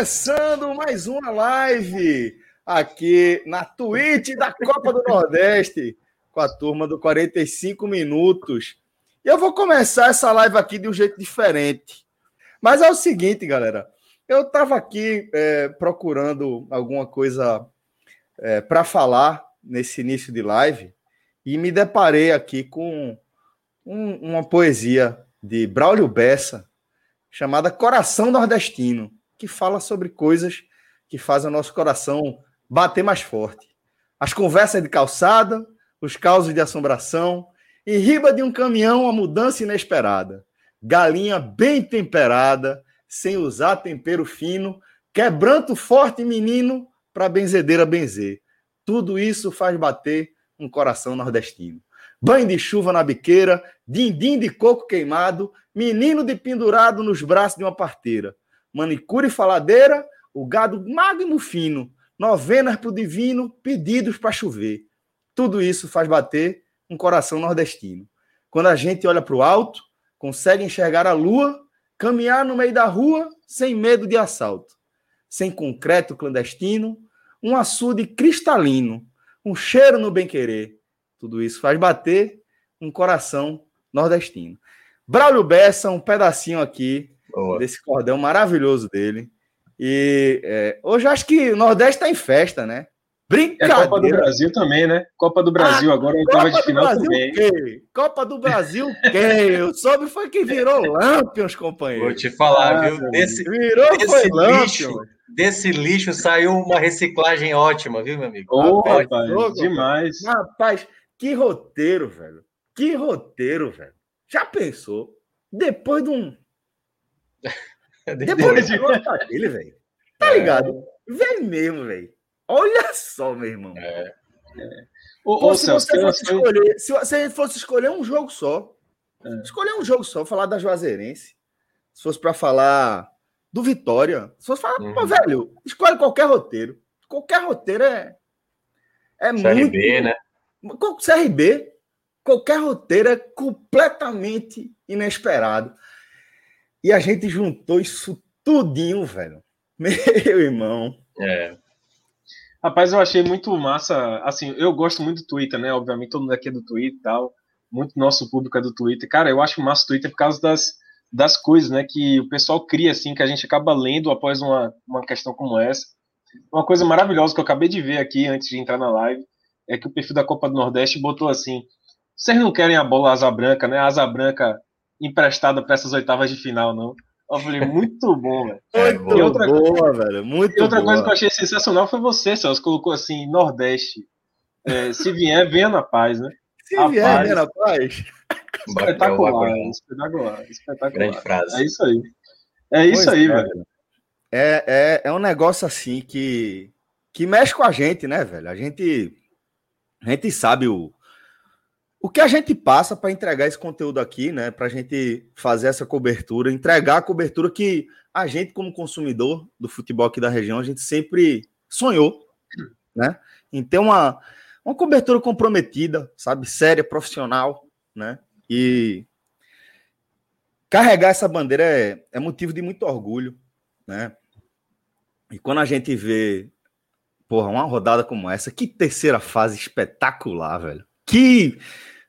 Começando mais uma live aqui na Twitch da Copa do Nordeste com a turma do 45 Minutos. E eu vou começar essa live aqui de um jeito diferente. Mas é o seguinte, galera. Eu estava aqui é, procurando alguma coisa é, para falar nesse início de live e me deparei aqui com um, uma poesia de Braulio Bessa chamada Coração Nordestino, que fala sobre coisas que fazem o nosso coração bater mais forte. As conversas de calçada, os causos de assombração, e riba de um caminhão a mudança inesperada. Galinha bem temperada, sem usar tempero fino, quebranto forte menino para benzedeira benzer. Tudo isso faz bater um coração nordestino. Banho de chuva na biqueira, dindim de coco queimado, menino de pendurado nos braços de uma parteira. Manicure e faladeira, o gado magno fino, novenas para o divino, pedidos para chover. Tudo isso faz bater um coração nordestino. Quando a gente olha para o alto, consegue enxergar a lua, caminhar no meio da rua sem medo de assalto. Sem concreto clandestino, um açude cristalino, um cheiro no bem-querer. Tudo isso faz bater um coração nordestino. Braulio Bessa, um pedacinho aqui Boa. desse cordão maravilhoso dele. E é, hoje acho que o Nordeste está em festa, né? Brincadeira. É Copa do Brasil também, né? Copa do Brasil, ah, agora oitava de final Brasil, também. Quê? Copa do Brasil, quem? Eu soube foi que virou Lampions, companheiro. Vou te falar, ah, viu? Desse, virou desse lixo, Desse lixo saiu uma reciclagem ótima, viu, meu amigo? Ô, oh, rapaz, rapaz, demais. Rapaz, que roteiro, velho. Que roteiro, velho. Já pensou? Depois de um... Depois de dele, velho. Tá ligado? É. Vem mesmo, velho. Olha só, meu irmão. É. é. Pô, se, você fosse escolher, se você fosse escolher um jogo só, é. escolher um jogo só, falar da Juazeirense, se fosse para falar do Vitória, se fosse falar, uhum. pô, velho, escolhe qualquer roteiro. Qualquer roteiro é. É CRB, muito. né? CRB, qualquer roteiro é completamente inesperado. E a gente juntou isso tudinho, velho. Meu irmão. É. Rapaz, eu achei muito massa. Assim, eu gosto muito do Twitter, né? Obviamente, todo mundo aqui é do Twitter e tal. Muito nosso público é do Twitter. Cara, eu acho massa o Twitter por causa das, das coisas, né? Que o pessoal cria, assim, que a gente acaba lendo após uma, uma questão como essa. Uma coisa maravilhosa que eu acabei de ver aqui antes de entrar na live é que o perfil da Copa do Nordeste botou assim: vocês não querem a bola asa branca, né? A asa branca emprestada para essas oitavas de final, não. Eu falei, muito bom, velho. Muito e outra boa, coisa, velho. Muito e outra boa. coisa que eu achei sensacional foi você, Celso. Colocou assim, Nordeste. É, se vier, venha na paz, né? Se a vier, paz. venha na paz. Espetacular, espetacular, espetacular. Grande frase. É isso aí. É isso pois aí, é, velho. É, é, é um negócio assim que, que mexe com a gente, né, velho? A gente, a gente sabe o, o que a gente passa para entregar esse conteúdo aqui, né? Para a gente fazer essa cobertura, entregar a cobertura que a gente, como consumidor do futebol aqui da região, a gente sempre sonhou, né? Em ter uma, uma cobertura comprometida, sabe? Séria, profissional, né? E carregar essa bandeira é, é motivo de muito orgulho, né? E quando a gente vê, porra, uma rodada como essa, que terceira fase espetacular, velho. Que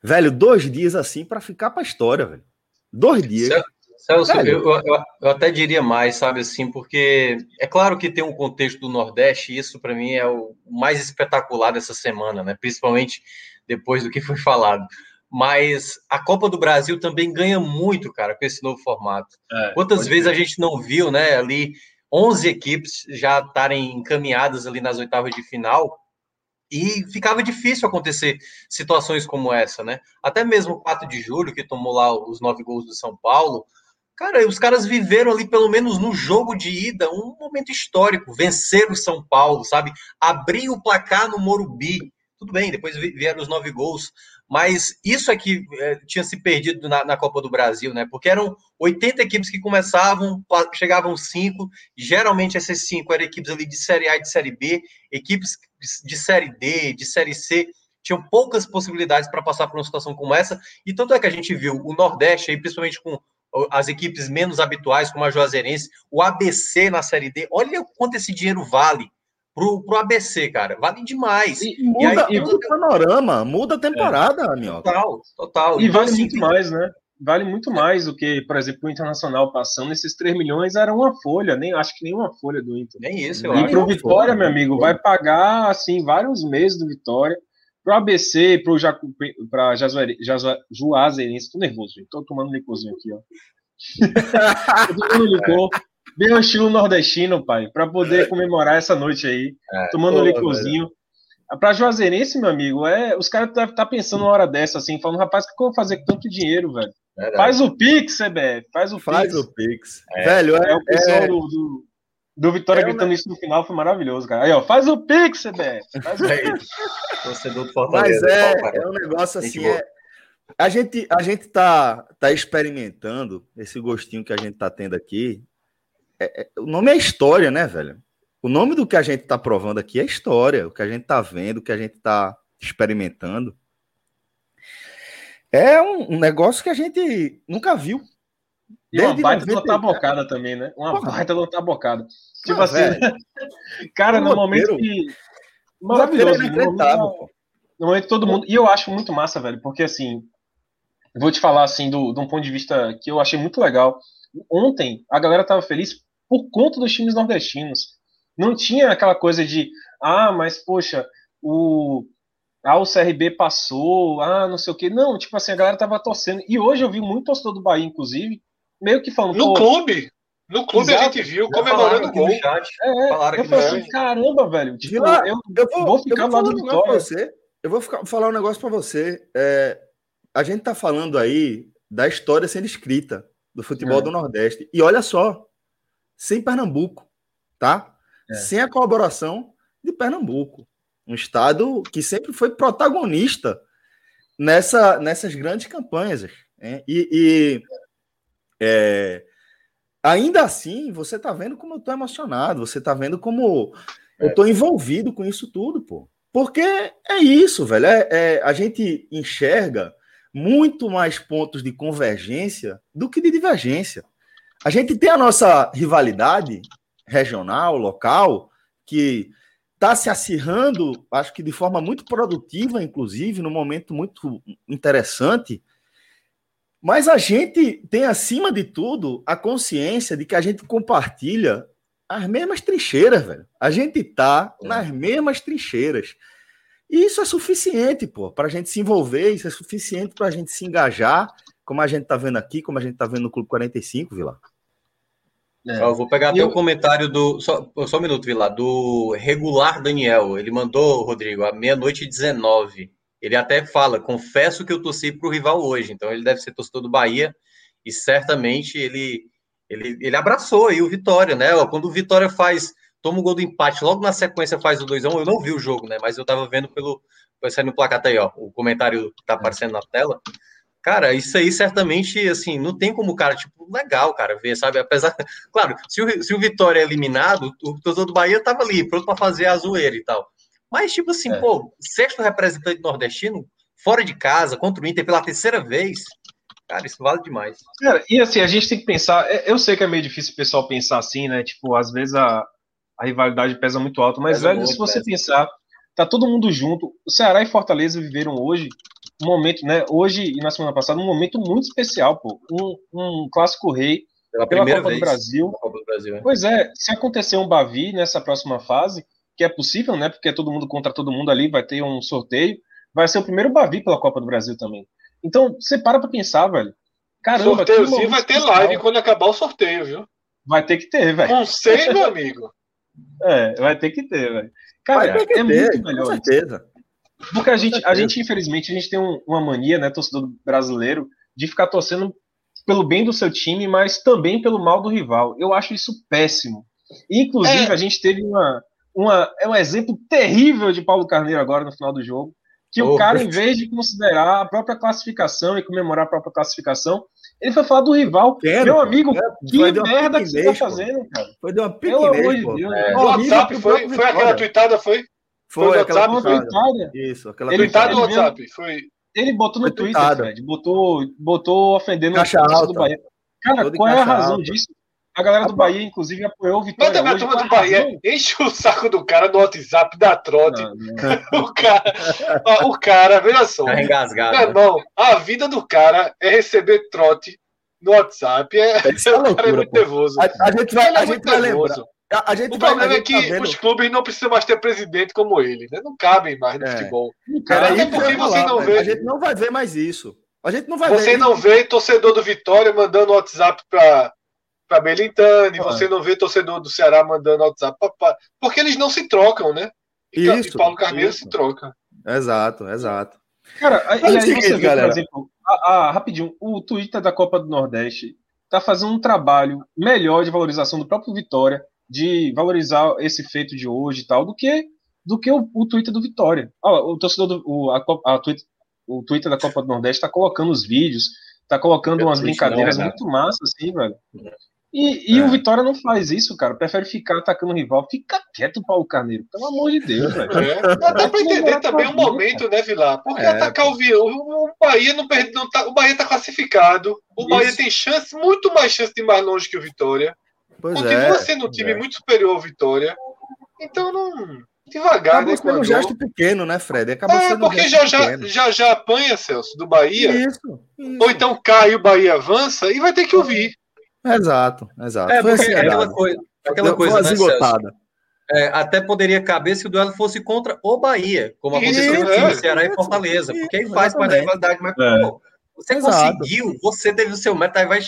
Velho, dois dias assim para ficar para a história, velho. Dois dias. Celso, eu, eu, eu, até diria mais, sabe assim, porque é claro que tem um contexto do Nordeste, e isso para mim é o mais espetacular dessa semana, né? Principalmente depois do que foi falado. mas a Copa do Brasil também ganha muito, cara, com esse novo formato. É, Quantas vezes ser. a gente não viu, né, ali 11 equipes já estarem encaminhadas ali nas oitavas de final e ficava difícil acontecer situações como essa, né? Até mesmo o 4 de julho, que tomou lá os nove gols do São Paulo, cara, os caras viveram ali, pelo menos no jogo de ida, um momento histórico, vencer o São Paulo, sabe? Abrir o placar no Morumbi. Tudo bem, depois vieram os nove gols, mas isso é que é, tinha se perdido na, na, Copa do Brasil, né? Porque eram 80 equipes que começavam, chegavam cinco, geralmente essas cinco eram equipes ali de Série A e de Série B, equipes de Série D, de Série C, tinham poucas possibilidades para passar por uma situação como essa, e tanto é que a gente viu o Nordeste, aí, principalmente com as equipes menos habituais, como a Juazeirense, o ABC na Série D, olha quanto esse dinheiro vale pro, pro ABC, cara. Vale demais. E, muda, e aí, muda o panorama, muda a temporada, é. Total, total. E então, vale assim, muito mais, né? Vale muito mais do que, por exemplo, o Internacional passando. Esses 3 milhões era uma folha, nem acho que nem uma folha do Inter. Nem isso, eu e acho. E pro Vitória, meu amigo, vai pagar, assim, vários meses do Vitória. Pro ABC, pro Jacu, pra Juazeirense, tô nervoso, gente. Tô tomando licorzinho aqui, ó. tô tomando licor. Bem o estilo nordestino, pai, para poder comemorar essa noite aí, é, tomando um licorzinho. Para Juazeirense, meu amigo, é, os caras devem estar tá pensando uma hora dessa, assim, falando, rapaz, o que eu vou fazer com tanto dinheiro, velho? Verdade. Faz o Pix, CBF, faz o faz Pix. Faz o Pix. É. Velho, é, é o pessoal é... do, do, do, Vitória é gritando uma... isso no final, foi maravilhoso, cara. Aí, ó, faz o Pix, CBF. Faz o Pix. Torcedor do Fortaleza. Mas é, é um negócio assim, é, a gente, a gente tá, tá experimentando esse gostinho que a gente tá tendo aqui é, é, o nome é história, né, velho? O nome do que a gente está provando aqui é história, o que a gente está vendo, o que a gente está experimentando. É um, um, negócio que a gente nunca viu. E uma baita 90... lotar bocada também, né? Uma Porra. baita lotar bocada. Tipo Não, assim, cara, no momento que. Maravilhoso. É no momento, no momento todo mundo. E eu acho muito massa, velho, porque assim. Vou te falar assim, do, de um ponto de vista que eu achei muito legal. Ontem a galera tava feliz por conta dos times nordestinos. Não tinha aquela coisa de, ah, mas poxa, o, ah, o CRB passou, ah, não sei o quê. Não, tipo assim, a galera tava torcendo. E hoje eu vi muito torcedor do Bahia, inclusive, meio que falando. No clube! No clube Exato. a gente viu comemorando o gol. Chat, é, falaram eu falei assim, caramba, velho. Tipo, Vila, eu, eu, vou, vou ficar eu vou do Vitória. Você, eu vou ficar, falar um negócio para você. É, a gente tá falando aí da história sendo escrita do futebol é. do Nordeste. E olha só, sem Pernambuco, tá? É. Sem a colaboração de Pernambuco, um estado que sempre foi protagonista nessa, nessas grandes campanhas. Né? E, e é, ainda assim, você tá vendo como eu tô emocionado, você tá vendo como é. eu tô envolvido com isso tudo, pô. Porque é isso, velho. É, é, a gente enxerga muito mais pontos de convergência do que de divergência. A gente tem a nossa rivalidade regional, local, que está se acirrando, acho que de forma muito produtiva, inclusive, num momento muito interessante. Mas a gente tem, acima de tudo, a consciência de que a gente compartilha as mesmas trincheiras, velho. A gente tá é. nas mesmas trincheiras. E isso é suficiente, pô, para a gente se envolver, isso é suficiente para a gente se engajar, como a gente tá vendo aqui, como a gente tá vendo no Clube 45, Vila. É. Eu vou pegar até eu... o comentário do. Só, só um minuto, Vila. Do regular Daniel. Ele mandou, Rodrigo, à meia-noite e 19. Ele até fala: confesso que eu torci para o rival hoje. Então ele deve ser torcedor do Bahia. E certamente ele, ele, ele abraçou aí o Vitória, né? Quando o Vitória faz. Toma o gol do empate, logo na sequência faz o 2x1. Eu não vi o jogo, né? Mas eu tava vendo pelo. Vai sair no placar tá aí, ó. O comentário tá aparecendo na tela. Cara, isso aí certamente, assim, não tem como o cara, tipo, legal, cara, ver, sabe? Apesar, claro, se o, se o Vitória é eliminado, o torcedor do Bahia tava ali, pronto para fazer a zoeira e tal. Mas, tipo assim, é. pô, sexto representante nordestino, fora de casa, contra o Inter pela terceira vez, cara, isso vale demais. Cara, e assim, a gente tem que pensar, é, eu sei que é meio difícil o pessoal pensar assim, né? Tipo, às vezes a, a rivalidade pesa muito alto, mas, pesa velho, muito, se você pesa. pensar, tá todo mundo junto, o Ceará e Fortaleza viveram hoje um momento, né? Hoje e na semana passada, um momento muito especial, pô. Um, um clássico rei pela, pela primeira Copa vez do Brasil. Copa do Brasil é. Pois é, se acontecer um Bavi nessa próxima fase, que é possível, né? Porque é todo mundo contra todo mundo ali, vai ter um sorteio. Vai ser o primeiro Bavi pela Copa do Brasil também. Então, você para pra pensar, velho. Caramba, Sorteiozinho vai ter live quando acabar o sorteio, viu? Vai ter que ter, velho. Não sei, meu amigo. É, vai ter que ter, velho. Cara, é ter, muito melhor. Com certeza. Porque a gente, a gente, infelizmente, a gente tem um, uma mania, né, torcedor brasileiro, de ficar torcendo pelo bem do seu time, mas também pelo mal do rival. Eu acho isso péssimo. Inclusive, é. a gente teve uma, uma, é um exemplo terrível de Paulo Carneiro agora no final do jogo, que oh, o cara, em vez de considerar a própria classificação e comemorar a própria classificação, ele foi falar do rival. Quero, Meu amigo, quero. que merda que você tá fazendo, cara? Foi de uma Pelo amor de Deus. É. O WhatsApp foi, foi aquela tweetada, foi? Foi, foi aquela tweetada. Isso, aquela tweetada do WhatsApp. Foi. Ele botou no foi Twitter, tweetada. Fred, botou, botou ofendendo Caixa o alta. do Bahia. Cara, qual é a razão alta. disso? A galera do Bahia, inclusive, apoiou o Vitória. Mas também a turma do Bahia enche o saco do cara no WhatsApp da trote. Não, não. o, cara, o cara, veja só. Tá engasgado. Meu né? irmão, a vida do cara é receber trote no WhatsApp. É, é, é loucura, cara é muito pô. nervoso. A, a gente vai, a é gente vai lembrar. A, a gente o vai, problema é que tá os clubes não precisam mais ter presidente como ele, né? Não cabem mais no é. futebol. Cara, Até porque você não vê. A gente não vai ver mais isso. A gente não vai você ver. não vê torcedor do Vitória mandando WhatsApp para para Belintani, ah. você não vê torcedor do Ceará mandando WhatsApp, pra, porque eles não se trocam, né? E, isso, e Paulo Carneiro isso. se troca. Exato, exato. Cara, e aí seguinte, você vê, galera. por exemplo, a, a, rapidinho, o Twitter da Copa do Nordeste tá fazendo um trabalho melhor de valorização do próprio Vitória, de valorizar esse feito de hoje e tal, do que do que o, o Twitter do Vitória. Ah, o torcedor do o, a, a, Twitter, o Twitter da Copa do Nordeste tá colocando os vídeos, tá colocando umas brincadeiras não, né? muito massas, assim, velho. E, e é. o Vitória não faz isso, cara. Prefere ficar atacando o rival. Fica quieto, Paulo Carneiro. Pelo amor de Deus, velho. É. Dá pra entender também o momento, né, Vilar? Porque é. atacar o, o, o Bahia não perde, não tá, o Bahia tá classificado. O isso. Bahia tem chance, muito mais chance de ir mais longe que o Vitória. Pois Continua é, sendo um time é. muito superior ao Vitória. Então não. Devagar, Acabou né? Sendo um gesto pequeno, né, Fred? Acabou é, porque um já, já, já já apanha, Celso, do Bahia. Isso, isso. Ou então cai o Bahia avança e vai ter que ouvir. Exato, exato. É, porque é aquela coisa, aquela coisa né, Celso? É, até poderia caber se o duelo fosse contra o Bahia, como aconteceu no é, Ceará e Fortaleza, porque aí faz parte da rivalidade, mas é. pô, você Exato. conseguiu, você teve o seu meta, aí vai,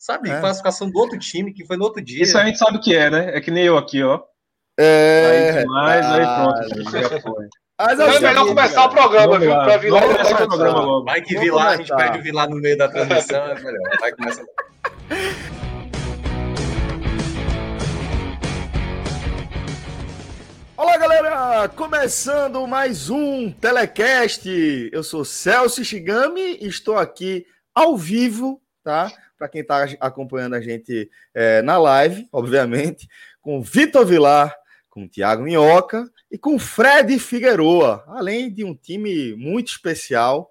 sabe, é. classificação do outro time, que foi no outro dia. Isso a gente sabe o que é, né? É que nem eu aqui, ó. É. Aí demais, aí pronto, já foi. Mas é melhor começar o programa, viu? Para Vilar. Vamos o programa logo. Vai que Vilar, a gente perde o Vilar no meio da transmissão, é melhor. Vai começar. Olá, galera! Começando mais um Telecast. Eu sou Celso Shigami e estou aqui ao vivo, tá? Para quem está acompanhando a gente é, na live, obviamente, com Vitor Vilar, com Thiago Minhoca e com Fred Figueroa, além de um time muito especial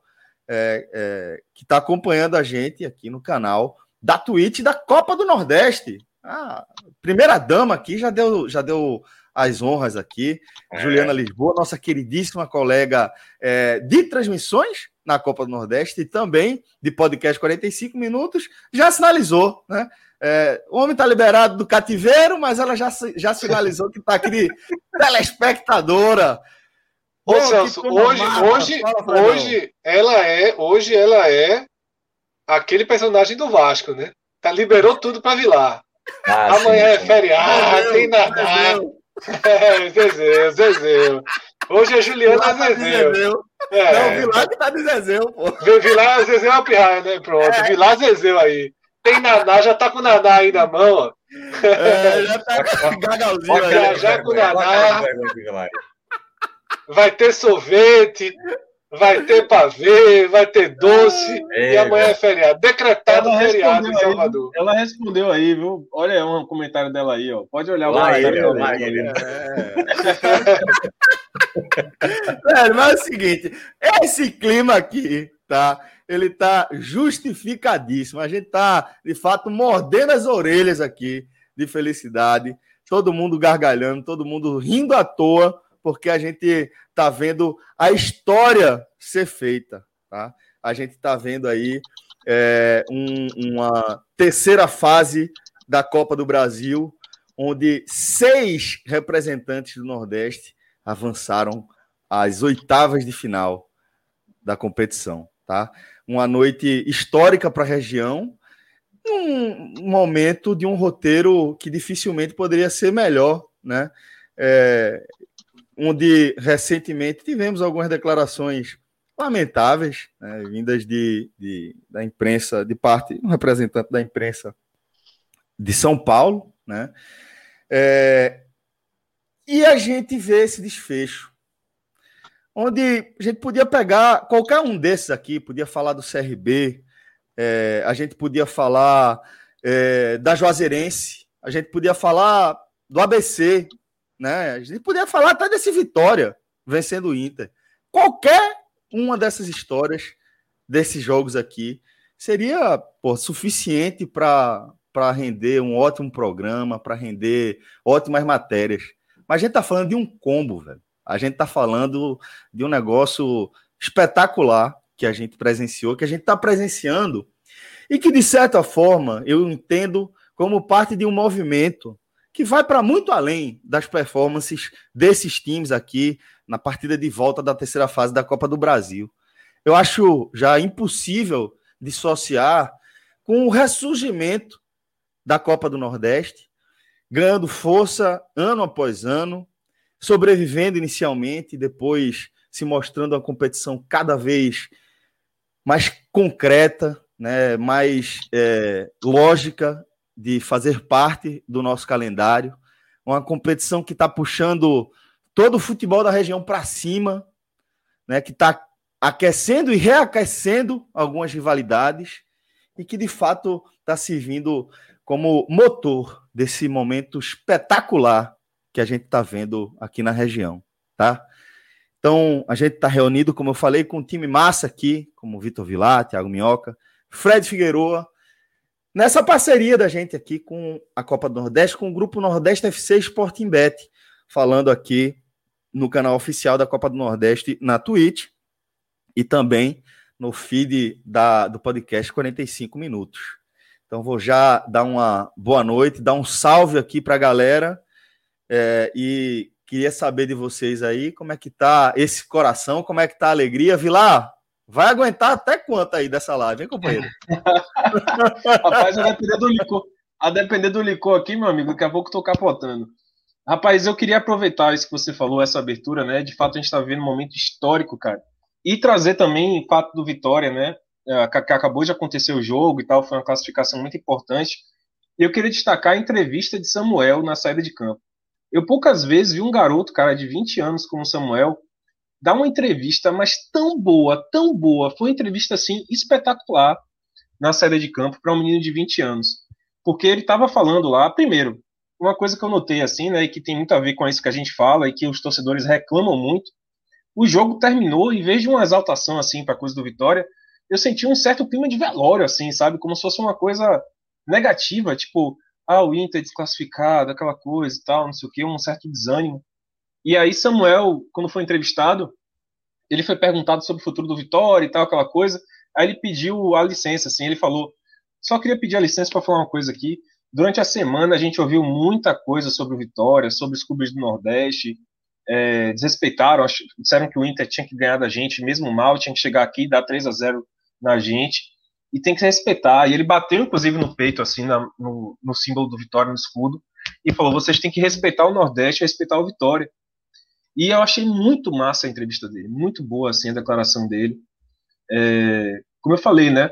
é, é, que está acompanhando a gente aqui no canal da Twitch da Copa do Nordeste. A primeira dama aqui já deu, já deu as honras aqui. É. Juliana Lisboa, nossa queridíssima colega é, de transmissões na Copa do Nordeste e também de podcast 45 minutos, já sinalizou, né? É, o homem está liberado do cativeiro, mas ela já, já sinalizou que está aqui de telespectadora. Ô, Celso, hoje, hoje, hoje ela é, hoje ela é aquele personagem do Vasco, né? Tá, liberou tudo para Vilar. Ah, Amanhã sim, é feriado, tem nada. É, Zezeu, Zezeu. Hoje é Juliana tá Zezeu. É. Não, Vilar que tá de Zezeu, pô. Vilar, Zezeu é a pirraia, né? Pronto. É. Vilar, Zezeu aí. Tem Naná, já tá com o Naná aí na mão, ó. É, já tá com gagalzinho aí. Já, já com o Naná. Vai ter sorvete, vai ter pavê, vai ter doce, é, e amanhã é feriado. Decretado feriado em Salvador. Aí, ela respondeu aí, viu? Olha um comentário dela aí, ó. Pode olhar o comentário dela. É. Mas é o seguinte, esse clima aqui, tá? Ele tá justificadíssimo. A gente tá, de fato, mordendo as orelhas aqui de felicidade. Todo mundo gargalhando, todo mundo rindo à toa porque a gente está vendo a história ser feita. Tá? A gente está vendo aí é, um, uma terceira fase da Copa do Brasil, onde seis representantes do Nordeste avançaram às oitavas de final da competição. tá? Uma noite histórica para a região, um momento de um roteiro que dificilmente poderia ser melhor, né? É, onde recentemente tivemos algumas declarações lamentáveis, né, vindas de, de, da imprensa, de parte, um representante da imprensa de São Paulo, né? É, e a gente vê esse desfecho, onde a gente podia pegar qualquer um desses aqui, podia falar do CRB, é, a gente podia falar é, da Juazeirense, a gente podia falar do ABC, né? A gente podia falar até desse Vitória vencendo o Inter. Qualquer uma dessas histórias, desses jogos aqui, seria pô, suficiente para render um ótimo programa, para render ótimas matérias. Mas a gente está falando de um combo, velho. A gente está falando de um negócio espetacular que a gente presenciou, que a gente está presenciando, e que, de certa forma, eu entendo como parte de um movimento que vai para muito além das performances desses times aqui na partida de volta da terceira fase da Copa do Brasil. Eu acho já impossível dissociar com o ressurgimento da Copa do Nordeste, ganhando força ano após ano, sobrevivendo inicialmente, depois se mostrando uma competição cada vez mais concreta, né, mais é, lógica de fazer parte do nosso calendário. Uma competição que está puxando todo o futebol da região para cima, né, que está aquecendo e reaquecendo algumas rivalidades e que de fato está servindo como motor desse momento espetacular que a gente está vendo aqui na região, tá? Então, a gente está reunido, como eu falei, com um time massa aqui, como Vitor Vilar, Thiago Minhoca, Fred Figueroa, nessa parceria da gente aqui com a Copa do Nordeste, com o grupo Nordeste FC Sporting Bet, falando aqui no canal oficial da Copa do Nordeste na Twitch e também no feed da, do podcast 45 minutos. Então vou já dar uma boa noite, dar um salve aqui para a galera é, e queria saber de vocês aí como é que tá esse coração, como é que tá a alegria. Vilar, vai aguentar até quanto aí dessa live, hein, companheiro? Rapaz, a depender do licor, a depender do licor aqui, meu amigo, daqui a pouco tô capotando. Rapaz, eu queria aproveitar isso que você falou, essa abertura, né? De fato, a gente está vivendo um momento histórico, cara. E trazer também o fato do Vitória, né? É, que acabou de acontecer o jogo e tal, foi uma classificação muito importante. Eu queria destacar a entrevista de Samuel na saída de campo. Eu poucas vezes vi um garoto, cara, de 20 anos como Samuel, dar uma entrevista, mas tão boa, tão boa. Foi uma entrevista, assim, espetacular na saída de campo para um menino de 20 anos. Porque ele estava falando lá, primeiro, uma coisa que eu notei assim, né, e que tem muito a ver com isso que a gente fala e que os torcedores reclamam muito, o jogo terminou em vez de uma exaltação assim para coisa do Vitória, eu senti um certo clima de velório assim, sabe, como se fosse uma coisa negativa, tipo, ah, o Inter desclassificado, aquela coisa e tal, não sei o que, um certo desânimo. E aí Samuel, quando foi entrevistado, ele foi perguntado sobre o futuro do Vitória e tal, aquela coisa. Aí ele pediu a licença, assim, ele falou: só queria pedir a licença para falar uma coisa aqui. Durante a semana a gente ouviu muita coisa sobre o Vitória, sobre os clubes do Nordeste, é, desrespeitaram, disseram que o Inter tinha que ganhar da gente, mesmo mal, tinha que chegar aqui e dar 3 a 0 na gente, e tem que respeitar. E ele bateu, inclusive, no peito, assim, na, no, no, símbolo do Vitória, no escudo, e falou: vocês têm que respeitar o Nordeste, respeitar o Vitória. E eu achei muito massa a entrevista dele, muito boa, assim, a declaração dele. É, como eu falei, né?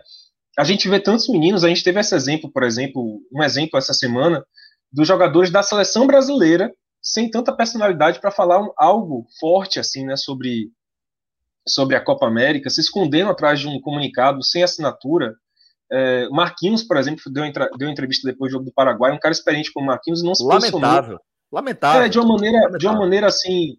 a gente vê tantos meninos, a gente teve esse exemplo, por exemplo, um exemplo essa semana, dos jogadores da seleção brasileira sem tanta personalidade para falar um, algo forte assim, né, sobre sobre a Copa América, se escondendo atrás de um comunicado sem assinatura. É, Marquinhos, por exemplo, deu, deu entrevista depois do jogo do Paraguai, um cara experiente como Marquinhos não se Lamentável. Lamentável. É, de uma maneira, Lamentável. de uma maneira assim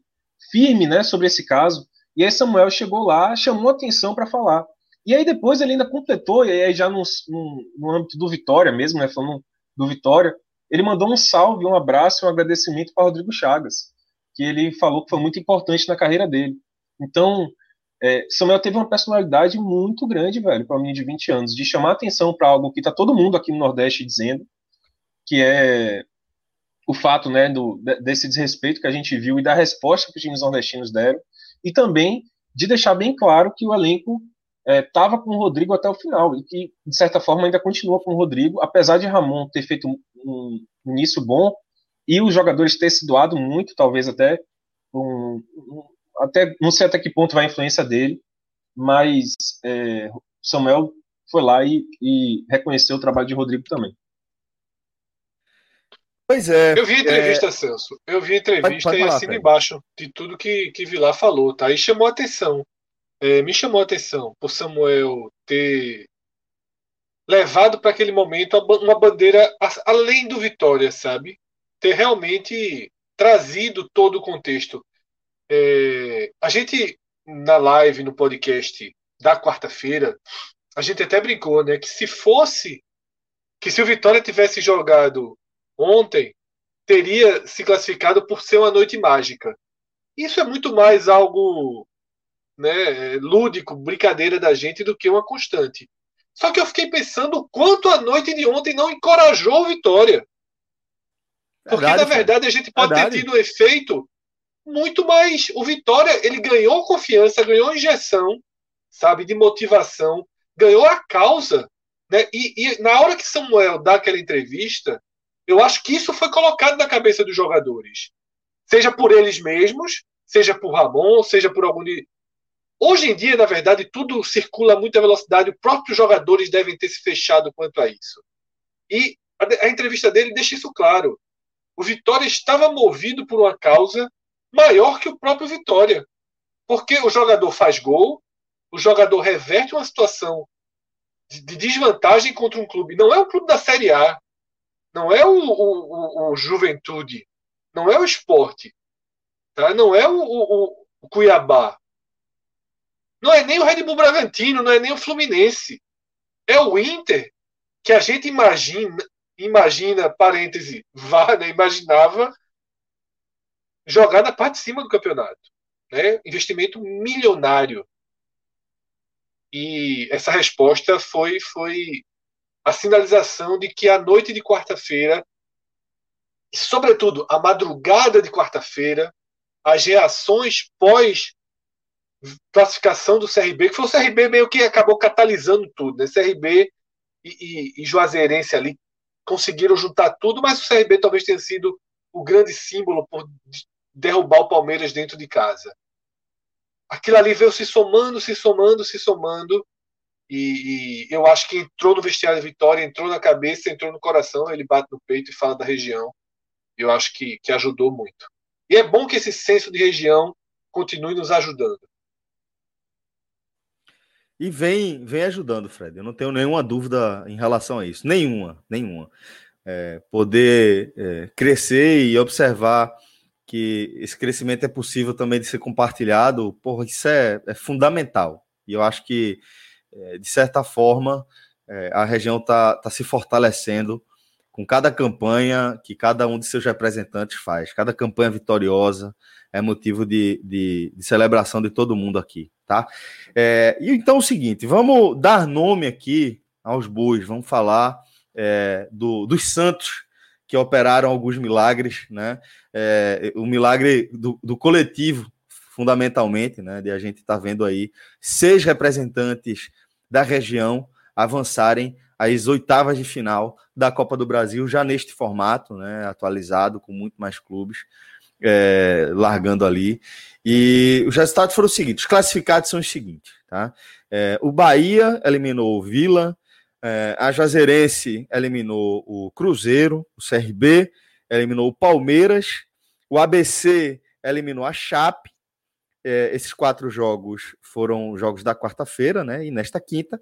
firme, né, sobre esse caso. E aí Samuel chegou lá, chamou atenção para falar. E aí depois ele ainda completou, e aí já no, no, no âmbito do Vitória mesmo, né, falando do Vitória, ele mandou um salve, um abraço, um agradecimento para Rodrigo Chagas, que ele falou que foi muito importante na carreira dele. Então, é, Samuel teve uma personalidade muito grande, velho, para um menino de 20 anos, de chamar atenção para algo que está todo mundo aqui no Nordeste dizendo, que é o fato né, do, desse desrespeito que a gente viu e da resposta que os times nordestinos deram, e também de deixar bem claro que o elenco estava é, com o Rodrigo até o final e que, de certa forma, ainda continua com o Rodrigo, apesar de Ramon ter feito um, início bom e os jogadores ter se doado muito, talvez até um, um, até não sei até que ponto vai a influência dele, mas é, Samuel foi lá e, e, reconheceu o trabalho de Rodrigo também. Pois é. Eu vi a entrevista, é... Celso. Eu vi a entrevista pode, pode e assino embaixo de tudo que, que Vilar falou, tá? E chamou a atenção. É, me chamou a atenção por Samuel ter levado para aquele momento uma bandeira além do Vitória, sabe? Ter realmente trazido todo o contexto. É, a gente, na live, no podcast da quarta-feira, a gente até brincou, né? Que se fosse. Que se o Vitória tivesse jogado ontem, teria se classificado por ser uma noite mágica. Isso é muito mais algo né, lúdico, brincadeira da gente, do que uma constante. Só que eu fiquei pensando o quanto a noite de ontem não encorajou o Vitória. Porque, verdade, na verdade, a gente pode verdade. ter tido um efeito muito mais. O Vitória, ele ganhou confiança, ganhou injeção, sabe, de motivação, ganhou a causa. Né? E, e na hora que Samuel dá aquela entrevista, eu acho que isso foi colocado na cabeça dos jogadores. Seja por eles mesmos, seja por Ramon, seja por algum. Hoje em dia, na verdade, tudo circula a muita velocidade. Os próprios jogadores devem ter se fechado quanto a isso. E a, a entrevista dele deixa isso claro. O Vitória estava movido por uma causa maior que o próprio Vitória. Porque o jogador faz gol, o jogador reverte uma situação de desvantagem contra um clube. Não é um clube da Série A, não é o, o, o, o Juventude, não é o esporte, tá? não é o, o, o Cuiabá, não é nem o Red Bull Bragantino, não é nem o Fluminense. É o Inter que a gente imagina, imagina, parêntese, vá, né, imaginava jogar na parte de cima do campeonato. Né? Investimento milionário. E essa resposta foi, foi a sinalização de que a noite de quarta-feira, sobretudo a madrugada de quarta-feira, as reações pós classificação do CRB, que foi o CRB meio que acabou catalisando tudo, né? CRB e, e, e Juazeirense ali conseguiram juntar tudo, mas o CRB talvez tenha sido o grande símbolo por derrubar o Palmeiras dentro de casa. Aquilo ali veio se somando, se somando, se somando, e, e, eu acho que entrou no vestiário de Vitória, entrou na cabeça, entrou no coração, ele bate no peito e fala da região. Eu acho que, que ajudou muito. E é bom que esse senso de região continue nos ajudando. E vem, vem ajudando, Fred. Eu não tenho nenhuma dúvida em relação a isso. Nenhuma, nenhuma. É, poder é, crescer e observar que esse crescimento é possível também de ser compartilhado, porra, isso é, é fundamental. E eu acho que é, de certa forma, é, a região está tá se fortalecendo com cada campanha que cada um de seus representantes faz. Cada campanha vitoriosa é motivo de, de, de celebração de todo mundo aqui, tá? É, e então é o seguinte, vamos dar nome aqui aos bois, vamos falar é, do, dos santos que operaram alguns milagres, né? É, o milagre do, do coletivo fundamentalmente, né, de a gente estar tá vendo aí seis representantes da região avançarem às oitavas de final da Copa do Brasil, já neste formato, né, atualizado, com muito mais clubes, é, largando ali. E os resultados foram os seguintes: os classificados são os seguintes. Tá? É, o Bahia eliminou o Vila, é, a Juazeirense eliminou o Cruzeiro, o CRB eliminou o Palmeiras, o ABC eliminou a Chape, é, esses quatro jogos foram jogos da quarta-feira, né? E nesta quinta,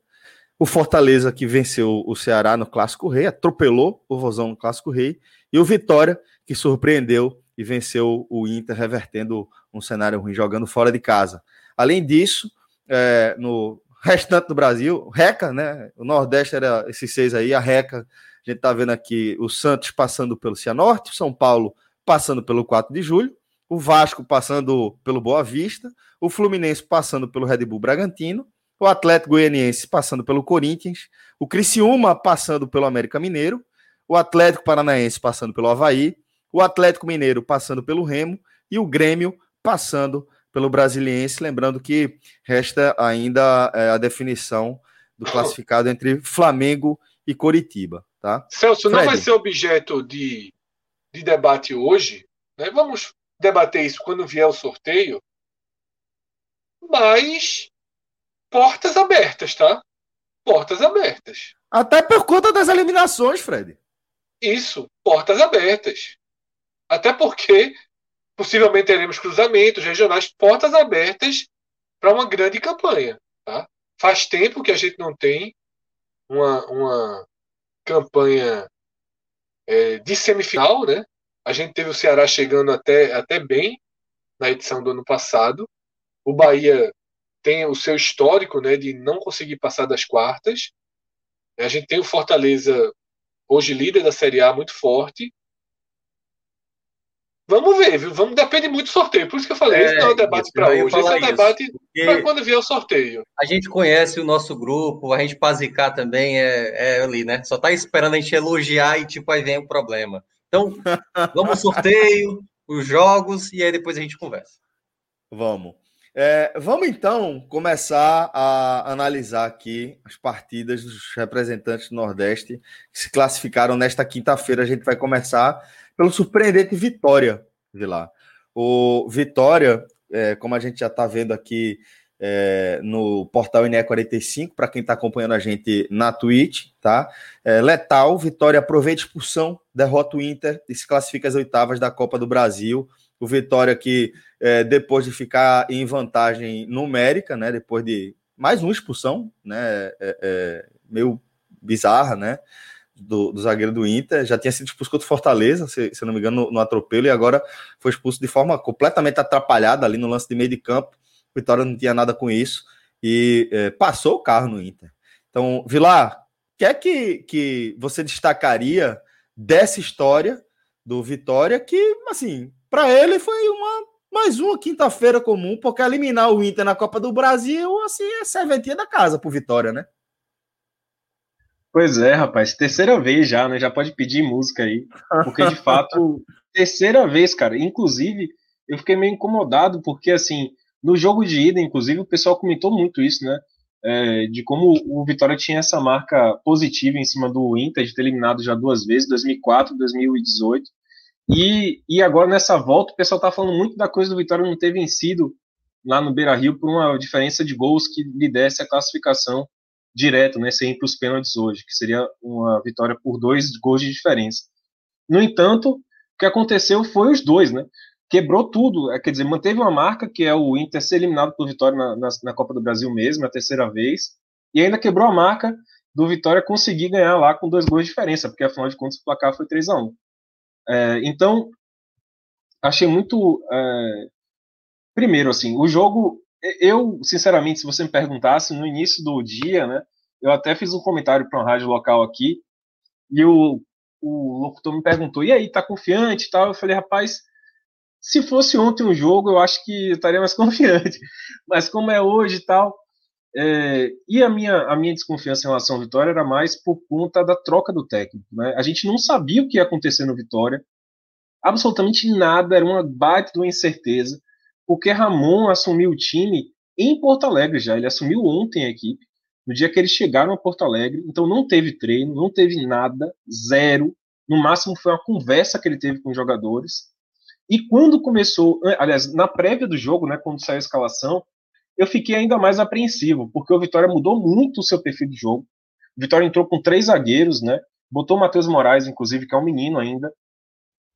o Fortaleza que venceu o Ceará no Clássico Rei, atropelou o Vozão no Clássico Rei, e o Vitória que surpreendeu e venceu o Inter, revertendo um cenário ruim, jogando fora de casa. Além disso, é, no restante do Brasil, Reca, né? O Nordeste era esses seis aí, a Reca, a gente tá vendo aqui o Santos passando pelo Cianorte, o São Paulo passando pelo 4 de julho, o Vasco passando pelo Boa Vista, o Fluminense passando pelo Red Bull Bragantino, o Atlético Goianiense passando pelo Corinthians, o Criciúma passando pelo América Mineiro, o Atlético Paranaense passando pelo Havaí, o Atlético Mineiro passando pelo Remo e o Grêmio passando pelo Brasiliense, lembrando que resta ainda é, a definição do classificado entre Flamengo e Coritiba, tá? Celso, Fred. não vai ser objeto de, de debate hoje, né? Vamos debater isso quando vier o sorteio, mas portas abertas, tá? Portas abertas. Até por conta das eliminações, Fred. Isso, portas abertas. Até porque possivelmente teremos cruzamentos regionais, portas abertas para uma grande campanha. Tá? Faz tempo que a gente não tem uma, uma campanha é, de semifinal, né? A gente teve o Ceará chegando até, até bem na edição do ano passado. O Bahia tem o seu histórico né, de não conseguir passar das quartas. A gente tem o Fortaleza, hoje líder da Série A, muito forte. Vamos ver, viu? Vamos, depende muito do sorteio. Por isso que eu falei, é, esse não é um debate para hoje, esse é um debate para quando vier o sorteio. A gente conhece o nosso grupo, a gente zicar também é, é ali, né? Só tá esperando a gente elogiar e tipo, aí vem o problema. Então, vamos ao sorteio, os jogos, e aí depois a gente conversa. Vamos. É, vamos então começar a analisar aqui as partidas dos representantes do Nordeste que se classificaram nesta quinta-feira. A gente vai começar pelo surpreendente Vitória, Vilar. O Vitória, é, como a gente já está vendo aqui é, no portal INE 45, para quem está acompanhando a gente na Twitch, tá? É, letal, Vitória aproveita expulsão, derrota o Inter e se classifica às oitavas da Copa do Brasil. O Vitória que, é, depois de ficar em vantagem numérica, né? Depois de mais uma expulsão, né? É, é, meio bizarra, né? Do, do, zagueiro do Inter, já tinha sido expulso contra Fortaleza, se, se não me engano, no, no, atropelo, e agora foi expulso de forma completamente atrapalhada ali no lance de meio de campo. Vitória não tinha nada com isso e é, passou o carro no Inter. Então, Vilar, o que é que, que você destacaria dessa história do Vitória que, assim, para ele foi uma mais uma quinta-feira comum, porque eliminar o Inter na Copa do Brasil, assim, é serventia da casa pro Vitória, né? Pois é, rapaz, terceira vez já, né? Já pode pedir música aí, porque de fato, terceira vez, cara. Inclusive, eu fiquei meio incomodado, porque assim, no jogo de ida, inclusive, o pessoal comentou muito isso, né? É, de como o Vitória tinha essa marca positiva em cima do Inter, de ter eliminado já duas vezes, 2004, 2018. E, e agora nessa volta, o pessoal tá falando muito da coisa do Vitória não ter vencido lá no Beira Rio por uma diferença de gols que lhe desse a classificação direto, né? Sem ir para os pênaltis hoje, que seria uma vitória por dois gols de diferença. No entanto, o que aconteceu foi os dois, né? Quebrou tudo, é, quer dizer, manteve uma marca que é o Inter ser eliminado por Vitória na, na, na, Copa do Brasil mesmo, a terceira vez, e ainda quebrou a marca do Vitória conseguir ganhar lá com dois gols de diferença, porque afinal de contas o placar foi 3 a 1 é, Então, achei muito. É, primeiro, assim, o jogo, eu, sinceramente, se você me perguntasse, no início do dia, né, eu até fiz um comentário para uma rádio local aqui, e o, o locutor me perguntou, e aí, tá confiante e tal? Eu falei, rapaz se fosse ontem um jogo, eu acho que eu estaria mais confiante. Mas como é hoje e tal. É, e a minha, a minha desconfiança em relação ao Vitória era mais por conta da troca do técnico. Né? A gente não sabia o que ia acontecer no Vitória. Absolutamente nada, era uma baita de uma incerteza. Porque Ramon assumiu o time em Porto Alegre já. Ele assumiu ontem a equipe, no dia que eles chegaram a Porto Alegre. Então não teve treino, não teve nada, zero. No máximo foi uma conversa que ele teve com os jogadores. E quando começou, aliás, na prévia do jogo, né, quando saiu a escalação, eu fiquei ainda mais apreensivo, porque o Vitória mudou muito o seu perfil de jogo. O Vitória entrou com três zagueiros, né? Botou o Matheus Moraes, inclusive, que é um menino ainda.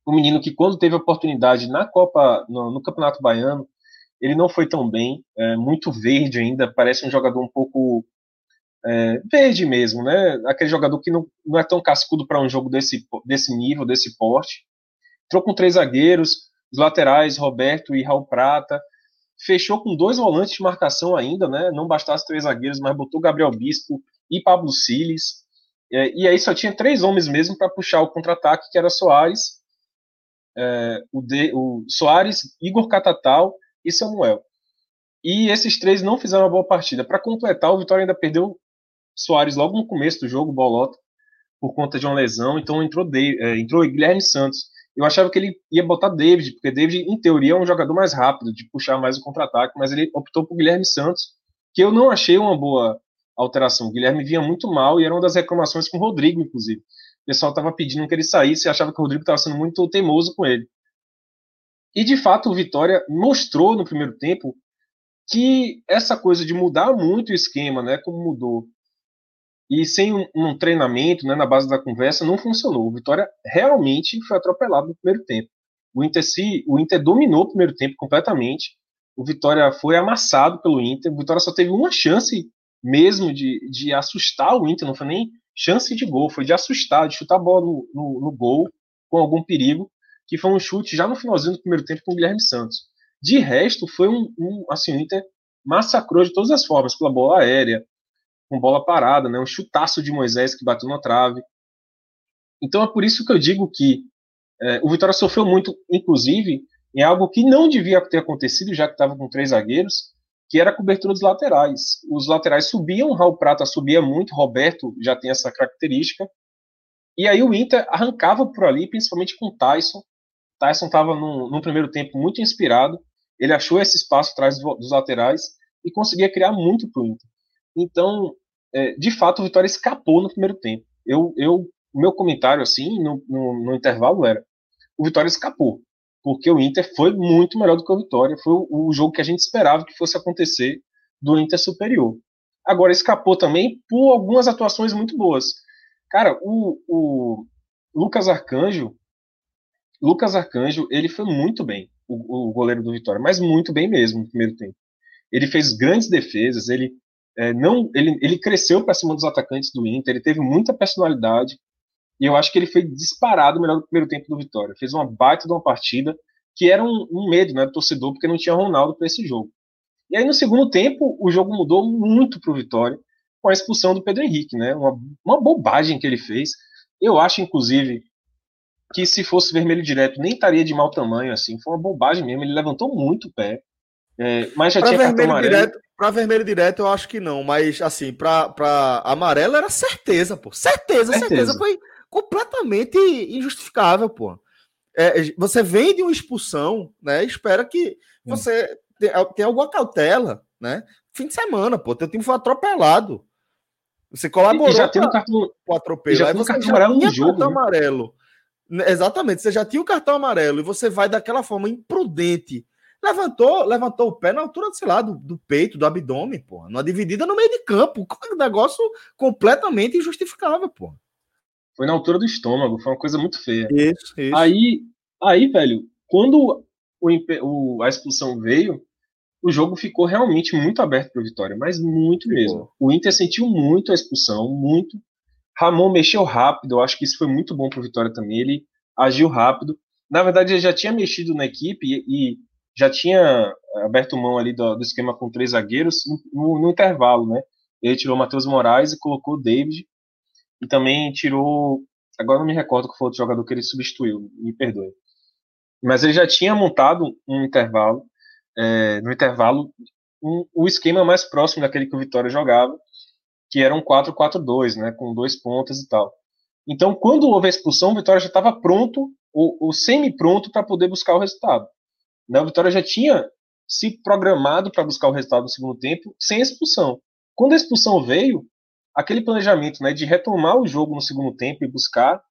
Um menino que, quando teve oportunidade na Copa, no, no Campeonato Baiano, ele não foi tão bem, é, muito verde ainda, parece um jogador um pouco é, verde mesmo, né? Aquele jogador que não, não é tão cascudo para um jogo desse, desse nível, desse porte. Entrou com três zagueiros, os laterais, Roberto e Raul Prata. Fechou com dois volantes de marcação ainda, né? Não bastasse três zagueiros, mas botou Gabriel Bispo e Pablo Siles. É, e aí só tinha três homens mesmo para puxar o contra-ataque, que era Soares, é, o, de, o Soares, Igor Catatal e Samuel. E esses três não fizeram uma boa partida. Para completar, o Vitória ainda perdeu Soares logo no começo do jogo, Bolota, por conta de uma lesão. Então entrou, de, é, entrou Guilherme Santos eu achava que ele ia botar David, porque David, em teoria, é um jogador mais rápido, de puxar mais o contra-ataque, mas ele optou por Guilherme Santos, que eu não achei uma boa alteração. O Guilherme vinha muito mal e era uma das reclamações com o Rodrigo, inclusive. O pessoal estava pedindo que ele saísse e achava que o Rodrigo estava sendo muito teimoso com ele. E de fato, o Vitória mostrou no primeiro tempo que essa coisa de mudar muito o esquema, né, como mudou, e sem um, um, treinamento, né, na base da conversa, não funcionou. O Vitória realmente foi atropelado no primeiro tempo. O Inter, se, o Inter dominou o primeiro tempo completamente. O Vitória foi amassado pelo Inter. O Vitória só teve uma chance mesmo de, de assustar o Inter, não foi nem chance de gol, foi de assustar, de chutar a bola no, no, no gol com algum perigo, que foi um chute já no finalzinho do primeiro tempo com o Guilherme Santos. De resto, foi um, um assim, o Inter massacrou de todas as formas, pela bola aérea, com bola parada, né? Um chutaço de Moisés que bateu na trave. Então é por isso que eu digo que é, o Vitória sofreu muito, inclusive, em algo que não devia ter acontecido, já que estava com três zagueiros, que era a cobertura dos laterais. Os laterais subiam, Raul Prata subia muito, Roberto já tem essa característica. E aí o Inter arrancava por ali, principalmente com o Tyson. Tyson estava no primeiro tempo muito inspirado. Ele achou esse espaço atrás dos laterais e conseguia criar muito para o Inter. Então, é, de fato, o Vitória escapou no primeiro tempo. Eu, eu, meu comentário, assim, no, no, no, intervalo era: o Vitória escapou, porque o Inter foi muito melhor do que o Vitória. Foi o, o jogo que a gente esperava que fosse acontecer do Inter superior. Agora, escapou também por algumas atuações muito boas. Cara, o, o Lucas Arcanjo, Lucas Arcanjo, ele foi muito bem, o, o goleiro do Vitória, mas muito bem mesmo no primeiro tempo. Ele fez grandes defesas, ele é, não, ele, ele cresceu para cima dos atacantes do Inter, ele teve muita personalidade, e eu acho que ele foi disparado melhor do primeiro tempo do Vitória. Fez uma baita de uma partida, que era um, um medo né, do torcedor, porque não tinha Ronaldo para esse jogo. E aí, no segundo tempo, o jogo mudou muito para o Vitória, com a expulsão do Pedro Henrique, né? Uma, uma bobagem que ele fez. Eu acho, inclusive, que se fosse vermelho direto, nem estaria de mau tamanho, assim. Foi uma bobagem mesmo. Ele levantou muito o pé. É, mas já pra tinha vermelho amarelo. Direto, pra vermelho direto, eu acho que não. Mas, assim, pra, pra amarelo era certeza, pô. Certeza, certeza. certeza. Foi completamente injustificável, pô. É, você vem de uma expulsão, né? Espera que você tenha, alguma cautela, né? Fim de semana, pô. Teu time foi atropelado. Você colaborou e já tem um cartão, o atropelo. Já Aí você cartão amarelo no jogo. Cartão né? amarelo. Exatamente, você já tinha o cartão amarelo e você vai daquela forma imprudente Levantou, levantou o pé na altura, sei lá, do, do peito, do abdômen, pô. Numa dividida no meio de campo. Um negócio completamente injustificável, pô. Foi na altura do estômago, foi uma coisa muito feia. Isso, isso. Aí, aí velho, quando o, o, a expulsão veio, o jogo ficou realmente muito aberto para Vitória, mas muito mesmo. O Inter sentiu muito a expulsão, muito. Ramon mexeu rápido, eu acho que isso foi muito bom para Vitória também. Ele agiu rápido. Na verdade, ele já tinha mexido na equipe e, e já tinha aberto mão ali do, do esquema com três zagueiros no, no, intervalo, né? Ele tirou o Matheus Moraes e colocou o David. E também tirou. Agora não me recordo qual foi o jogador que ele substituiu, me perdoe. Mas ele já tinha montado um intervalo, é, no intervalo, um, o esquema mais próximo daquele que o Vitória jogava, que era um 4-4-2, né? Com dois pontas e tal. Então, quando houve a expulsão, o Vitória já estava pronto, ou, ou semi-pronto, para poder buscar o resultado. Né? O Vitória já tinha se programado para buscar o resultado no segundo tempo sem expulsão. Quando a expulsão veio, aquele planejamento né, de retomar o jogo no segundo tempo e buscar,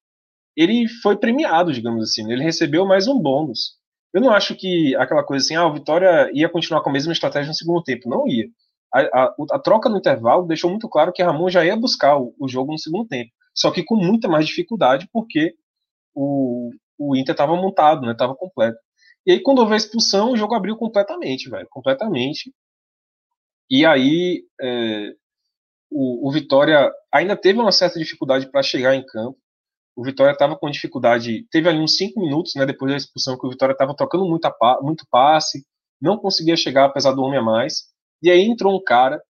ele foi premiado, digamos assim. Né? Ele recebeu mais um bônus. Eu não acho que aquela coisa assim, ah, o Vitória ia continuar com a mesma estratégia no segundo tempo. Não ia. A, a, a troca no intervalo deixou muito claro que Ramon já ia buscar o, o, jogo no segundo tempo. Só que com muita mais dificuldade, porque o, o Inter estava montado, estava né, completo. E aí, quando houve a expulsão, o jogo abriu completamente, velho. Completamente. E aí, é, o, o, Vitória ainda teve uma certa dificuldade para chegar em campo. O Vitória estava com dificuldade. Teve ali uns cinco minutos, né, depois da expulsão, que o Vitória estava trocando muito, muito passe, não conseguia chegar, apesar do homem a mais. E aí entrou um cara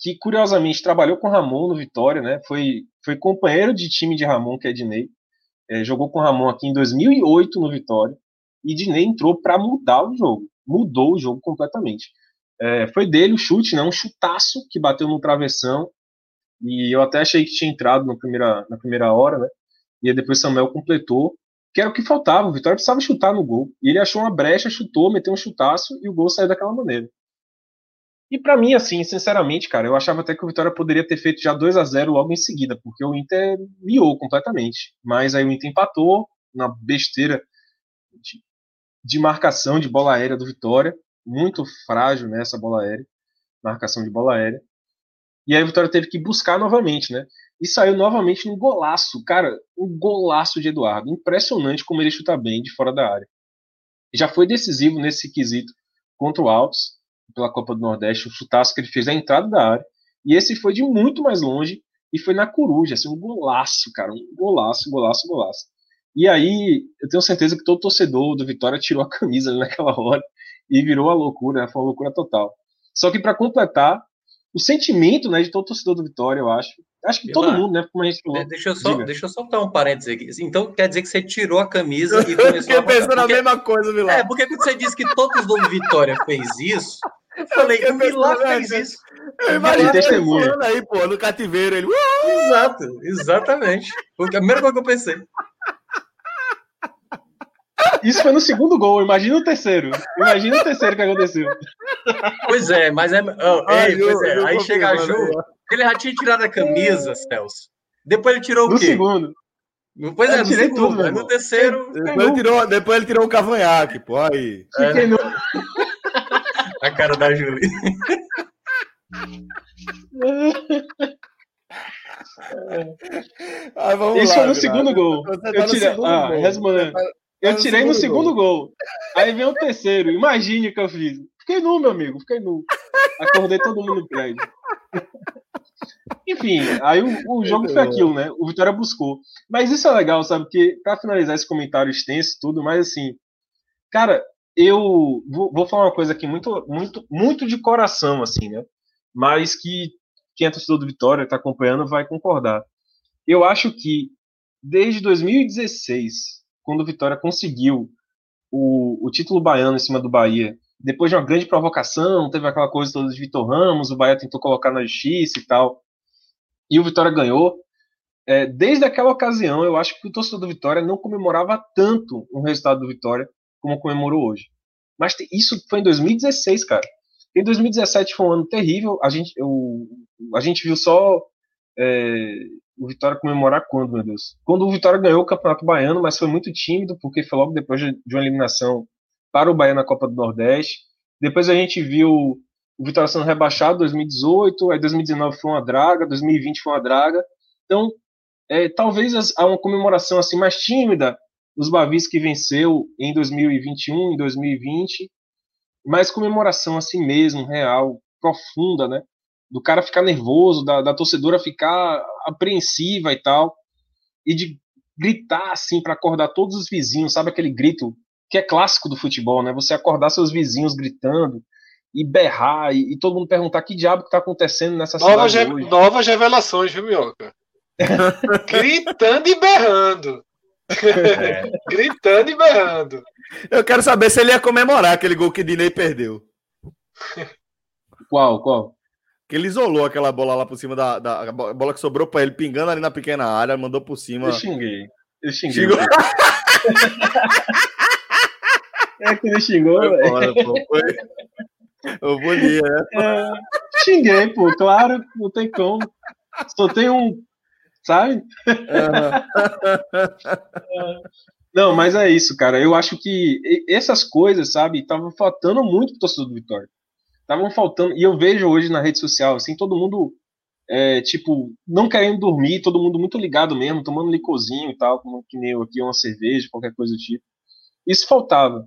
que, curiosamente, trabalhou com Ramon no Vitória, né? Foi, foi companheiro de time de Ramon, que é Ednei. É, jogou com Ramon aqui em 2008 no Vitória e Diney entrou para mudar o jogo, mudou o jogo completamente. É, foi dele o chute, né, um chutaço que bateu no travessão, e eu até achei que tinha entrado na primeira, na primeira hora, né, e depois Samuel completou, que era o que faltava. O Vitória precisava chutar no gol. E ele achou uma brecha, chutou, meteu um chutaço e o gol saiu daquela maneira. E para mim, assim, sinceramente, cara, eu achava até que o Vitória poderia ter feito já 2 a 0 logo em seguida, porque o Inter miou completamente. Mas aí o Inter empatou na besteira de, marcação de bola aérea do Vitória, muito frágil nessa bola aérea, marcação de bola aérea. E aí o Vitória teve que buscar novamente, né? E saiu novamente num golaço, cara, um golaço de Eduardo. Impressionante como ele chuta bem de fora da área. Já foi decisivo nesse quesito contra o Altos pela Copa do Nordeste, o chutaço que ele fez na entrada da área. E esse foi de muito mais longe e foi na coruja, assim, um golaço, cara, um golaço, golaço, golaço. E aí, eu tenho certeza que todo torcedor do Vitória tirou a camisa ali naquela hora e virou a loucura, né? foi uma loucura total. Só que para completar, o sentimento né, de todo torcedor do Vitória, eu acho. Acho que todo mundo, né? Como a gente falou. Deixa eu só, deixa eu só dar um parênteses aqui. Então quer dizer que você tirou a camisa e começou eu a. pensando na mesma coisa, Vilar. É, porque quando você disse que todo torcedor do Vitória fez isso, eu falei, o Vilar fez isso. Eu imagino testemunha. aí, pô, no cativeiro, ele. Exato, exatamente. Foi a primeira coisa que eu pensei. Isso foi no segundo gol, imagina o terceiro. Imagina o terceiro que aconteceu. Pois é, mas é. Oh, Ai, ei, pois é. Aí chega a Ju, ele já tinha tirado a camisa, Celso. Depois ele tirou o no quê? No segundo. Depois é, eu tirei segundo, tudo, no terceiro. Depois ele, tirou, depois ele tirou o cavanhaque, pô. Aí. É. No... a cara da Júlia. Ah, Isso lá, foi no segundo gol. Tá eu tirei, ah, gol. Eu tirei no segundo gol. Aí vem o terceiro. Imagine o que eu fiz. Fiquei nu, meu amigo. Fiquei nu. Acordei todo mundo no prédio. Enfim, aí o, o jogo foi aquilo, né? O Vitória buscou. Mas isso é legal, sabe? Porque, pra finalizar esse comentário extenso tudo, mas assim, cara, eu vou, vou, falar uma coisa aqui muito, muito, muito de coração, assim, né? Mas que quem é torcedor do Vitória, está acompanhando, vai concordar. Eu acho que desde 2016, quando o Vitória conseguiu o, o título baiano em cima do Bahia, depois de uma grande provocação, teve aquela coisa toda de Vitor Ramos, o Bahia tentou colocar na justiça e tal, e o Vitória ganhou. É, desde aquela ocasião, eu acho que o torcedor do Vitória não comemorava tanto o resultado do Vitória como comemorou hoje. Mas isso foi em 2016, cara. Em 2017 foi um ano terrível. A gente, eu, a gente viu só é, o Vitória comemorar quando, meu Deus? Quando o Vitória ganhou o Campeonato Baiano, mas foi muito tímido, porque foi logo depois de uma eliminação para o Bahia na Copa do Nordeste. Depois a gente viu o Vitória sendo rebaixado em 2018, aí 2019 foi uma draga, 2020 foi uma draga. Então, é, talvez há uma comemoração assim mais tímida dos Bavis que venceu em 2021, em 2020, mais comemoração assim mesmo, real, profunda, né? Do cara ficar nervoso, da, da torcedora ficar apreensiva e tal, e de gritar assim para acordar todos os vizinhos, sabe aquele grito que é clássico do futebol, né? Você acordar seus vizinhos gritando e berrar e, e todo mundo perguntar que diabo que tá acontecendo nessa Nova cidade hoje. Novas revelações, viu, Minhoca? gritando e berrando. É. gritando e berrando. Eu quero saber se ele ia comemorar aquele gol que Dinei perdeu. Qual, qual? Que ele isolou aquela bola lá por cima da, da bola que sobrou para ele, pingando ali na pequena área, mandou por cima. Eu xinguei. Eu xinguei. Xingou. é que ele xingou, velho. Foi... Eu vou né? É, xinguei, pô, claro, não tem como. Só tem um. Sabe? Uhum. não, mas é isso, cara. Eu acho que essas coisas, sabe, estavam faltando muito pro torcedor do Vitória estavam faltando. E eu vejo hoje na rede social, assim, todo mundo, é, tipo, não querendo dormir, todo mundo muito ligado mesmo, tomando licozinho e tal, como que nem eu aqui, uma cerveja, qualquer coisa do tipo. Isso faltava.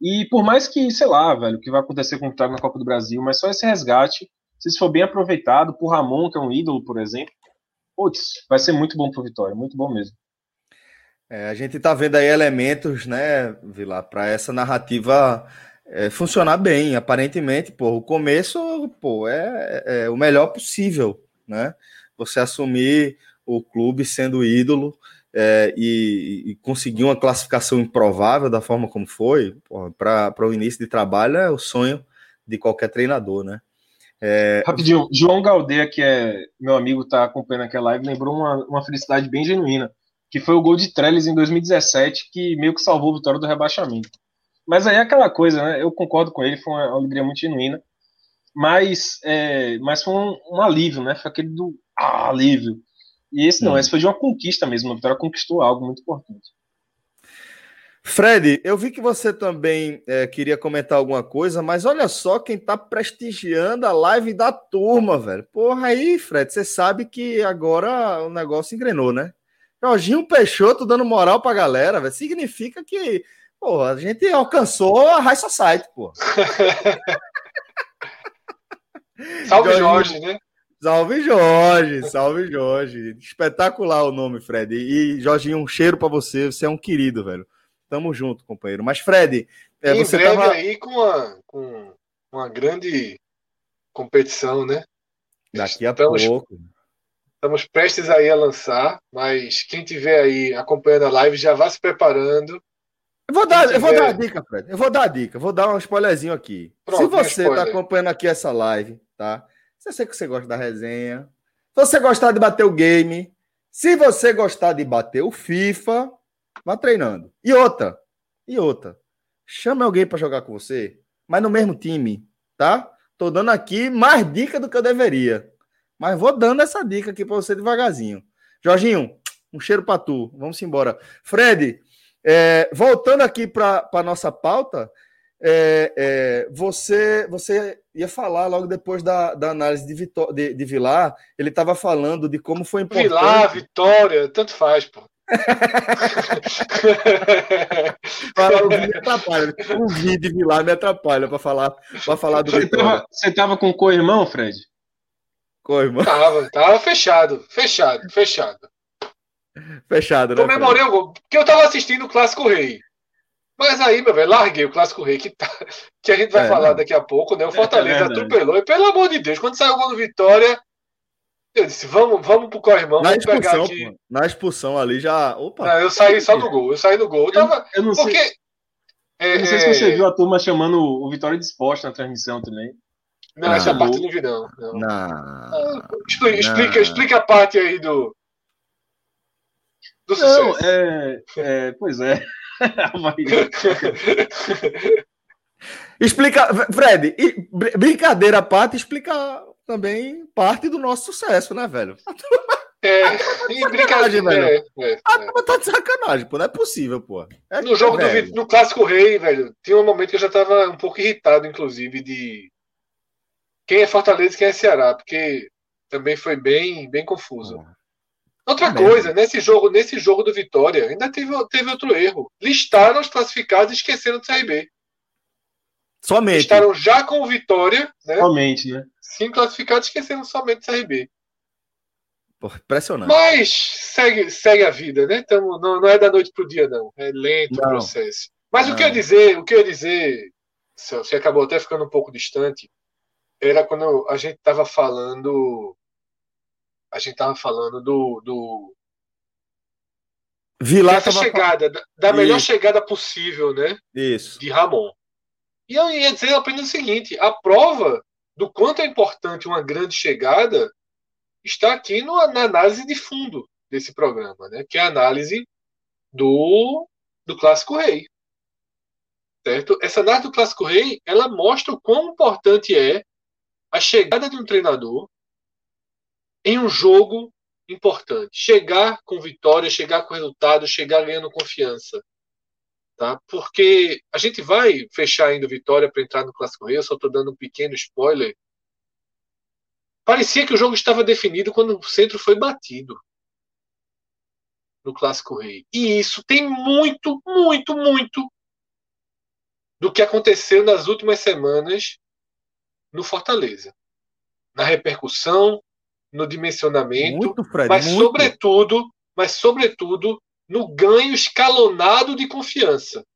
E por mais que, sei lá, velho, o que vai acontecer com o Vitória na Copa do Brasil, mas só esse resgate, se isso for bem aproveitado, por Ramon, que é um ídolo, por exemplo, putz, vai ser muito bom pro Vitória, muito bom mesmo. É, a gente tá vendo aí elementos, né, Vila, para essa narrativa é, funcionar bem. Aparentemente, pô, o começo pô, é, é, o melhor possível, né? Você assumir o clube sendo ídolo é, e, e, conseguir uma classificação improvável da forma como foi, para o início de trabalho é o sonho de qualquer treinador, né? É... Rapidinho, João Galdeia, que é meu amigo, tá acompanhando aquela live, lembrou uma, uma felicidade bem genuína. que foi o gol de Trellis em 2017, que meio que salvou a vitória do rebaixamento. Mas aí é aquela coisa, né? Eu concordo com ele, foi uma alegria muito genuína. Mas, é, mas foi um, um, alívio, né? Foi aquele do ah, alívio. E esse não, hum. esse foi de uma conquista mesmo. A vitória conquistou algo muito importante. Fred, eu vi que você também é, queria comentar alguma coisa, mas olha só quem tá prestigiando a live da turma, velho. Porra aí, Fred, você sabe que agora o negócio engrenou, né? Jorginho Peixoto dando moral pra galera, velho. Significa que, porra, a gente alcançou a High Society, pô. salve Jorge, né? Salve Jorge, salve Jorge. Espetacular o nome, Fred. E Jorginho, um cheiro para você. Você é um querido, velho. Tamo junto, companheiro. Mas, Fred, é, em você breve tava... aí com uma, com uma grande competição, né? Daqui a estamos, pouco. Estamos prestes aí a lançar, mas quem tiver aí acompanhando a live já vá se preparando. Eu vou dar, eu vou dar a dica, Fred. Eu vou dar a dica, vou dar um spoilerzinho aqui. Pronto, se você está acompanhando aqui essa live, tá? Se eu sei que você gosta da resenha, se você gostar de bater o game, se você gostar de bater o FIFA, Vá treinando. E outra, e outra. Chame alguém para jogar com você, mas no mesmo time, tá? Tô dando aqui mais dica do que eu deveria. Mas vou dando essa dica aqui para você devagarzinho. Jorginho, um cheiro para tu. Vamos embora. Fred, é, voltando aqui para a nossa pauta, é, é, você você ia falar logo depois da, da análise de, Vitó de, de Vilar, ele estava falando de como foi importante. Vilar, Vitória, tanto faz, pô. Fala, o me atrapalha. O vídeo de lá me atrapalha para falar, pra falar do você tava, você tava com o co-irmão, Fred? Co-irmão? Tava, tava fechado, fechado, fechado. Fechado, né? Comemorei o gol, porque eu tava assistindo o Clássico Rei. Mas aí, meu velho, larguei o Clássico Rei, que, tá, que a gente vai é, falar não. daqui a pouco, né? O Fortaleza é, é atropelou. E pelo amor de Deus, quando saiu o gol do Vitória, eu disse, vamos, vamos pro corrimão, na expulsão, aqui. Pô, na expulsão ali já. Opa! Não, eu saí só do gol, eu saí do gol. Eu, tava, eu não porque, sei. É, não sei se você é, viu a turma chamando o Vitória de Esporte na transmissão também. Não, não essa parte não vi, não. não. não. Ah, explica, explica, a parte aí do. Do não, é, é, pois é. explica, Fred, brincadeira à parte, explica também parte do nosso sucesso, né, velho? É, e brincadeira, velho. É, é, a turma tá de sacanagem, pô. Não é possível, pô. É, no jogo do, no Clássico Rei, velho, tinha um momento que eu já tava um pouco irritado, inclusive, de quem é Fortaleza e quem é Ceará, porque também foi bem, bem confuso. Outra coisa, nesse jogo, nesse jogo do Vitória, ainda teve, teve outro erro. Listaram os classificados e esqueceram do CRB. Somente. Listaram já com o Vitória, né? Somente, né? cinco classificados, esquecendo somente o CRB. Porra, impressionante. Mas segue, segue a vida, né? Então, não, não é da noite para o dia, não. É lento não. o processo. Mas não. o que eu ia dizer, o que eu dizer, você acabou até ficando um pouco distante, era quando a gente estava falando. A gente estava falando do. do Vilar essa chegada, da, da melhor chegada possível, né? Isso. De Ramon. E eu ia dizer apenas o seguinte: a prova do quanto é importante uma grande chegada está aqui no, na análise de fundo desse programa, né? que é a análise do, do Clássico Rei. Certo? Essa análise do Clássico Rei ela mostra o quão importante é a chegada de um treinador em um jogo importante. Chegar com vitória, chegar com resultado, chegar ganhando confiança. Tá? Porque a gente vai fechar ainda Vitória para entrar no Clássico Rei, eu só estou dando um pequeno spoiler. Parecia que o jogo estava definido quando o centro foi batido no Clássico Rei. E isso tem muito, muito, muito do que aconteceu nas últimas semanas no Fortaleza. Na repercussão, no dimensionamento, muito, Fred, mas muito. sobretudo, mas sobretudo no ganho escalonado de confiança.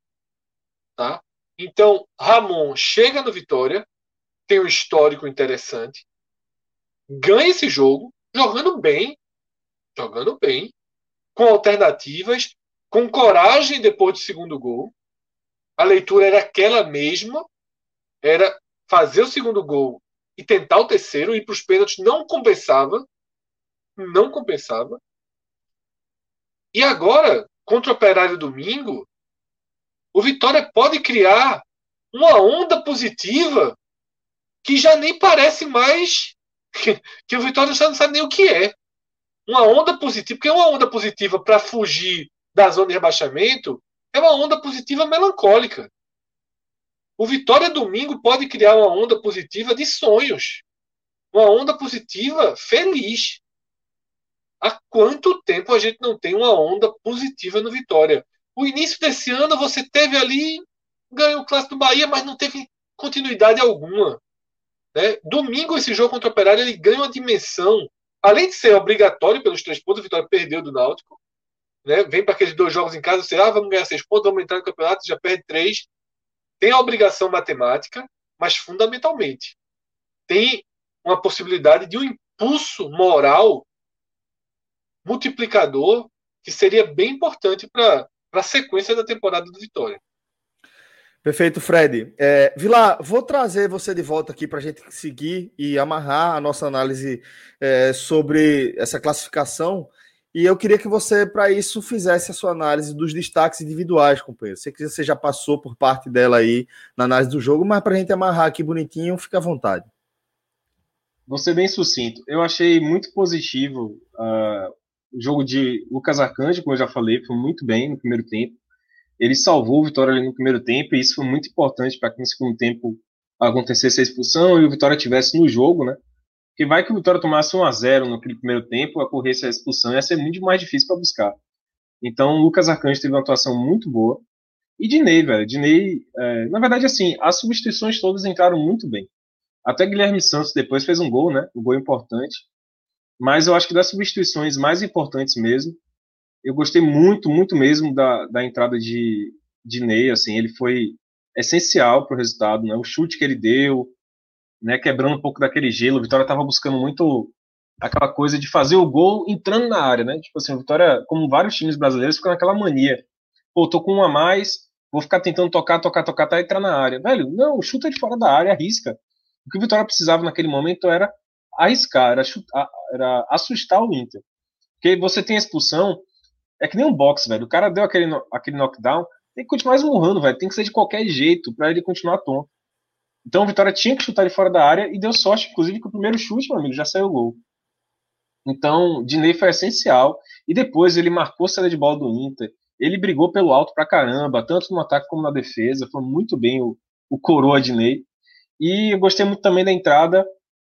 Tá? Então, Ramon chega no Vitória, tem um histórico interessante, ganha esse jogo, jogando bem, jogando bem, com alternativas, com coragem depois do segundo gol. A leitura era aquela mesma, era fazer o segundo gol e tentar o terceiro, ir para os pênaltis não compensava, não compensava. E agora, contra o Operário domingo, o Vitória pode criar uma onda positiva que já nem parece mais que, que o Vitória já não sabe nem o que é. Uma onda positiva, porque uma onda positiva para fugir da zona de rebaixamento é uma onda positiva melancólica. O Vitória domingo pode criar uma onda positiva de sonhos. Uma onda positiva feliz. Há quanto tempo a gente não tem uma onda positiva no Vitória? O início desse ano você teve ali, ganhou o clássico do Bahia, mas não teve continuidade alguma. Né? Domingo, esse jogo contra o Operário, ele ganha uma dimensão. Além de ser obrigatório pelos três pontos, o Vitória perdeu do Náutico. Né? Vem para aqueles dois jogos em casa, você, ah, vamos ganhar seis pontos, vamos entrar no campeonato, já perde três. Tem a obrigação matemática, mas fundamentalmente tem uma possibilidade de um impulso moral multiplicador que seria bem importante para a sequência da temporada do Vitória. Perfeito, Fred. É, Vila, vou trazer você de volta aqui para a gente seguir e amarrar a nossa análise é, sobre essa classificação. E eu queria que você, para isso, fizesse a sua análise dos destaques individuais, companheiro. Sei que você já passou por parte dela aí na análise do jogo, mas para a gente amarrar aqui bonitinho, fica à vontade. Vou ser bem sucinto. Eu achei muito positivo uh, o jogo de Lucas Arcanjo, como eu já falei, foi muito bem no primeiro tempo ele salvou o Vitória ali no primeiro tempo, e isso foi muito importante para que no segundo tempo acontecesse a expulsão e o Vitória tivesse no jogo, né? Porque vai que o Vitória tomasse 1 a 0 naquele primeiro tempo, ocorresse a expulsão, ia ser muito mais difícil para buscar. Então, o Lucas Arcanjo teve uma atuação muito boa. E Dinei, velho. Dinei, é, na verdade, assim, as substituições todas entraram muito bem. Até Guilherme Santos depois fez um gol, né? Um gol importante. Mas eu acho que das substituições mais importantes mesmo eu gostei muito, muito mesmo da, da entrada de, de Ney, assim, ele foi essencial para o resultado, né? O chute que ele deu, né, quebrando um pouco daquele gelo. O Vitória estava buscando muito aquela coisa de fazer o gol entrando na área, né? Tipo assim, o Vitória, como vários times brasileiros, ficou naquela mania. Pô, tô com um a mais, vou ficar tentando tocar, tocar, tocar, até entrar na área. Velho, não, chuta de fora da área, arrisca. O que o Vitória precisava naquele momento era arriscar, era, chutar, era assustar o Inter. Porque você tem a expulsão, é que nem um boxe, velho. O cara deu aquele, aquele knockdown, tem que continuar esmurrando, velho. Tem que ser de qualquer jeito para ele continuar tonto. Então o Vitória tinha que chutar de fora da área e deu sorte, inclusive, que o primeiro chute, meu amigo, já saiu o gol. Então, Dinei foi essencial. E depois ele marcou a saída de bola do Inter. Ele brigou pelo alto pra caramba, tanto no ataque como na defesa. Foi muito bem o, o coroa Dinei. E eu gostei muito também da entrada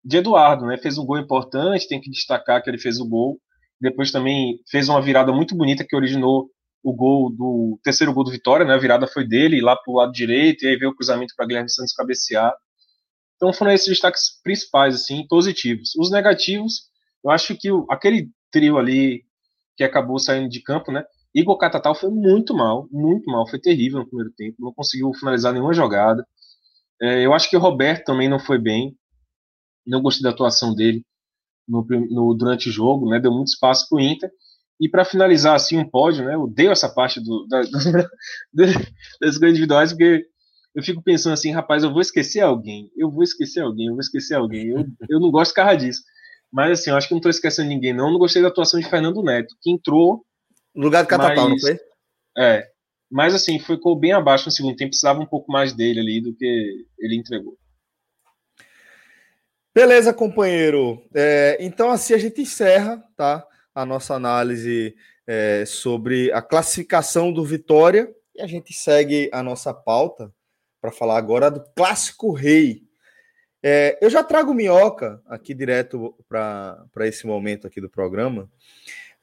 de Eduardo, né? Fez um gol importante, tem que destacar que ele fez o gol. Depois também fez uma virada muito bonita que originou o gol do terceiro gol do Vitória, né? A virada foi dele lá para o lado direito e aí veio o cruzamento para Guilherme Santos cabecear. Então foram esses destaques principais, assim, positivos. Os negativos, eu acho que o, aquele trio ali que acabou saindo de campo, né? Igor Catatal foi muito mal, muito mal, foi terrível no primeiro tempo, não conseguiu finalizar nenhuma jogada. É, eu acho que o Roberto também não foi bem, não gostei da atuação dele no, no, durante o jogo, né? Deu muito espaço para o Inter. E para finalizar assim um pódio, né? Eu odeio essa parte do, da, das coisas individuais, porque eu fico pensando assim, rapaz, eu vou esquecer alguém, eu vou esquecer alguém, eu vou esquecer alguém. Eu, eu não gosto de carra disso. Mas assim, eu acho que não estou esquecendo ninguém, não. Eu não gostei da atuação de Fernando Neto, que entrou. No lugar de Catapau, não foi? É. Mas assim, ficou bem abaixo no segundo tempo, precisava um pouco mais dele ali do que ele entregou. Beleza, companheiro. É, então, assim a gente encerra tá, a nossa análise é, sobre a classificação do Vitória e a gente segue a nossa pauta para falar agora do Clássico Rei. É, eu já trago minhoca aqui direto para esse momento aqui do programa,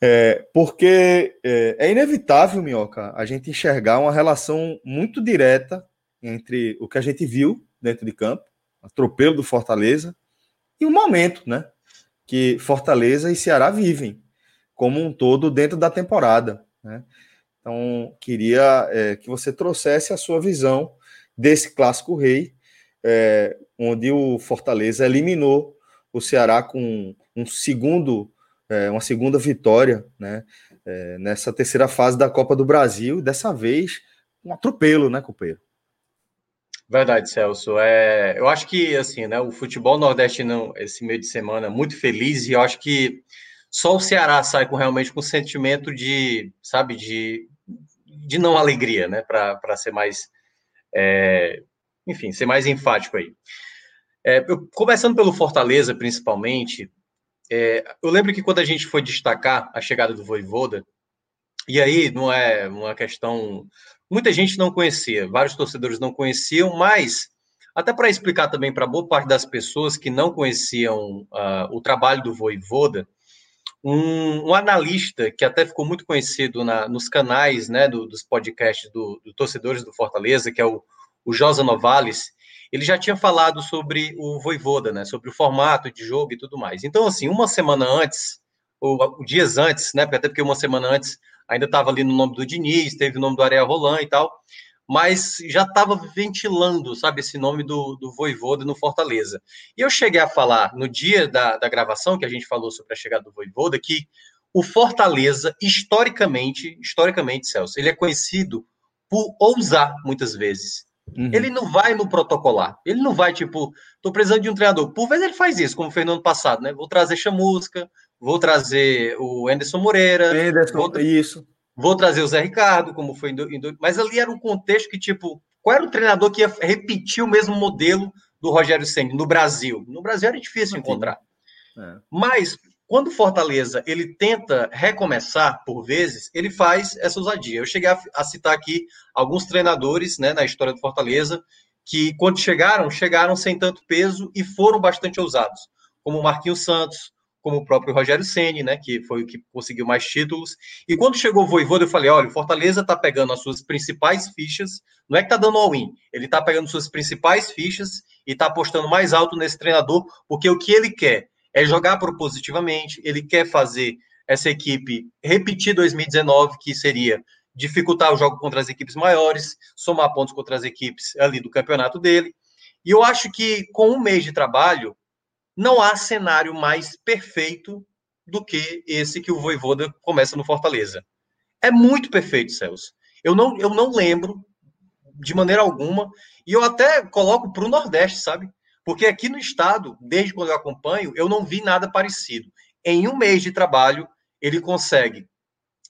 é, porque é, é inevitável, minhoca, a gente enxergar uma relação muito direta entre o que a gente viu dentro de campo, atropelo do Fortaleza, e o momento, né? Que Fortaleza e Ceará vivem como um todo dentro da temporada. Né? Então, queria é, que você trouxesse a sua visão desse clássico rei, é, onde o Fortaleza eliminou o Ceará com um segundo, é, uma segunda vitória, né? É, nessa terceira fase da Copa do Brasil, dessa vez um atropelo, né, companheiro? Verdade, Celso. É, eu acho que assim, né, o futebol nordestino esse meio de semana muito feliz e eu acho que só o Ceará sai com realmente com um sentimento de, sabe, de, de não alegria, né? Para ser mais, é, enfim, ser mais enfático aí. É, eu, começando pelo Fortaleza, principalmente, é, eu lembro que quando a gente foi destacar a chegada do Voivoda, e aí não é uma questão. Muita gente não conhecia, vários torcedores não conheciam, mas até para explicar também para boa parte das pessoas que não conheciam uh, o trabalho do Voivoda, um, um, analista que até ficou muito conhecido na, nos canais né, do, dos podcasts do, do, Torcedores do Fortaleza, que é o, o Josa Novales, ele já tinha falado sobre o Voivoda, né, sobre o formato de jogo e tudo mais. Então, assim, uma semana antes, ou dias antes, né, até porque uma semana antes ainda estava ali no nome do Diniz, teve o nome do Ariel Roland e tal, mas já estava ventilando, sabe, esse nome do, do Voivoda no Fortaleza. E eu cheguei a falar no dia da, da gravação, que a gente falou sobre a chegada do Voivoda, que o Fortaleza, historicamente, historicamente, Celso, ele é conhecido por ousar muitas vezes. Uhum. Ele não vai no protocolar. Ele não vai, tipo, tô precisando de um treinador. Por vezes ele faz isso, como fez no ano passado, né? Vou trazer Chamusca, vou trazer o Anderson Moreira. Anderson, vou, isso. Vou trazer o Zé Ricardo, como foi em, em, Mas ali era um contexto que, tipo, qual era o treinador que ia repetir o mesmo modelo do Rogério Senna no Brasil? No Brasil era difícil encontrar. É. Mas quando Fortaleza ele tenta recomeçar por vezes, ele faz essa ousadia. Eu cheguei a, a citar aqui alguns treinadores né, na história do Fortaleza que, quando chegaram, chegaram sem tanto peso e foram bastante ousados, como o Marquinhos Santos, como o próprio Rogério Ceni, né, que foi o que conseguiu mais títulos. E quando chegou o Voivoda, eu falei, olha, o Fortaleza está pegando as suas principais fichas, não é que está dando all-in, ele está pegando suas principais fichas e está apostando mais alto nesse treinador, porque o que ele quer é jogar propositivamente, ele quer fazer essa equipe repetir 2019, que seria dificultar o jogo contra as equipes maiores, somar pontos contra as equipes ali do campeonato dele. E eu acho que com um mês de trabalho, não há cenário mais perfeito do que esse que o Voivoda começa no Fortaleza. É muito perfeito, Celso. Eu não, eu não lembro de maneira alguma, e eu até coloco para o Nordeste, sabe? Porque aqui no estado, desde quando eu acompanho, eu não vi nada parecido. Em um mês de trabalho, ele consegue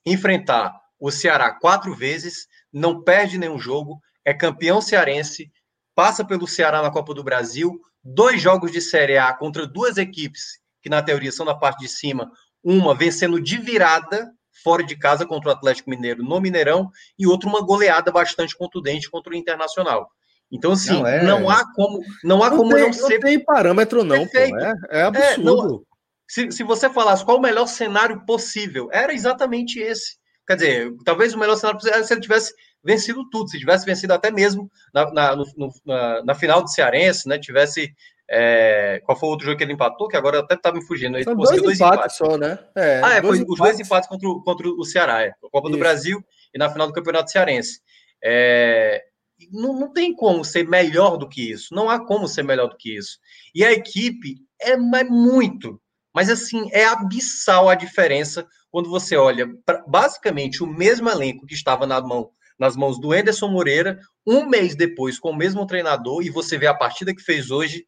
enfrentar o Ceará quatro vezes, não perde nenhum jogo, é campeão cearense, passa pelo Ceará na Copa do Brasil, dois jogos de Série A contra duas equipes que, na teoria, são na parte de cima, uma vencendo de virada fora de casa contra o Atlético Mineiro no Mineirão e outra uma goleada bastante contundente contra o Internacional. Então, assim, não, é... não há como não, há não como tem, não ser. Não tem parâmetro, não, pô. É, é absurdo. É, não... se, se você falasse qual o melhor cenário possível, era exatamente esse. Quer dizer, talvez o melhor cenário possível era se ele tivesse vencido tudo, se tivesse vencido até mesmo na, na, no, na, na final do Cearense, né? Tivesse. É... qual foi o outro jogo que ele empatou? Que agora até tá me fugindo. Ele São dois, dois empates, empates, só, né? É, ah, é, dois os dois empates contra, o, contra o Ceará, é. A Copa Isso. do Brasil e na final do Campeonato Cearense. É, não, não tem como ser melhor do que isso. Não há como ser melhor do que isso. E a equipe é, é muito, mas assim, é abissal a diferença quando você olha pra, basicamente o mesmo elenco que estava na mão, nas mãos do Anderson Moreira, um mês depois com o mesmo treinador, e você vê a partida que fez hoje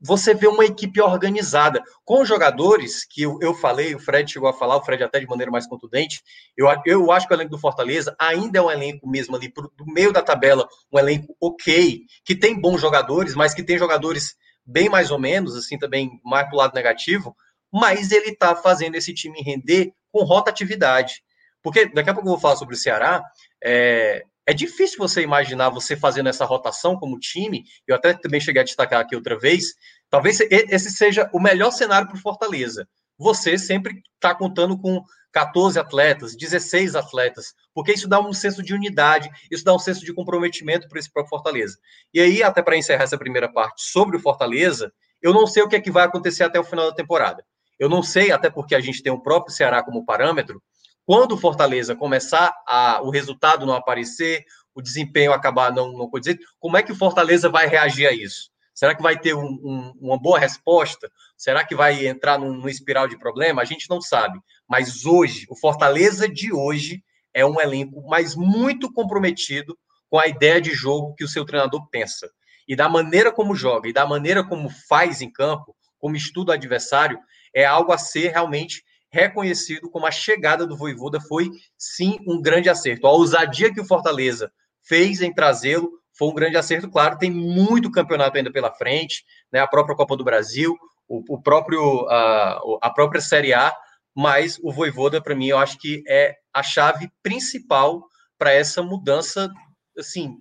você vê uma equipe organizada, com jogadores que eu, eu, falei, o Fred chegou a falar, o Fred até de maneira mais contundente. Eu, eu acho que o elenco do Fortaleza ainda é um elenco mesmo ali, pro, do meio da tabela, um elenco ok, que tem bons jogadores, mas que tem jogadores bem mais ou menos, assim, também mais pro lado negativo, mas ele tá fazendo esse time render com rotatividade. Porque daqui a pouco eu vou falar sobre o Ceará. É, é difícil você imaginar você fazendo essa rotação como time. Eu até também cheguei a destacar aqui outra vez. Talvez esse seja o melhor cenário para o Fortaleza. Você sempre está contando com 14 atletas, 16 atletas, porque isso dá um senso de unidade, isso dá um senso de comprometimento para esse próprio Fortaleza. E aí, até para encerrar essa primeira parte sobre o Fortaleza, eu não sei o que é que vai acontecer até o final da temporada. Eu não sei, até porque a gente tem o próprio Ceará como parâmetro, quando o Fortaleza começar a o resultado não aparecer, o desempenho acabar não, não condizendo, como é que o Fortaleza vai reagir a isso? Será que vai ter um, um, uma boa resposta? Será que vai entrar num, num espiral de problema? A gente não sabe. Mas hoje, o Fortaleza de hoje é um elenco, mas muito comprometido com a ideia de jogo que o seu treinador pensa. E da maneira como joga, e da maneira como faz em campo, como estuda o adversário, é algo a ser realmente reconhecido como a chegada do Voivoda foi sim um grande acerto. A ousadia que o Fortaleza fez em trazê-lo foi um grande acerto, claro. Tem muito campeonato ainda pela frente, né? A própria Copa do Brasil, o, o próprio a, a própria Série A, mas o Voivoda para mim eu acho que é a chave principal para essa mudança, assim,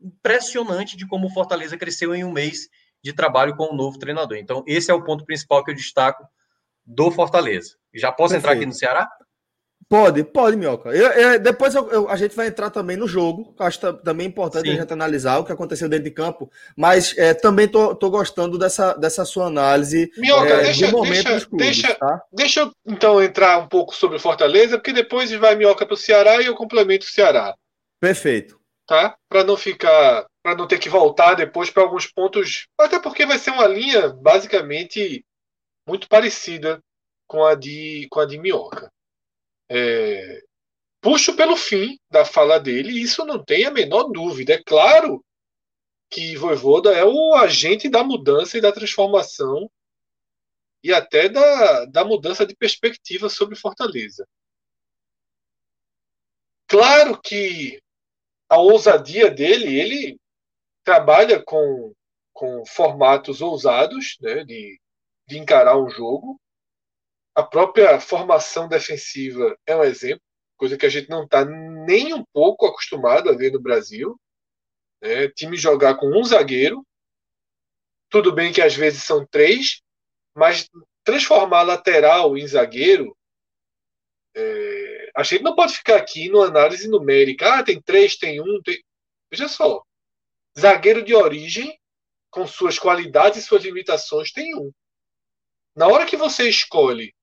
impressionante de como o Fortaleza cresceu em um mês de trabalho com o um novo treinador. Então, esse é o ponto principal que eu destaco do Fortaleza. Já posso Perfeito. entrar aqui no Ceará? Pode, pode, Minhoca. Eu, eu, depois eu, a gente vai entrar também no jogo. Acho também importante Sim. a gente analisar o que aconteceu dentro de campo. Mas é, também tô, tô gostando dessa, dessa sua análise Minhoca, é, deixa, do momento deixa, clubes, deixa, tá? deixa eu então entrar um pouco sobre o Fortaleza, porque depois vai Minhoca para o Ceará e eu complemento o Ceará. Perfeito. Tá? Para não ficar, para não ter que voltar depois para alguns pontos, até porque vai ser uma linha basicamente muito parecida com a de, com a de Minhoca. É, puxo pelo fim da fala dele, isso não tem a menor dúvida. É claro que Voivoda é o agente da mudança e da transformação e até da, da mudança de perspectiva sobre Fortaleza. Claro que a ousadia dele, ele trabalha com, com formatos ousados né, de, de encarar um jogo, a própria formação defensiva é um exemplo, coisa que a gente não está nem um pouco acostumado a ver no Brasil. Né? Time jogar com um zagueiro, tudo bem que às vezes são três, mas transformar lateral em zagueiro, é... a gente não pode ficar aqui numa análise numérica. Ah, tem três, tem um, tem... Veja só, zagueiro de origem, com suas qualidades e suas limitações, tem um. Na hora que você escolhe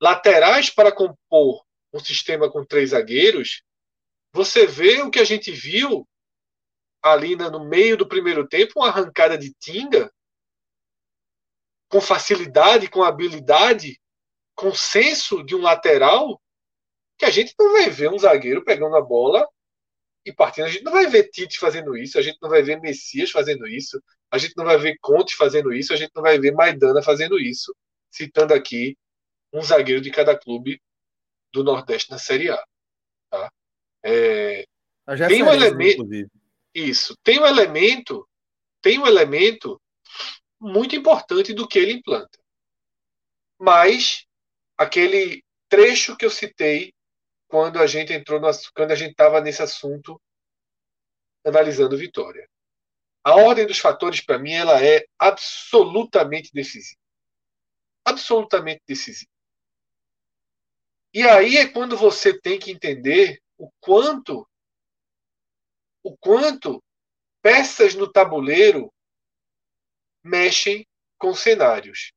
laterais para compor um sistema com três zagueiros, você vê o que a gente viu ali no meio do primeiro tempo, uma arrancada de Tinga, com facilidade, com habilidade, com senso de um lateral, que a gente não vai ver um zagueiro pegando a bola e partindo. A gente não vai ver Tite fazendo isso, a gente não vai ver Messias fazendo isso, a gente não vai ver Conte fazendo isso, a gente não vai ver Maidana fazendo isso. Citando aqui um zagueiro de cada clube do Nordeste na Série A. Tá? É, tem um elemento. Inclusive. Isso. Tem um elemento. Tem um elemento muito importante do que ele implanta. Mas aquele trecho que eu citei quando a gente entrou no, quando a gente estava nesse assunto analisando Vitória. A ordem dos fatores para mim ela é absolutamente decisiva. Absolutamente decisiva. E aí é quando você tem que entender o quanto o quanto peças no tabuleiro mexem com cenários.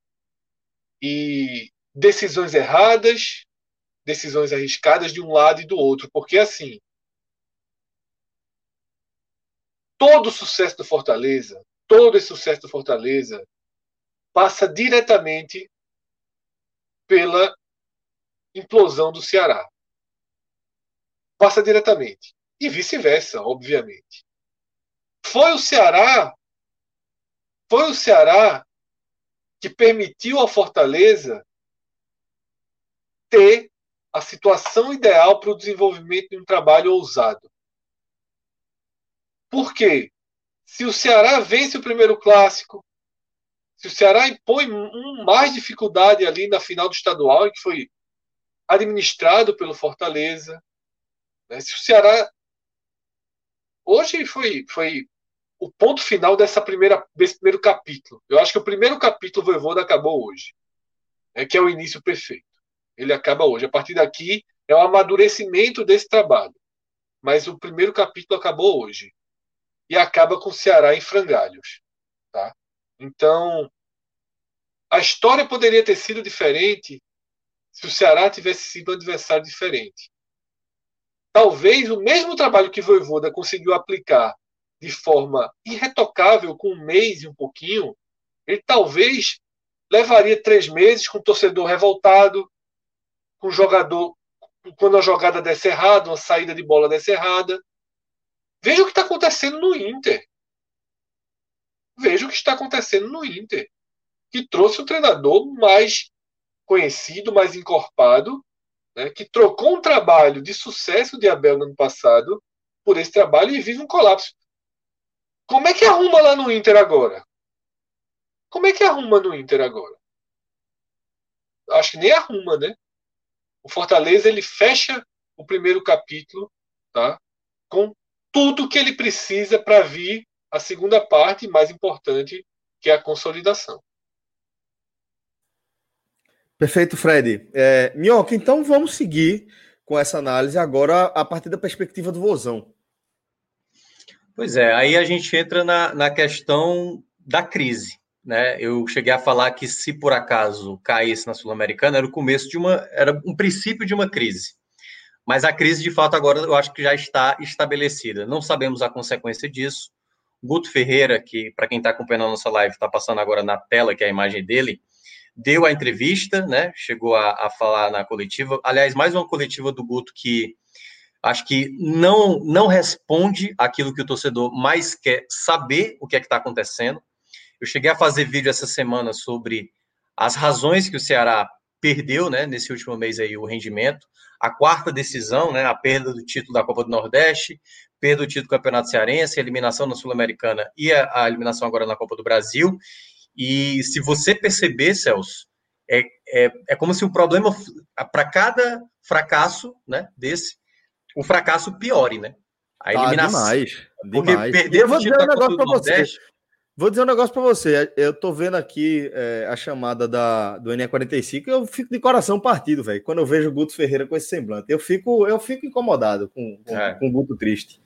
E decisões erradas, decisões arriscadas de um lado e do outro, porque assim, todo o sucesso do Fortaleza, todo esse sucesso do Fortaleza passa diretamente pela implosão do Ceará. Passa diretamente. E vice-versa, obviamente. Foi o Ceará, foi o Ceará que permitiu ao Fortaleza ter a situação ideal para o desenvolvimento de um trabalho ousado. Por quê? Se o Ceará vence o primeiro clássico, se o Ceará impõe mais dificuldade ali na final do estadual, que foi administrado pelo Fortaleza. Né? Se o Ceará. Hoje foi, foi o ponto final dessa primeira, desse primeiro capítulo. Eu acho que o primeiro capítulo do Voivoda acabou hoje, né? que é o início perfeito. Ele acaba hoje. A partir daqui é o amadurecimento desse trabalho. Mas o primeiro capítulo acabou hoje. E acaba com o Ceará em frangalhos. Tá? Então, a história poderia ter sido diferente se o Ceará tivesse sido um adversário diferente. Talvez o mesmo trabalho que Voivoda conseguiu aplicar de forma irretocável, com um mês e um pouquinho, ele talvez levaria três meses com o torcedor revoltado, com o jogador, quando a jogada desse errada, uma saída de bola desse errada. Veja o que está acontecendo no Inter. Veja o que está acontecendo no Inter, que trouxe o treinador mais conhecido, mais encorpado, né, que trocou um trabalho de sucesso de Abel no ano passado por esse trabalho e vive um colapso. Como é que arruma lá no Inter agora? Como é que arruma no Inter agora? Acho que nem arruma, né? O Fortaleza ele fecha o primeiro capítulo, tá? Com tudo que ele precisa para vir a segunda parte mais importante, que é a consolidação. Perfeito, Fred. É, Minhoca, então vamos seguir com essa análise agora a partir da perspectiva do Vozão. Pois é, aí a gente entra na, na questão da crise. Né? Eu cheguei a falar que se por acaso caísse na Sul-Americana, era o começo de uma. era um princípio de uma crise. Mas a crise, de fato, agora eu acho que já está estabelecida. Não sabemos a consequência disso. Guto Ferreira, que para quem está acompanhando a nossa live, está passando agora na tela, que é a imagem dele, deu a entrevista, né? Chegou a, a, falar na coletiva. Aliás, mais uma coletiva do Guto que acho que não não responde aquilo que o torcedor mais quer saber o que é que está acontecendo. Eu cheguei a fazer vídeo essa semana sobre as razões que o Ceará perdeu, né, nesse último mês aí o rendimento, a quarta decisão, né, a perda do título da Copa do Nordeste, perda do título do Campeonato Cearense, a eliminação na Sul-Americana e a, a eliminação agora na Copa do Brasil. E se você perceber, Celso, é, é, é como se o problema, para cada fracasso né, desse, o fracasso piore, né? A tá eliminação. Ah, demais, Porque demais. perder o título da Copa do Nordeste... Vou dizer um negócio para você. Eu tô vendo aqui é, a chamada da, do NE45 eu fico de coração partido, velho. Quando eu vejo o Guto Ferreira com esse semblante, eu fico, eu fico incomodado com, com, é. com o Guto triste.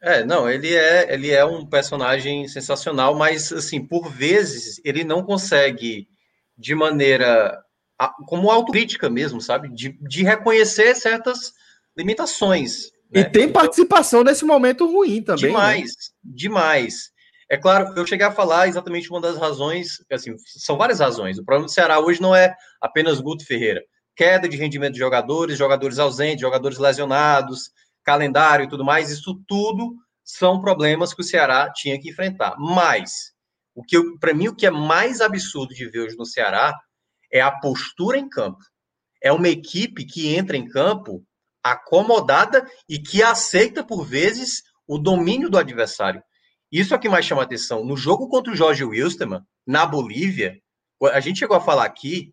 É, não, ele é, ele é um personagem sensacional, mas assim, por vezes ele não consegue de maneira como autocrítica mesmo, sabe? De, de reconhecer certas limitações. Né? E tem então, participação nesse momento ruim também. Demais, né? demais. É claro, eu cheguei a falar exatamente uma das razões, assim, são várias razões. O problema do Ceará hoje não é apenas Guto Ferreira. Queda de rendimento de jogadores, jogadores ausentes, jogadores lesionados, calendário e tudo mais, isso tudo são problemas que o Ceará tinha que enfrentar. Mas, o que para mim o que é mais absurdo de ver hoje no Ceará é a postura em campo. É uma equipe que entra em campo acomodada e que aceita por vezes o domínio do adversário. Isso é o que mais chama atenção. No jogo contra o Jorge Wilstermann, na Bolívia, a gente chegou a falar aqui,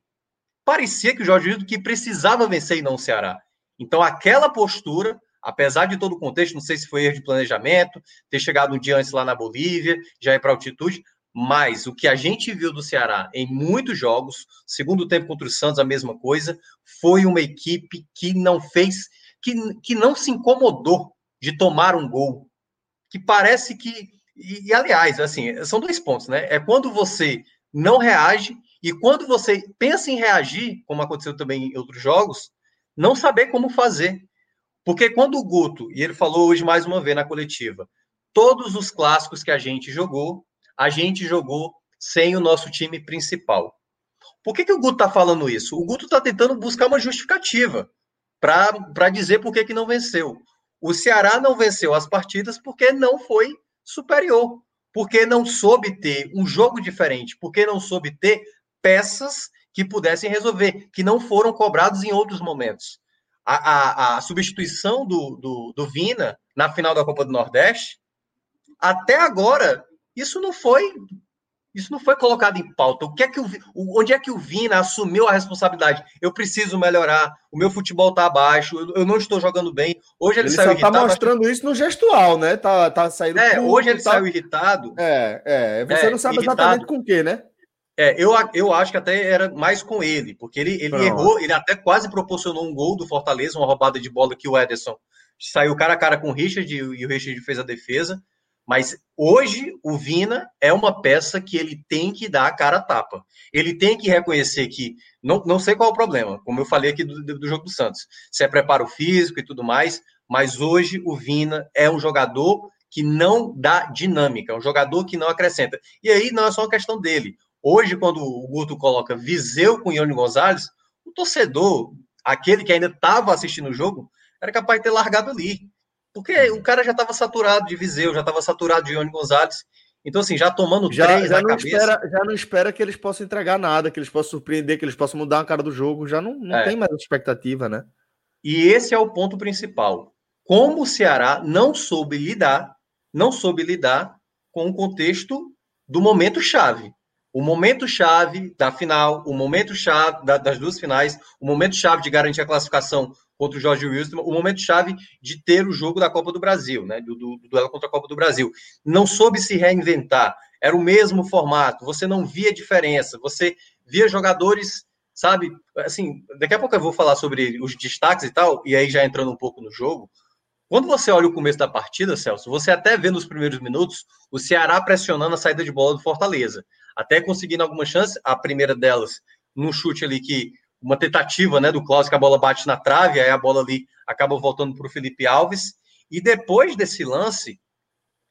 parecia que o Jorge Wilstermann que precisava vencer e não o Ceará. Então, aquela postura apesar de todo o contexto, não sei se foi erro de planejamento, ter chegado um dia antes lá na Bolívia, já ir para altitude, mas o que a gente viu do Ceará em muitos jogos, segundo tempo contra o Santos, a mesma coisa, foi uma equipe que não fez, que, que não se incomodou de tomar um gol. Que parece que. E, e aliás, assim, são dois pontos, né? É quando você não reage e quando você pensa em reagir, como aconteceu também em outros jogos, não saber como fazer. Porque quando o Guto, e ele falou hoje mais uma vez na coletiva, todos os clássicos que a gente jogou, a gente jogou sem o nosso time principal. Por que, que o Guto está falando isso? O Guto está tentando buscar uma justificativa para dizer por que, que não venceu. O Ceará não venceu as partidas porque não foi superior, porque não soube ter um jogo diferente, porque não soube ter peças que pudessem resolver, que não foram cobrados em outros momentos. A, a, a substituição do, do, do Vina na final da Copa do Nordeste, até agora, isso não foi isso não foi colocado em pauta. O que é que o, onde é que o Vina assumiu a responsabilidade? Eu preciso melhorar, o meu futebol está abaixo, eu, eu, não estou jogando bem. Hoje ele, ele saiu tá mostrando que... isso no gestual, né? Tá, tá saindo. É, hoje ele tá... saiu irritado. É, é. Você é, não sabe irritado. exatamente com o quê, né? É, eu, eu acho que até era mais com ele, porque ele, ele errou, ele até quase proporcionou um gol do Fortaleza, uma roubada de bola que o Ederson saiu cara a cara com o Richard e o Richard fez a defesa. Mas hoje o Vina é uma peça que ele tem que dar a cara a tapa. Ele tem que reconhecer que, não, não sei qual é o problema, como eu falei aqui do, do jogo do Santos, se é preparo físico e tudo mais, mas hoje o Vina é um jogador que não dá dinâmica, é um jogador que não acrescenta. E aí não é só uma questão dele. Hoje, quando o Guto coloca Viseu com Ione Gonzalez, o torcedor, aquele que ainda estava assistindo o jogo, era capaz de ter largado ali. Porque o cara já estava saturado de Viseu, já estava saturado de Ione Gonzalez. Então, assim, já tomando já, três já na não cabeça... Espera, já não espera que eles possam entregar nada, que eles possam surpreender, que eles possam mudar a cara do jogo. Já não, não é. tem mais expectativa, né? E esse é o ponto principal. Como o Ceará não soube lidar, não soube lidar com o contexto do momento chave. O momento chave da final, o momento chave da, das duas finais, o momento chave de garantir a classificação contra o Jorge Wilson, o momento chave de ter o jogo da Copa do Brasil, né? Do, do, do duelo contra a Copa do Brasil. Não soube se reinventar. Era o mesmo formato. Você não via diferença. Você via jogadores, sabe? Assim, daqui a pouco eu vou falar sobre os destaques e tal, e aí já entrando um pouco no jogo. Quando você olha o começo da partida, Celso, você até vê nos primeiros minutos o Ceará pressionando a saída de bola do Fortaleza, até conseguindo algumas chances. A primeira delas, num chute ali que uma tentativa né, do Klaus, que a bola bate na trave, aí a bola ali acaba voltando para o Felipe Alves. E depois desse lance,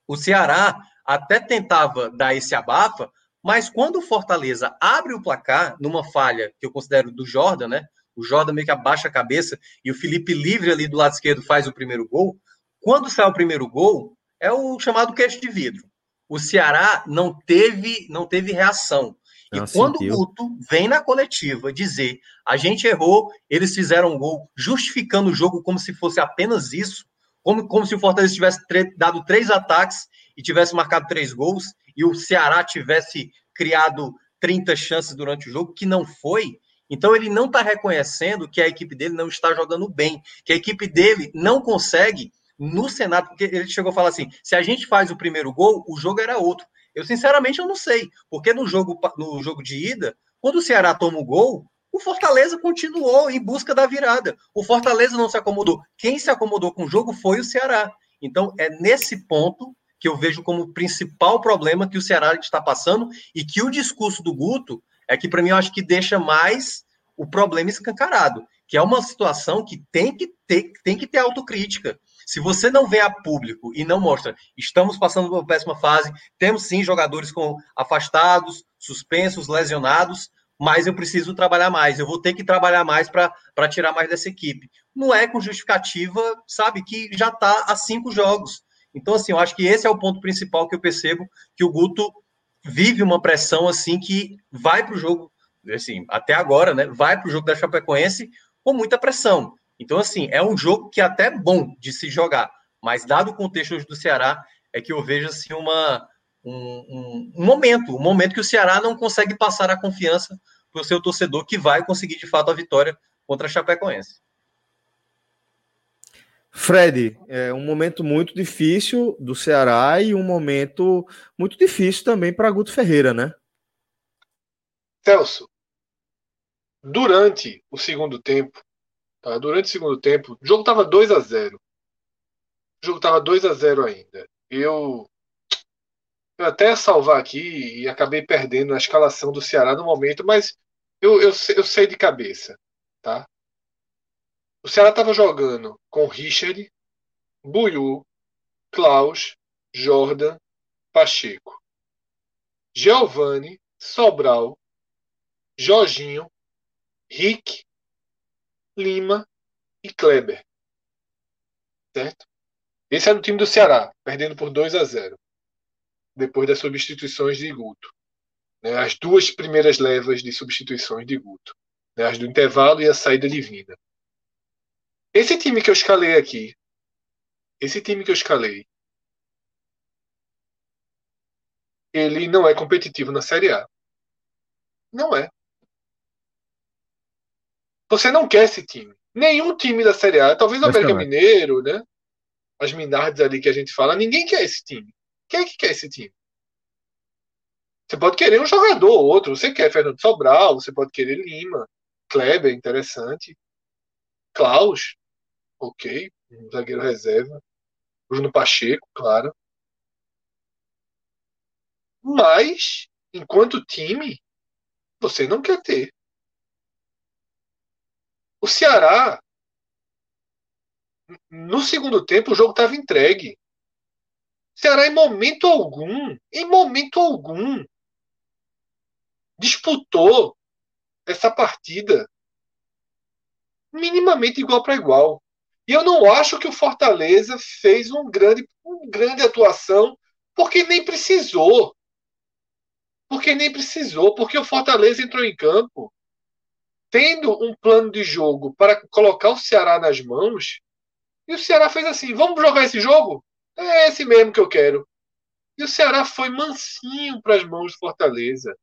o Ceará até tentava dar esse abafa, mas quando o Fortaleza abre o placar, numa falha que eu considero do Jordan, né? O Jordan meio que abaixa a cabeça e o Felipe livre ali do lado esquerdo faz o primeiro gol. Quando sai o primeiro gol, é o chamado queixo de vidro. O Ceará não teve, não teve reação. E Não quando o Guto vem na coletiva dizer a gente errou, eles fizeram um gol, justificando o jogo como se fosse apenas isso, como, como se o Fortaleza tivesse dado três ataques e tivesse marcado três gols, e o Ceará tivesse criado 30 chances durante o jogo, que não foi. Então ele não está reconhecendo que a equipe dele não está jogando bem, que a equipe dele não consegue no Senado, porque ele chegou a falar assim: se a gente faz o primeiro gol, o jogo era outro. Eu, sinceramente, eu não sei. Porque no jogo, no jogo de ida, quando o Ceará toma o gol, o Fortaleza continuou em busca da virada. O Fortaleza não se acomodou. Quem se acomodou com o jogo foi o Ceará. Então, é nesse ponto que eu vejo como principal problema que o Ceará está passando e que o discurso do Guto é que, para mim, eu acho que deixa mais o problema escancarado, que é uma situação que tem que ter, tem que ter autocrítica. Se você não vê a público e não mostra, estamos passando por uma péssima fase, temos sim jogadores com afastados, suspensos, lesionados, mas eu preciso trabalhar mais, eu vou ter que trabalhar mais para tirar mais dessa equipe. Não é com justificativa, sabe, que já está a cinco jogos. Então, assim, eu acho que esse é o ponto principal que eu percebo que o Guto vive uma pressão assim que vai para o jogo, assim, até agora, né? Vai para o jogo da Chapecoense com muita pressão. Então, assim, é um jogo que é até bom de se jogar, mas dado o contexto hoje do Ceará, é que eu vejo assim uma, um, um, um momento, um momento que o Ceará não consegue passar a confiança para o seu torcedor que vai conseguir de fato a vitória contra a Chapecoense. Fred, é um momento muito difícil do Ceará e um momento muito difícil também para Guto Ferreira, né? Celso, durante o segundo tempo, Tá? Durante o segundo tempo, o jogo estava 2 a 0 O jogo estava 2 a 0 ainda. Eu, eu até salvar aqui e acabei perdendo a escalação do Ceará no momento, mas eu, eu, eu sei de cabeça. Tá? O Ceará estava jogando com Richard, Buiu, Klaus, Jordan, Pacheco, Giovanni, Sobral, Jorginho, Rick Lima e Kleber. Certo? Esse era o time do Ceará, perdendo por 2 a 0 depois das substituições de Guto. Né? As duas primeiras levas de substituições de Guto. Né? As do intervalo e a saída divina. Esse time que eu escalei aqui, esse time que eu escalei, ele não é competitivo na Série A. Não é. Você não quer esse time. Nenhum time da Série A, talvez o América Mineiro, né? As Minardes ali que a gente fala, ninguém quer esse time. Quem é que quer esse time? Você pode querer um jogador ou outro. Você quer Fernando Sobral, você pode querer Lima, Kleber, interessante. Klaus, ok, um zagueiro reserva. Bruno Pacheco, claro. Mas, enquanto time, você não quer ter. O Ceará, no segundo tempo, o jogo estava entregue. O Ceará, em momento algum, em momento algum, disputou essa partida minimamente igual para igual. E eu não acho que o Fortaleza fez um grande, uma grande atuação Porque nem precisou. Porque nem precisou. Porque o Fortaleza entrou em campo tendo um plano de jogo para colocar o Ceará nas mãos. E o Ceará fez assim: vamos jogar esse jogo? É esse mesmo que eu quero. E o Ceará foi mansinho para as mãos do Fortaleza.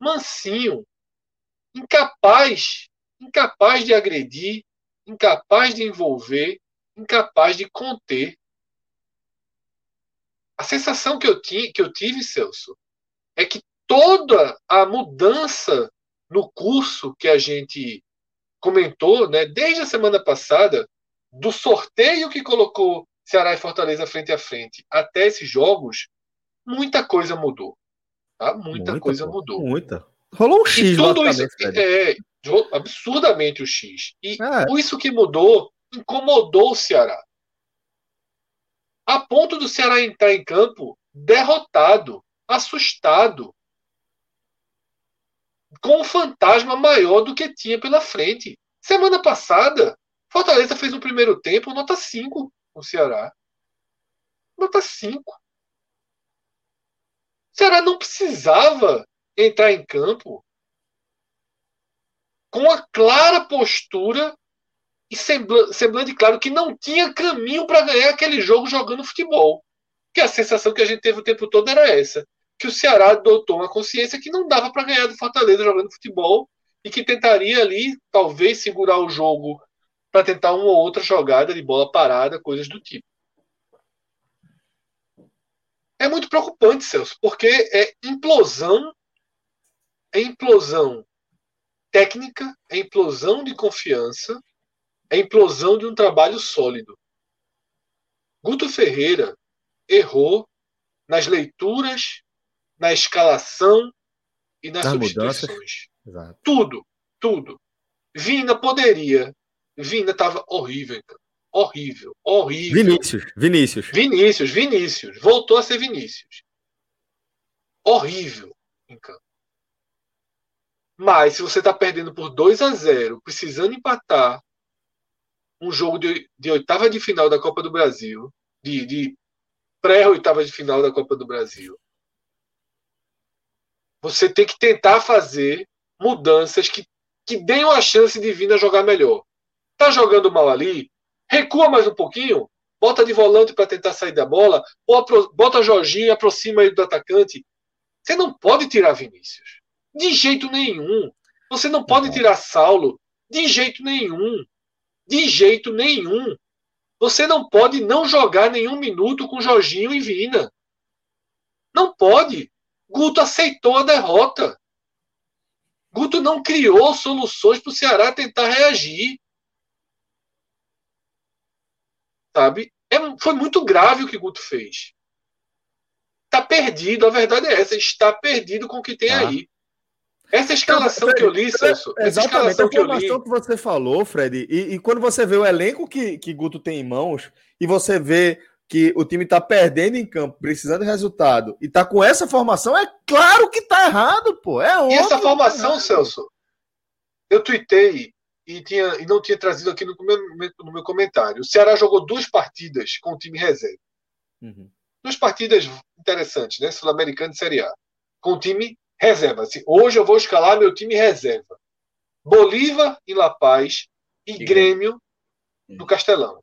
Mansinho. Incapaz. Incapaz de agredir. Incapaz de envolver. Incapaz de conter. A sensação que eu, ti, que eu tive, Celso, é que toda a mudança no curso que a gente comentou, né, desde a semana passada, do sorteio que colocou Ceará e Fortaleza frente a frente até esses jogos, muita coisa mudou. Tá? Muita, muita coisa mudou. Muita. Rolou um X e tudo isso é, é, absurdamente o X. E é. isso que mudou incomodou o Ceará. A ponto do Ceará entrar em campo derrotado, assustado, com um fantasma maior do que tinha pela frente. Semana passada, Fortaleza fez um primeiro tempo, nota 5 no Ceará. Nota 5. O Ceará não precisava entrar em campo com a clara postura e semblante claro que não tinha caminho para ganhar aquele jogo jogando futebol. Que a sensação que a gente teve o tempo todo era essa que o Ceará adotou uma consciência que não dava para ganhar do Fortaleza jogando futebol e que tentaria ali, talvez, segurar o jogo para tentar uma ou outra jogada de bola parada, coisas do tipo. É muito preocupante, Celso, porque é implosão, é implosão técnica, é implosão de confiança, é implosão de um trabalho sólido. Guto Ferreira errou nas leituras na escalação e nas, nas substituições. Tudo, tudo. Vina poderia. Vina estava horrível, então. Horrível, horrível. Vinícius, Vinícius. Vinícius, Vinícius. Voltou a ser Vinícius. Horrível em campo. Mas se você está perdendo por 2 a 0 precisando empatar um jogo de, de oitava de final da Copa do Brasil, de, de pré-oitava de final da Copa do Brasil, você tem que tentar fazer mudanças que, que deem uma chance de vir a jogar melhor. Tá jogando mal ali? Recua mais um pouquinho, bota de volante para tentar sair da bola, ou bota Jorginho e aproxima ele do atacante. Você não pode tirar Vinícius. De jeito nenhum. Você não pode tirar Saulo. De jeito nenhum. De jeito nenhum. Você não pode não jogar nenhum minuto com Jorginho e Vina. Não pode. Guto aceitou a derrota. Guto não criou soluções para o Ceará tentar reagir. Sabe? É, foi muito grave o que Guto fez. Está perdido, a verdade é essa, está perdido com o que tem ah. aí. Essa escalação que eu li, Celso. Essa escalação que eu li. que você falou, Fred, e, e, quando você vê o elenco que, que Guto tem em mãos, e você vê que o time está perdendo em campo, precisando de resultado, e está com essa formação, é claro que está errado, pô. É óbvio. E essa formação, tá Celso, eu tuitei e, tinha, e não tinha trazido aqui no meu, no meu comentário. O Ceará jogou duas partidas com o time reserva. Uhum. Duas partidas interessantes, né? Sul-Americano e Série A. Com o time reserva. Assim, hoje eu vou escalar meu time reserva. Bolívar em La Paz e, e Grêmio no Castelão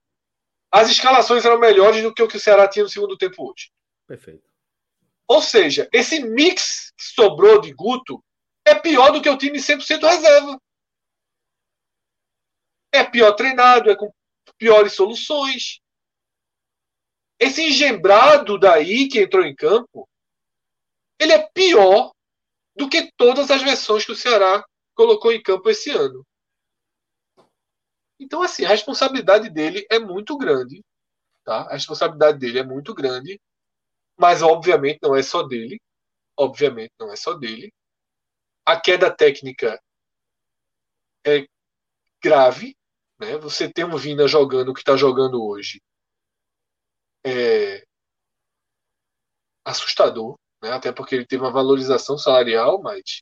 as escalações eram melhores do que o que o Ceará tinha no segundo tempo hoje. Perfeito. Ou seja, esse mix que sobrou de Guto é pior do que o time 100% reserva. É pior treinado, é com piores soluções. Esse engembrado daí que entrou em campo, ele é pior do que todas as versões que o Ceará colocou em campo esse ano. Então, assim, a responsabilidade dele é muito grande. Tá? A responsabilidade dele é muito grande. Mas, obviamente, não é só dele. Obviamente, não é só dele. A queda técnica é grave. Né? Você tem um Vina jogando o que está jogando hoje. É assustador. Né? Até porque ele teve uma valorização salarial, mas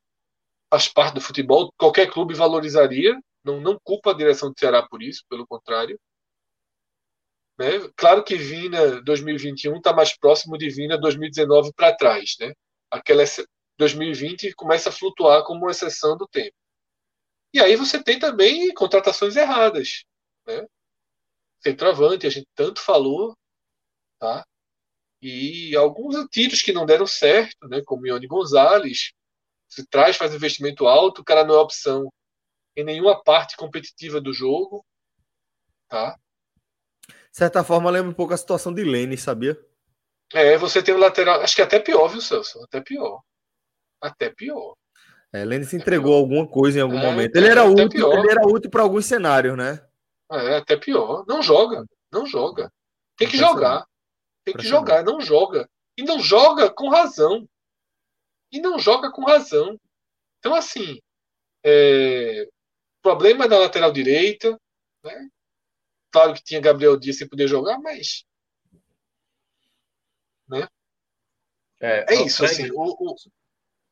faz parte do futebol. Qualquer clube valorizaria não, não culpa a direção do Ceará por isso, pelo contrário. Né? Claro que Vina 2021 está mais próximo de Vina 2019 para trás. Né? Aquela 2020 começa a flutuar como uma exceção do tempo. E aí você tem também contratações erradas. Né? Centroavante, a gente tanto falou, tá? E alguns tiros que não deram certo, né? como Ione Gonzalez, se traz, faz investimento alto, o cara não é opção em nenhuma parte competitiva do jogo, tá? De certa forma, lembra um pouco a situação de Lene, sabia? É, você tem o lateral, acho que até pior, viu, Celso? Até pior. Até pior. É, Lene se entregou alguma coisa em algum é, momento. Ele era útil, pior. ele era útil para alguns cenários, né? É, até pior. Não joga, não joga. Tem que jogar. Tem que jogar, não joga. E não joga com razão. E não joga com razão. Então, assim, é... problema da lateral direita, né? Claro que tinha Gabriel Dias sem poder jogar, mas. Né? É, é isso, assim. O, o...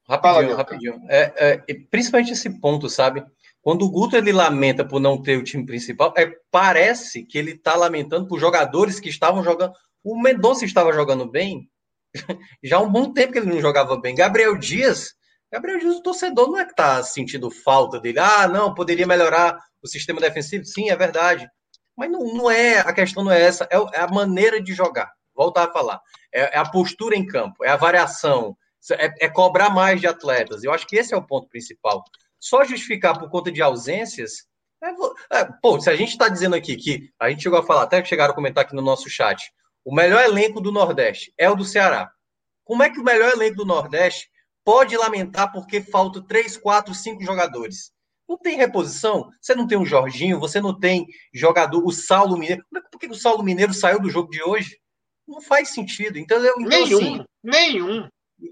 Rapidinho, rapidinho. É, é, principalmente esse ponto, sabe? Quando o Guto ele lamenta por não ter o time principal, é, parece que ele está lamentando por jogadores que estavam jogando. O Mendonça estava jogando bem já há um bom tempo que ele não jogava bem. Gabriel Dias, Gabriel Dias, o torcedor não é que está sentindo falta dele. Ah, não, poderia melhorar o sistema defensivo. Sim, é verdade. Mas não, não é, a questão não é essa, é, é a maneira de jogar. Voltar a falar. É, é, a postura em campo, é a variação, é, é cobrar mais de atletas. Eu acho que esse é o ponto principal. Só justificar por conta de ausências. É, é, pô, se a gente está dizendo aqui que a gente chegou a falar, até chegaram a comentar aqui no nosso chat, o melhor elenco do Nordeste é o do Ceará. Como é que o melhor elenco do Nordeste pode lamentar porque faltam três, quatro, cinco jogadores? Não tem reposição. Você não tem um Jorginho, você não tem jogador, o Saulo Mineiro. Por que o Saulo Mineiro saiu do jogo de hoje? Não faz sentido. Entendeu? Então, nenhum, assim, nenhum.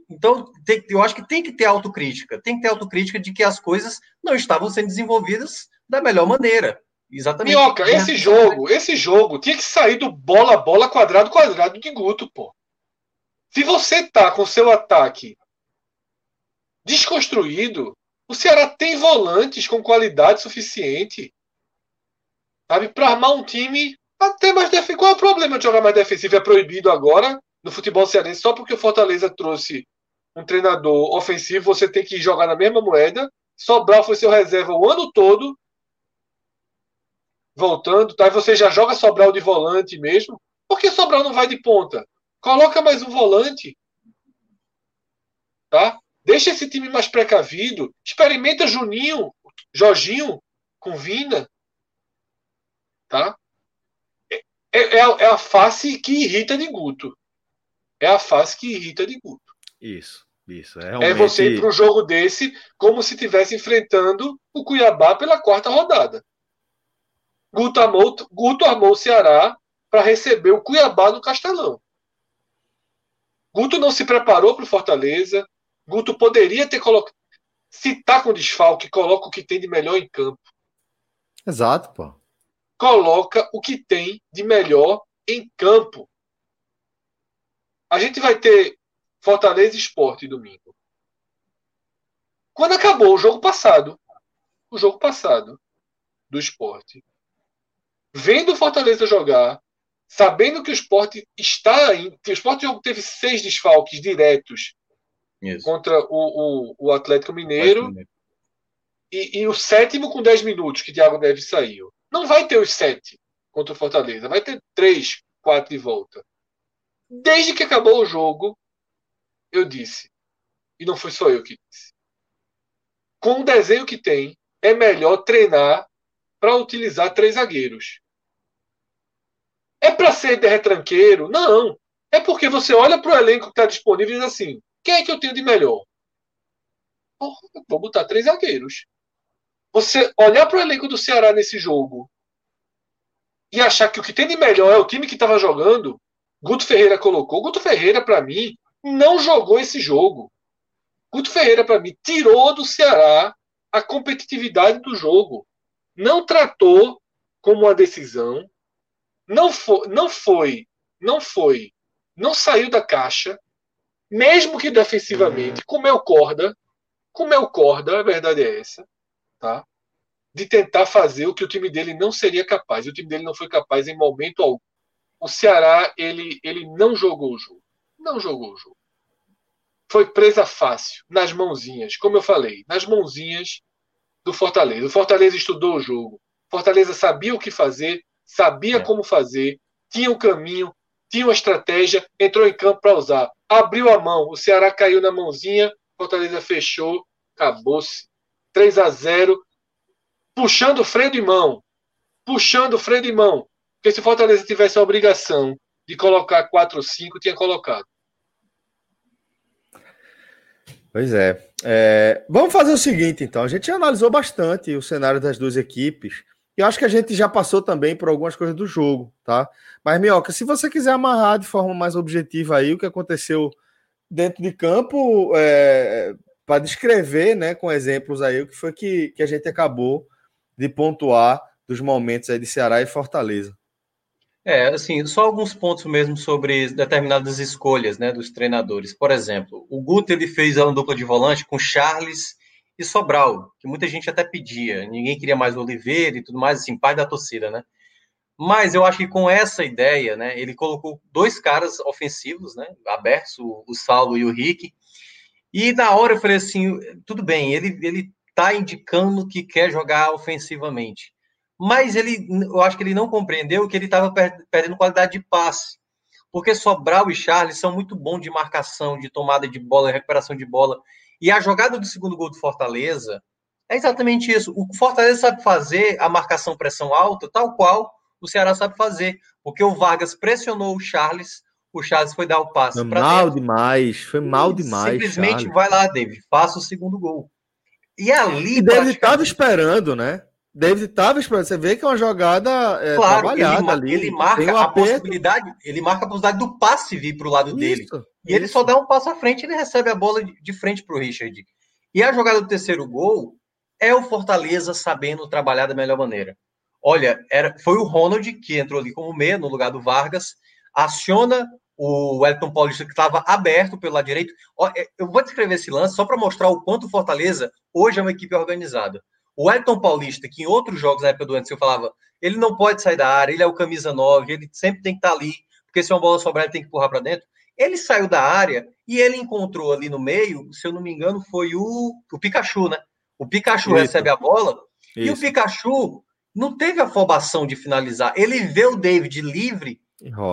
Então, tem, eu acho que tem que ter autocrítica. Tem que ter autocrítica de que as coisas não estavam sendo desenvolvidas da melhor maneira. Exatamente. Minhoca, esse jogo, esse jogo tinha que sair do bola, bola, quadrado, quadrado de Guto, pô. Se você tá com seu ataque desconstruído, o Ceará tem volantes com qualidade suficiente, sabe, para armar um time até mais defensivo. Qual é o problema de jogar mais defensivo? É proibido agora no futebol cearense só porque o Fortaleza trouxe um treinador ofensivo, você tem que jogar na mesma moeda. Sobral foi seu reserva o ano todo. Voltando, tá? Você já joga Sobral de volante mesmo. Por que Sobral não vai de ponta? Coloca mais um volante. Tá? Deixa esse time mais precavido. Experimenta Juninho, Jorginho com Vina. Tá? É, é, é a face que irrita de Guto. É a face que irrita de Guto. Isso, isso. É, realmente... é você ir para um jogo desse como se estivesse enfrentando o Cuiabá pela quarta rodada. Guto armou, Guto armou o Ceará para receber o Cuiabá no Castelão. Guto não se preparou para o Fortaleza, Guto poderia ter colocado. Se tá com desfalque, coloca o que tem de melhor em campo. Exato, pô. Coloca o que tem de melhor em campo. A gente vai ter Fortaleza Esporte domingo. Quando acabou o jogo passado, o jogo passado do esporte, vendo o Fortaleza jogar, sabendo que o esporte está. Em, que o esporte teve seis desfalques diretos isso. contra o, o, o Atlético Mineiro. E, e, o sétimo com 10 minutos que Thiago Neves saiu. Não vai ter os sete contra o Fortaleza, vai ter três, quatro de volta. Desde que acabou o jogo, eu disse, e não foi só eu que disse. Com o desenho que tem, é melhor treinar para utilizar três zagueiros. É para ser de retranqueiro? Não. É porque você olha para o elenco que está disponível e diz assim: quem é que eu tenho de melhor? vou botar três zagueiros. Você olhar para o elenco do Ceará nesse jogo e achar que o que tem de melhor é o time que estava jogando, Guto Ferreira colocou. Guto Ferreira, para mim, não jogou esse jogo. Guto Ferreira, para mim, tirou do Ceará a competitividade do jogo. Não tratou como uma decisão. Não foi, não foi, não foi, não saiu da caixa mesmo que defensivamente, comeu corda, comeu corda, a verdade é essa, tá? De tentar fazer o que o time dele não seria capaz. E o time dele não foi capaz em momento algum. o Ceará ele, ele não jogou o jogo. Não jogou o jogo. Foi presa fácil, nas mãozinhas, como eu falei, nas mãozinhas do Fortaleza. O Fortaleza estudou o jogo. Fortaleza sabia o que fazer, sabia é. como fazer, tinha o um caminho, tinha uma estratégia, entrou em campo para usar. Abriu a mão, o Ceará caiu na mãozinha, Fortaleza fechou, acabou-se. 3 a 0 puxando o freio de mão. Puxando o freio de mão. Porque se Fortaleza tivesse a obrigação de colocar 4 ou 5, tinha colocado. Pois é. é. Vamos fazer o seguinte, então. A gente analisou bastante o cenário das duas equipes. E acho que a gente já passou também por algumas coisas do jogo, tá? Mas, Minhoca, se você quiser amarrar de forma mais objetiva aí o que aconteceu dentro de campo, é, para descrever, né, com exemplos aí, o que foi que, que a gente acabou de pontuar dos momentos aí de Ceará e Fortaleza. É, assim, só alguns pontos mesmo sobre determinadas escolhas, né, dos treinadores. Por exemplo, o Guto ele fez a dupla de volante com Charles e Sobral, que muita gente até pedia. Ninguém queria mais o Oliveira e tudo mais, assim, pai da torcida, né? Mas eu acho que com essa ideia, né, ele colocou dois caras ofensivos, né, abertos, o, o Saulo e o Rick. E na hora eu falei assim, tudo bem, ele ele tá indicando que quer jogar ofensivamente mas ele, eu acho que ele não compreendeu que ele estava perdendo qualidade de passe. Porque Sobral e Charles são muito bons de marcação, de tomada de bola, recuperação de bola. E a jogada do segundo gol do Fortaleza é exatamente isso. O Fortaleza sabe fazer a marcação pressão alta, tal qual o Ceará sabe fazer. Porque o Vargas pressionou o Charles, o Charles foi dar o passe. Foi mal dentro. demais, foi mal demais. Simplesmente Charles. vai lá, David, faça o segundo gol. E ali. E David estava esperando, né? David estava esperando. Você vê que é uma jogada é, claro, trabalhada ele, ali. Ele marca um a possibilidade, ele marca a possibilidade do passe vir para o lado isso, dele. E ele só dá um passo à frente e ele recebe a bola de, de frente para o Richard. E a jogada do terceiro gol é o Fortaleza sabendo trabalhar da melhor maneira. Olha, era, foi o Ronald que entrou ali como meia no lugar do Vargas, aciona o Elton Paulista que estava aberto pelo lado direito. É, eu vou descrever esse lance só para mostrar o quanto o Fortaleza hoje é uma equipe organizada. O Elton Paulista, que em outros jogos na época do antes eu falava, ele não pode sair da área, ele é o camisa 9, ele sempre tem que estar tá ali, porque se uma bola sobrar, ele tem que empurrar para dentro. Ele saiu da área e ele encontrou ali no meio, se eu não me engano, foi o, o Pikachu, né? O Pikachu Isso. recebe a bola Isso. e o Pikachu não teve afobação de finalizar. Ele vê o David livre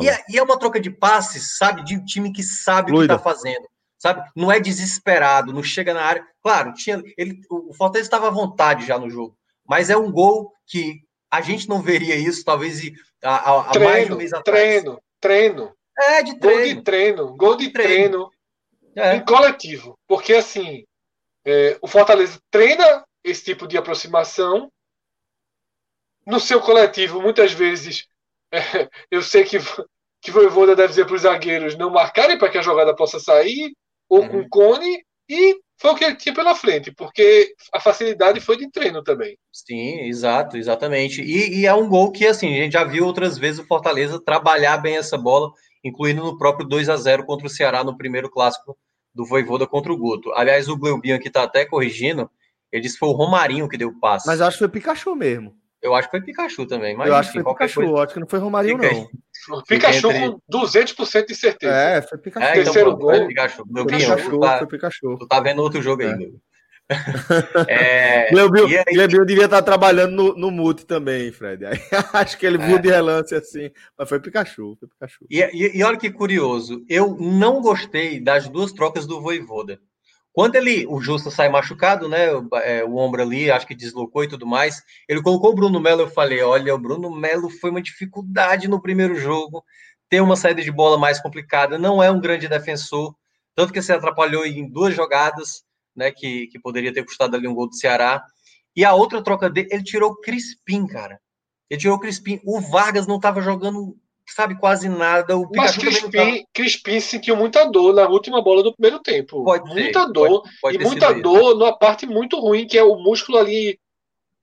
e é, e é, uma troca de passes, sabe? De um time que sabe Fluida. o que está fazendo sabe? Não é desesperado, não chega na área. Claro, tinha ele, o Fortaleza estava à vontade já no jogo, mas é um gol que a gente não veria isso, talvez há, treino, mais de um mês atrás. Treino, treino. É, de treino. Gol de treino, gol de treino, treino é. em coletivo. Porque, assim, é, o Fortaleza treina esse tipo de aproximação. No seu coletivo, muitas vezes, é, eu sei que, que o Voivoda deve dizer para os zagueiros não marcarem para que a jogada possa sair, ou uhum. com cone, e foi o que ele tinha pela frente, porque a facilidade foi de treino também. Sim, exato, exatamente. E, e, é um gol que, assim, a gente já viu outras vezes o Fortaleza trabalhar bem essa bola, incluindo no próprio 2 a 0 contra o Ceará no primeiro clássico do Voivoda contra o Guto. Aliás, o Gleubian aqui tá até corrigindo, ele disse que foi o Romarinho que deu o passe. Mas acho que foi o Pikachu mesmo. Eu acho que foi Pikachu também. Mas, eu acho que foi Pikachu, coisa... acho que não foi Romarinho, não. Pikachu entre... com 200% de certeza. É, foi Pikachu. É, então, Terceiro gol. Foi Pikachu. Meu foi Pikachu, tu tá, foi Pikachu. Tu tá vendo outro jogo é. aí, é, Glebio, aí... devia estar trabalhando no, no mute também, Fred. Aí, acho que ele viu é. de relance assim, mas foi Pikachu. Foi Pikachu. E, e, e olha que curioso, eu não gostei das duas trocas do Voivoda. Quando ele, o Justo sai machucado, né? O, é, o, ombro ali, acho que deslocou e tudo mais. Ele colocou o Bruno Melo. Eu falei: olha, o Bruno Melo foi uma dificuldade no primeiro jogo. Tem uma saída de bola mais complicada. Não é um grande defensor. Tanto que se atrapalhou em duas jogadas, né? Que, que poderia ter custado ali um gol do Ceará. E a outra troca dele, ele tirou o Crispim, cara. Ele tirou o Crispim. O Vargas não estava jogando sabe quase nada. O Mas Crispim, tá... Crispim sentiu muita dor na última bola do primeiro tempo. Pode muita dor. Pode, pode e muita dor isso. numa parte muito ruim, que é o músculo ali,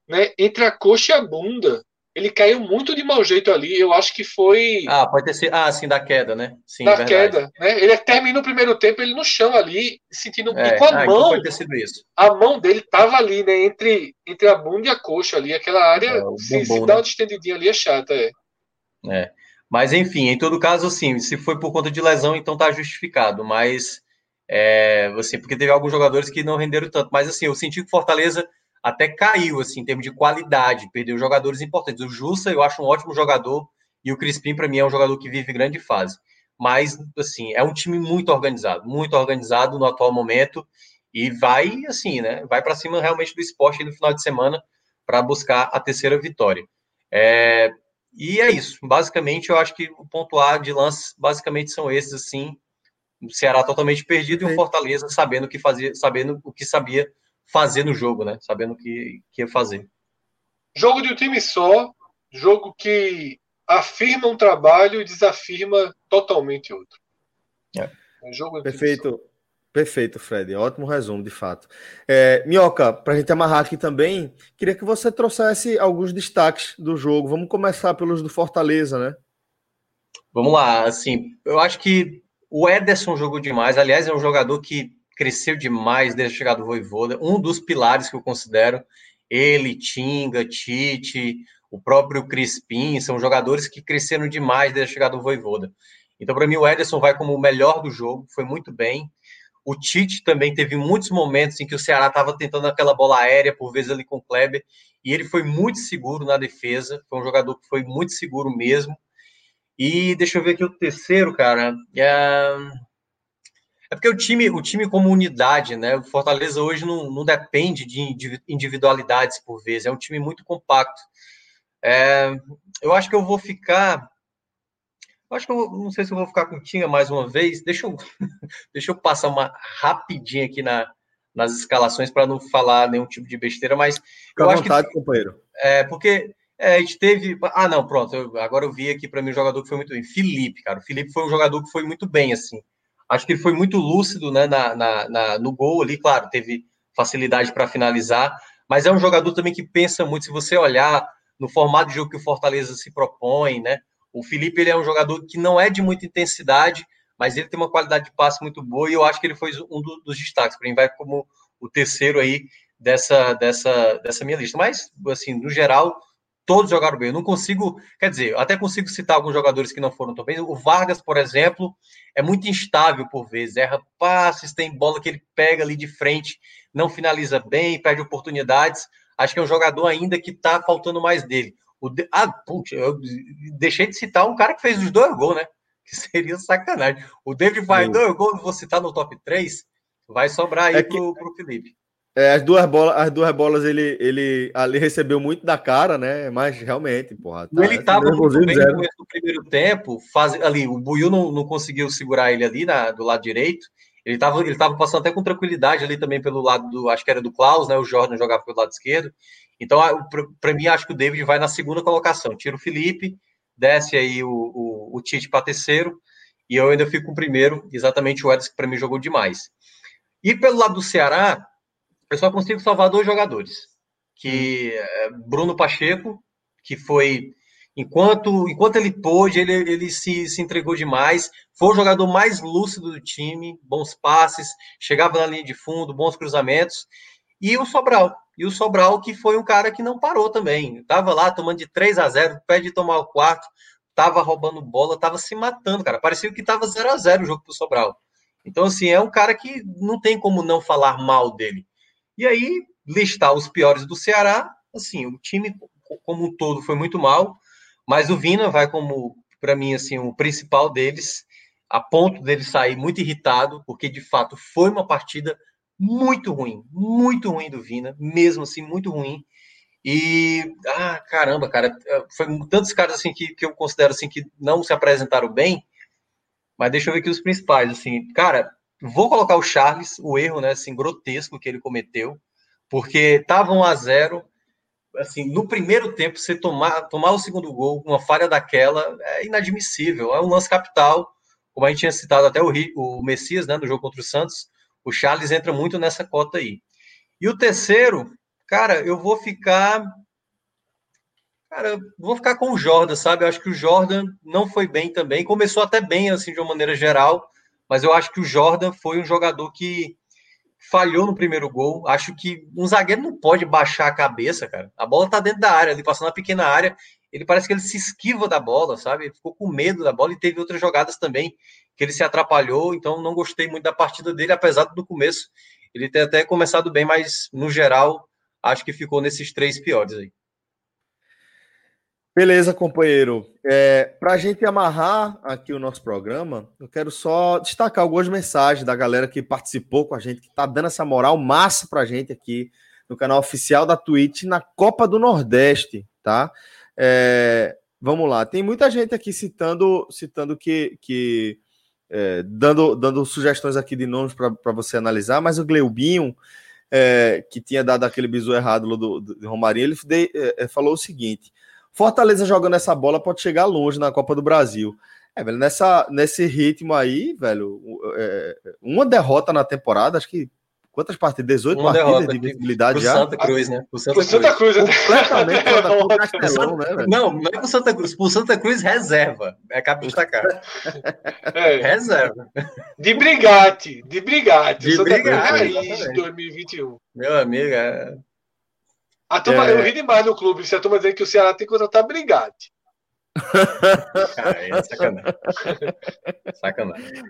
né, entre a coxa e a bunda. Ele caiu muito de mau jeito ali. Eu acho que foi. Ah, pode ter sido. Ah, sim, da queda, né? Sim, da queda. Né? Ele termina o primeiro tempo, ele no chão ali, sentindo. É, e com a ah, então mão. Então ter. A mão dele tava ali, né? Entre, entre a bunda e a coxa ali. Aquela área, é, se, se dá né? uma distendidinha ali, é chata, é. É. Mas, enfim, em todo caso, assim, se foi por conta de lesão, então tá justificado. Mas, é, assim, porque teve alguns jogadores que não renderam tanto. Mas, assim, eu senti que Fortaleza até caiu, assim, em termos de qualidade, perdeu jogadores importantes. O Jussa, eu acho um ótimo jogador, e o Crispim, para mim, é um jogador que vive grande fase. Mas, assim, é um time muito organizado, muito organizado no atual momento, e vai, assim, né, vai para cima realmente do esporte no final de semana para buscar a terceira vitória. É, e é isso. Basicamente, eu acho que o ponto A de lance, basicamente, são esses, assim. O Ceará totalmente perdido e o Fortaleza sabendo o que fazia, sabendo o que sabia fazer no jogo, né? Sabendo o que, que ia fazer. Jogo de um time só, jogo que afirma um trabalho e desafirma totalmente outro. É. Um jogo Perfeito. Perfeito, Fred. Ótimo resumo, de fato. É, Minhoca, para a gente amarrar aqui também, queria que você trouxesse alguns destaques do jogo. Vamos começar pelos do Fortaleza, né? Vamos lá. Assim, eu acho que o Ederson jogou demais. Aliás, é um jogador que cresceu demais desde a chegada do Voivoda. Um dos pilares que eu considero. Ele, Tinga, Tite, o próprio Crispim, são jogadores que cresceram demais desde a chegada do Voivoda. Então, para mim, o Ederson vai como o melhor do jogo, foi muito bem. O Tite também teve muitos momentos em que o Ceará estava tentando aquela bola aérea, por vezes ali com o Kleber, e ele foi muito seguro na defesa. Foi um jogador que foi muito seguro mesmo. E deixa eu ver aqui o terceiro, cara. É, é porque o time, o time como unidade, né? O Fortaleza hoje não, não depende de individualidades por vezes. É um time muito compacto. É, eu acho que eu vou ficar Acho que eu não sei se eu vou ficar com o Tinga mais uma vez. Deixa eu, deixa eu passar uma rapidinha aqui na, nas escalações para não falar nenhum tipo de besteira, mas Fica eu acho vontade, que companheiro. É porque é, a gente teve. Ah, não, pronto. Eu, agora eu vi aqui para mim um jogador que foi muito bem. Felipe, cara. O Felipe foi um jogador que foi muito bem, assim. Acho que ele foi muito lúcido, né, na, na, na no gol ali. Claro, teve facilidade para finalizar, mas é um jogador também que pensa muito. Se você olhar no formato de jogo que o Fortaleza se propõe, né? O Felipe ele é um jogador que não é de muita intensidade, mas ele tem uma qualidade de passe muito boa e eu acho que ele foi um do, dos destaques. Para mim, vai como o terceiro aí dessa, dessa, dessa minha lista. Mas, assim, no geral, todos jogaram bem. Eu não consigo, quer dizer, até consigo citar alguns jogadores que não foram tão bem. O Vargas, por exemplo, é muito instável por vezes, erra passes, tem bola que ele pega ali de frente, não finaliza bem, perde oportunidades. Acho que é um jogador ainda que está faltando mais dele. O de... Ah, putz, eu deixei de citar um cara que fez os dois gols, né? Que seria sacanagem. O David vai dois gols, vou citar no top 3, vai sobrar aí é que... pro, pro Felipe. É, as duas bolas, as duas bolas ele, ele ali recebeu muito da cara, né? Mas realmente, porra. Tá, ele estava muito bem no começo do primeiro tempo, faz, ali, o Buiu não, não conseguiu segurar ele ali na, do lado direito. Ele estava ele tava passando até com tranquilidade ali também pelo lado do, acho que era do Klaus, né? O Jordan jogava pelo lado esquerdo. Então, para mim, acho que o David vai na segunda colocação. Tira o Felipe, desce aí o, o, o Tite para terceiro, e eu ainda fico com o primeiro, exatamente o Edson, que para mim jogou demais. E pelo lado do Ceará, eu só consigo salvar dois jogadores, que hum. é Bruno Pacheco, que foi enquanto enquanto ele pôde, ele, ele se, se entregou demais, foi o jogador mais lúcido do time, bons passes, chegava na linha de fundo, bons cruzamentos, e o Sobral, e o Sobral, que foi um cara que não parou também. Estava lá tomando de 3 a 0 pede de tomar o quarto, estava roubando bola, estava se matando, cara. Parecia que estava 0 a 0 o jogo pro Sobral. Então, assim, é um cara que não tem como não falar mal dele. E aí, listar os piores do Ceará, assim, o time como um todo foi muito mal, mas o Vina vai como, para mim, assim, o principal deles, a ponto dele sair muito irritado, porque de fato foi uma partida muito ruim, muito ruim do Vina, mesmo assim, muito ruim. E, ah, caramba, cara, foi tantos caras assim que, que eu considero assim que não se apresentaram bem, mas deixa eu ver aqui os principais, assim, cara, vou colocar o Charles, o erro, né, assim, grotesco que ele cometeu, porque tava 1 a 0 assim, no primeiro tempo, você tomar, tomar o segundo gol, uma falha daquela, é inadmissível, é um lance capital, como a gente tinha citado até o, o Messias, né, no jogo contra o Santos, o Charles entra muito nessa cota aí. E o terceiro, cara, eu vou ficar. Cara, vou ficar com o Jordan, sabe? Eu acho que o Jordan não foi bem também. Começou até bem, assim, de uma maneira geral, mas eu acho que o Jordan foi um jogador que falhou no primeiro gol. Acho que um zagueiro não pode baixar a cabeça, cara. A bola tá dentro da área, ali passando na pequena área. ele parece que ele se esquiva da bola, sabe? Ele ficou com medo da bola e teve outras jogadas também que ele se atrapalhou, então não gostei muito da partida dele, apesar do começo ele ter até começado bem, mas no geral acho que ficou nesses três piores aí. Beleza, companheiro. É, Para a gente amarrar aqui o nosso programa, eu quero só destacar algumas mensagens da galera que participou com a gente, que está dando essa moral massa para a gente aqui no canal oficial da Twitch na Copa do Nordeste, tá? É, vamos lá, tem muita gente aqui citando, citando que, que é, dando, dando sugestões aqui de nomes para você analisar, mas o Gleubinho, é, que tinha dado aquele bisu errado do, do, do Romarinho, ele de, é, é, falou o seguinte: Fortaleza jogando essa bola pode chegar longe na Copa do Brasil. É, velho, nessa, nesse ritmo aí, velho, é, uma derrota na temporada, acho que Quantas partidas? 18 Uma partidas derrota, de visibilidade já? Santa Cruz, né? Pro Santa, Santa Cruz. Cruz. Completamente fora Castelão, né, velho? Não, não é pro Santa Cruz. Pro Santa Cruz, reserva. É cabe destacar. É. Reserva. De Brigate. De Brigate. De Santa Brigate. Cruz, 2021. Meu amigo, é... A turma, é... Eu ri demais no clube. Se a turma dizendo que o Ceará tem que contratar Brigate. Cara, é sacanagem. sacanagem.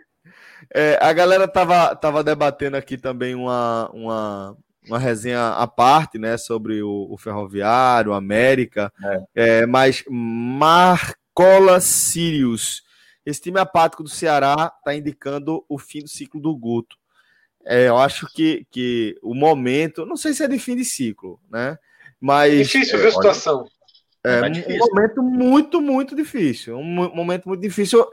É, a galera tava, tava debatendo aqui também uma, uma, uma resenha à parte, né, sobre o, o Ferroviário, América, é. É, mas Marcola Sirius, esse time apático do Ceará está indicando o fim do ciclo do Guto. É, eu acho que, que o momento, não sei se é de fim de ciclo, né? Mas. Difícil ver a situação. É, é um momento muito, muito difícil. Um momento muito difícil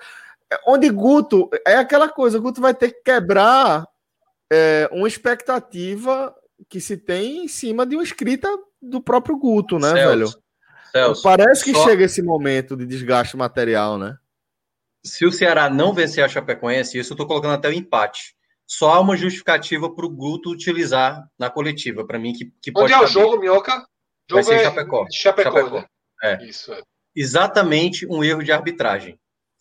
onde Guto é aquela coisa, Guto vai ter que quebrar é, uma expectativa que se tem em cima de uma escrita do próprio Guto, né, Celso, velho? Celso, Parece que só... chega esse momento de desgaste material, né? Se o Ceará não vencer a Chapecoense, isso eu tô colocando até o empate. Só há uma justificativa para o Guto utilizar na coletiva, para mim, que, que Onde é o jogo, Minhoca? Jogo Vai ser é Chapecó. Chapecó, Chapecó. Né? É. Isso, é. Exatamente um erro de arbitragem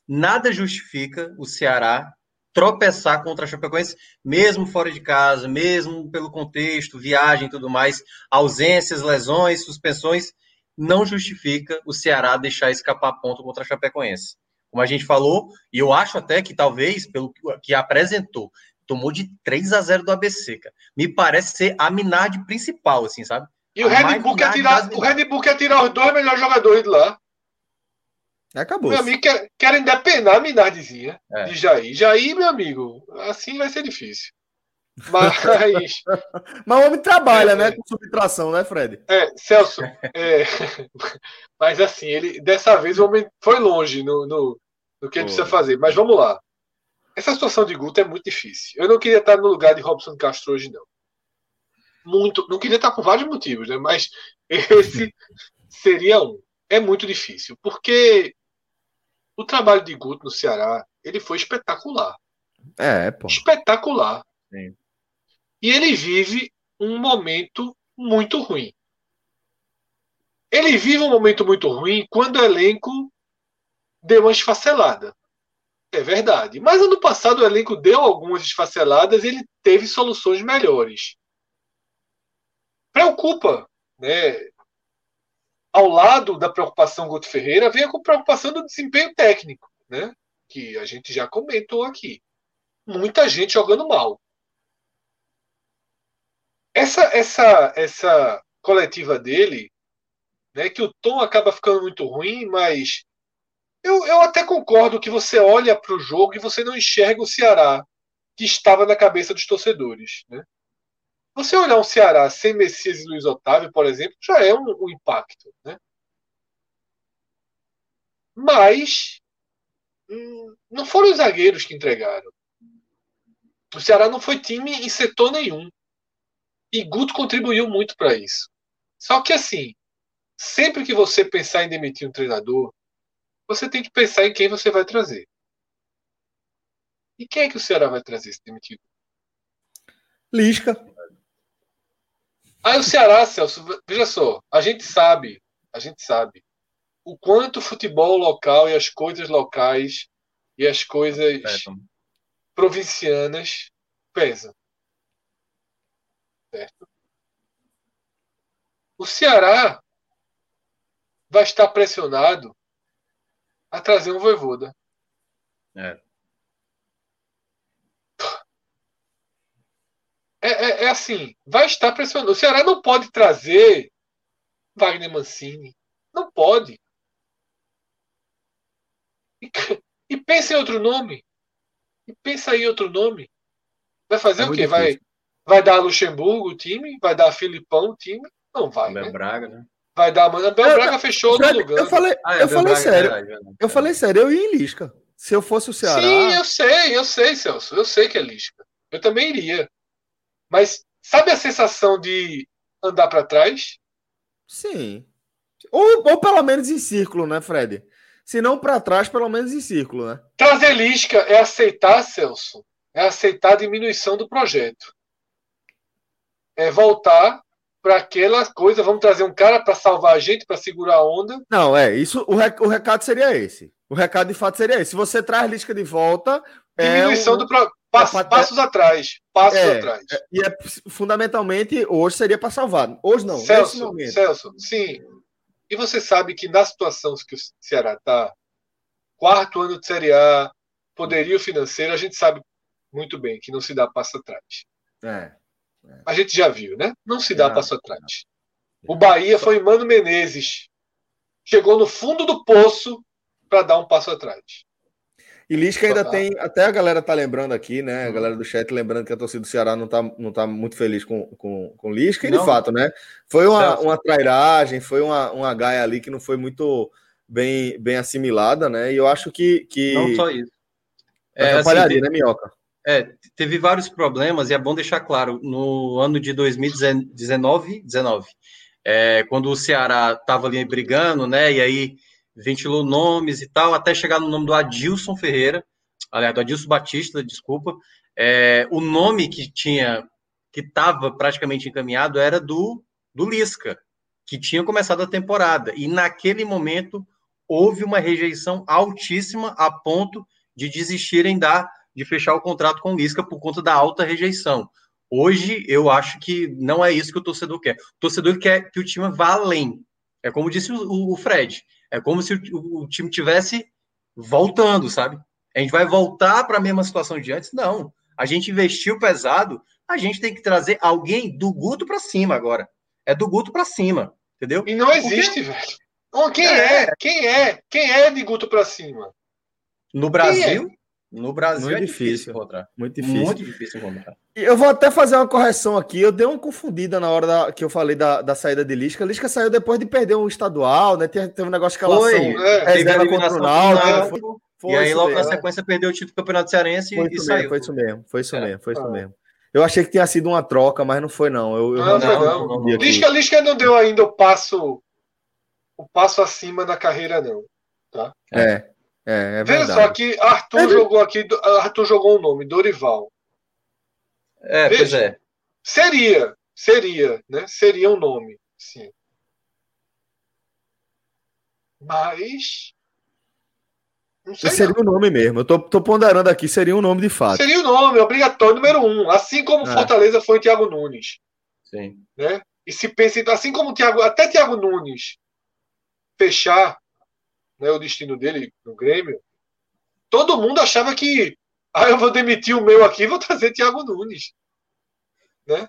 nada justifica o Ceará tropeçar contra a Chapecoense, mesmo fora de casa, mesmo pelo contexto, viagem e tudo mais, ausências, lesões, suspensões, não justifica o Ceará deixar escapar ponto contra a Chapecoense. Como a gente falou, e eu acho até que talvez, pelo que apresentou, tomou de 3 a 0 do ABC, cara. Me parece ser a Minardi principal, assim, sabe? E o Red, Bull quer tirar, o Red Bull quer tirar os dois melhores jogadores de lá. Acabou. Meu amigo, quer, querem depenar a Minardizinha é. de Jair. Jair, meu amigo, assim vai ser difícil. Mas. Mas o homem trabalha, é, né? Com subtração, né, Fred? É, Celso. É, mas assim, ele dessa vez o homem foi longe no, no, no que ele precisa fazer. Mas vamos lá. Essa situação de Guto é muito difícil. Eu não queria estar no lugar de Robson Castro hoje, não. Muito. Não queria estar por vários motivos, né? Mas esse seria um. É muito difícil. Porque o trabalho de Guto no Ceará, ele foi espetacular. É, pô. Espetacular. Sim. E ele vive um momento muito ruim. Ele vive um momento muito ruim quando o elenco deu uma esfacelada. É verdade. Mas ano passado o elenco deu algumas esfaceladas e ele teve soluções melhores. Preocupa, né? Ao lado da preocupação Guto Ferreira, vem a preocupação do desempenho técnico, né? que a gente já comentou aqui. Muita gente jogando mal. Essa, essa, essa coletiva dele, né, que o tom acaba ficando muito ruim, mas eu, eu até concordo que você olha para o jogo e você não enxerga o Ceará que estava na cabeça dos torcedores. Né? Você olhar um Ceará sem Messias e Luiz Otávio, por exemplo, já é um, um impacto. Né? Mas hum, não foram os zagueiros que entregaram. O Ceará não foi time em setor nenhum. E Guto contribuiu muito para isso. Só que assim, sempre que você pensar em demitir um treinador, você tem que pensar em quem você vai trazer. E quem é que o Ceará vai trazer se demitido? Lisca. Aí o Ceará, Celso, veja só, a gente sabe, a gente sabe o quanto o futebol local e as coisas locais e as coisas Pesam. provincianas pesam. Certo? O Ceará vai estar pressionado a trazer um voivoda. É. É, é, é, assim, vai estar pressionado. O Ceará não pode trazer Wagner Mancini. Não pode. E, e pensa em outro nome. E pensa em outro nome. Vai fazer é o quê? Vai, vai dar Luxemburgo o time? Vai dar Filipão o time? Não vai. Abel né? Braga, né? Vai dar, mas Abel Braga fechou no lugar. Eu falei, ah, eu falei sério. É verdade, eu falei sério, eu ia em Lisca. Se eu fosse o Ceará. Sim, eu sei, eu sei, Celso. Eu sei que é Lisca. Eu também iria. Mas sabe a sensação de andar para trás? Sim. Ou, ou pelo menos em círculo, né, Fred? Se não para trás, pelo menos em círculo, né? Trazer Lisca é aceitar, Celso, é aceitar a diminuição do projeto. É voltar para aquela coisa, vamos trazer um cara para salvar a gente, para segurar a onda. Não, é, isso, o, rec, o recado seria esse. O recado de fato seria esse. Se você traz Lisca de volta. É diminuição um, do pro, pass, é, passos atrás. Passos é, atrás. É, e é, fundamentalmente hoje seria para salvar. Hoje não. Celso, Celso, sim. E você sabe que na situação que o Ceará está, quarto ano de Série A, poderio financeiro, a gente sabe muito bem que não se dá passo atrás. É. A gente já viu, né? Não se dá passo atrás. O Bahia foi Mano Menezes. Chegou no fundo do poço para dar um passo atrás. E Lisca ainda tem, até a galera tá lembrando aqui, né? A galera do chat lembrando que a torcida do Ceará não tá, não tá muito feliz com, com, com Lisca, e de fato, né? Foi uma, uma trairagem, foi uma, uma gaia ali que não foi muito bem, bem assimilada, né? E eu acho que. que... Não só isso. É, assim, né, Minhoca? É, teve vários problemas, e é bom deixar claro, no ano de 2019, 19, é, quando o Ceará estava ali brigando, né, e aí ventilou nomes e tal, até chegar no nome do Adilson Ferreira, aliás, do Adilson Batista, desculpa, é, o nome que tinha, que estava praticamente encaminhado era do, do Lisca, que tinha começado a temporada, e naquele momento houve uma rejeição altíssima a ponto de desistirem da de fechar o contrato com o Lisca por conta da alta rejeição. Hoje, eu acho que não é isso que o torcedor quer. O torcedor quer que o time vá além. É como disse o, o Fred. É como se o, o time tivesse voltando, sabe? A gente vai voltar para a mesma situação de antes? Não. A gente investiu pesado, a gente tem que trazer alguém do Guto para cima agora. É do Guto para cima, entendeu? E não existe, Porque... velho. quem é. é? Quem é? Quem é de Guto para cima? No Brasil, no Brasil muito é difícil, difícil encontrar. Muito difícil. Muito difícil encontrar. Eu vou até fazer uma correção aqui. Eu dei uma confundida na hora da, que eu falei da, da saída de Lisca. Lisca saiu depois de perder um estadual, né? Teve, teve um negócio de escalação. Foi, é, reserva contra o Náutico. Foi, foi, e aí, logo na sequência, perdeu o título do Campeonato Cearense foi e saiu. Foi isso mesmo, foi isso é. mesmo, foi isso ah. mesmo. Eu achei que tinha sido uma troca, mas não foi, não. Eu, eu não, não, não, não, não. Lisca, Lisca não deu ainda o passo o passo acima da carreira, não. Tá? É. É, é Veja verdade. só que Arthur é jogou aqui, Arthur jogou um nome, Dorival. É, Veja, pois é. Seria, seria, né? Seria um nome, sim. Mas não sei seria o um nome mesmo. Eu tô, tô, ponderando aqui, seria um nome de fato. Seria o um nome, obrigatório, número um. Assim como é. Fortaleza foi o Thiago Nunes. Sim. Né? E se pensa, assim como o Thiago, até Thiago Nunes fechar né, o destino dele no Grêmio, todo mundo achava que ah, eu vou demitir o meu aqui e vou trazer Thiago Nunes. Né?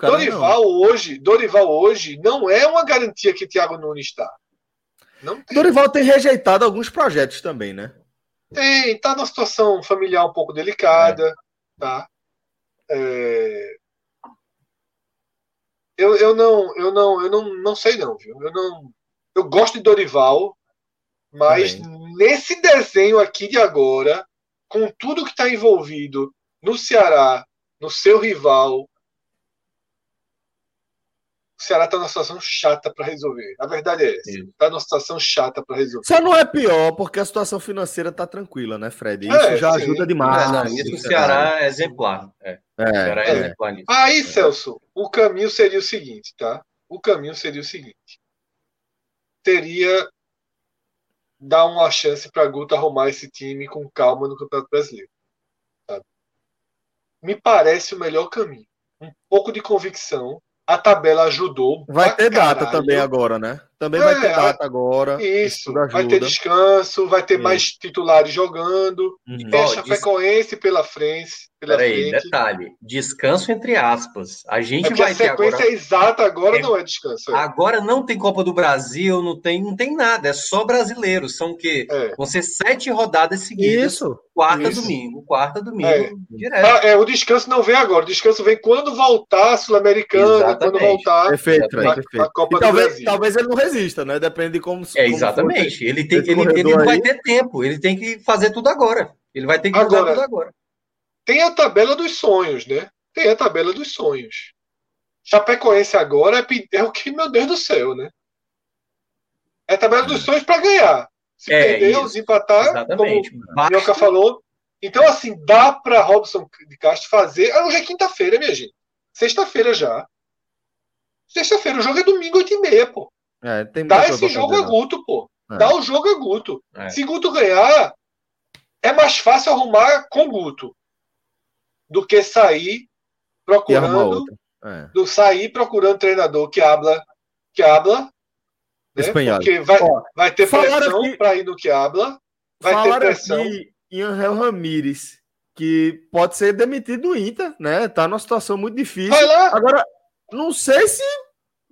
Dorival não. hoje, Dorival hoje não é uma garantia que Thiago Nunes está. Tem. Dorival tem rejeitado alguns projetos também, né? Tem, tá numa situação familiar um pouco delicada, é. tá? É... Eu, eu não, eu não, eu não, não sei não, viu? Eu não, eu gosto de Dorival, mas Também. nesse desenho aqui de agora, com tudo que está envolvido no Ceará, no seu rival, o Ceará está numa situação chata para resolver. A verdade é essa. Está numa situação chata para resolver. Só não é pior porque a situação financeira está tranquila, né, Fred? Isso é, já sim. ajuda demais. É, não, isso o Ceará é exemplar. É. É, Ceará é, exemplar nisso. Aí, Celso, o caminho seria o seguinte, tá? O caminho seria o seguinte. Teria dar uma chance para Guto arrumar esse time com calma no Campeonato Brasileiro. Sabe? Me parece o melhor caminho. Um pouco de convicção. A tabela ajudou. Vai ter caralho. data também agora, né? Também é, vai ter data agora. Isso, vai ter descanso, vai ter mais titulares jogando. Uhum. Tem a Chapecoense pela frente. Peraí, detalhe. Descanso entre aspas. A gente é vai a sequência agora... exata agora é... não é descanso. É. Agora não tem Copa do Brasil, não tem, não tem nada. É só brasileiro. São o quê? É. Vão ser sete rodadas seguidas. Isso. Quarta, Isso. domingo. Quarta, domingo. É. Direto. Ah, é, o descanso não vem agora. O descanso vem quando voltar a Sul-Americana, quando voltar perfeito, a, perfeito. a Copa e do talvez, Brasil. Talvez ele não resista, né? Depende de como. É, exatamente. ele tem, ele, ele não vai ter tempo. Ele tem que fazer tudo agora. Ele vai ter que agora, fazer tudo agora. Tem a tabela dos sonhos, né? Tem a tabela dos sonhos. Chapecoense agora é, é o que, meu Deus do céu, né? É a tabela dos sonhos para ganhar. Se é, perder ou desempatar, Exatamente. como o Mioca falou. Então, assim, dá para Robson de Castro fazer. Ah, hoje é quinta-feira, minha gente. Sexta-feira já. Sexta-feira, o jogo é domingo, 8 e meia, pô. É, Dá esse jogo a Guto, pô. É. Dá o jogo a Guto. É. Se Guto ganhar, é mais fácil arrumar com Guto do que sair procurando é. do sair procurando treinador que habla que habla né? porque vai, Ó, vai ter pressão para ir no que habla vai ter pressão aqui em Angel Ramírez que pode ser demitido do Inter né tá numa situação muito difícil agora não sei se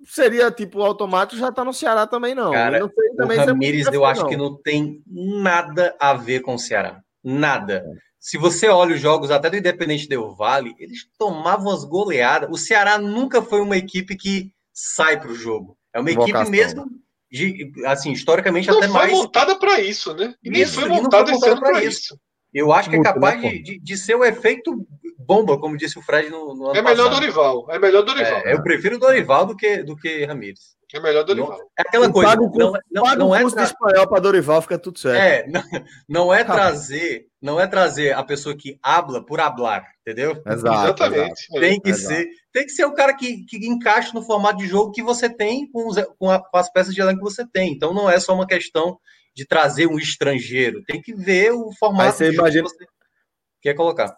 seria tipo automático já tá no Ceará também não, Cara, não sei, também o Ramírez eu acho não. que não tem nada a ver com o Ceará nada é se você olha os jogos até do Independente Del Vale, eles tomavam as goleadas. O Ceará nunca foi uma equipe que sai para o jogo. É uma equipe mesmo, de, assim, historicamente não até mais. Não foi montada para isso, né? E nem foi montada, montada para isso. isso. Eu acho que é capaz né, de, de, ser o efeito bomba, como disse o Fred no, no ano É melhor passado. Dorival. É melhor Dorival. É, eu prefiro Dorival do que, do que Ramires. É melhor Dorival. é aquela coisa. Paga o curso, não, não, não é tra... espanhol para Dorival, fica tudo certo. É, não, não é trazer, não é trazer a pessoa que habla por hablar, entendeu? Exato, Exatamente. Tem que ser, tem que ser o cara que, que encaixa no formato de jogo que você tem com, os, com, a, com as peças de elenco que você tem. Então não é só uma questão de trazer um estrangeiro, tem que ver o formato você imagina... que você quer colocar.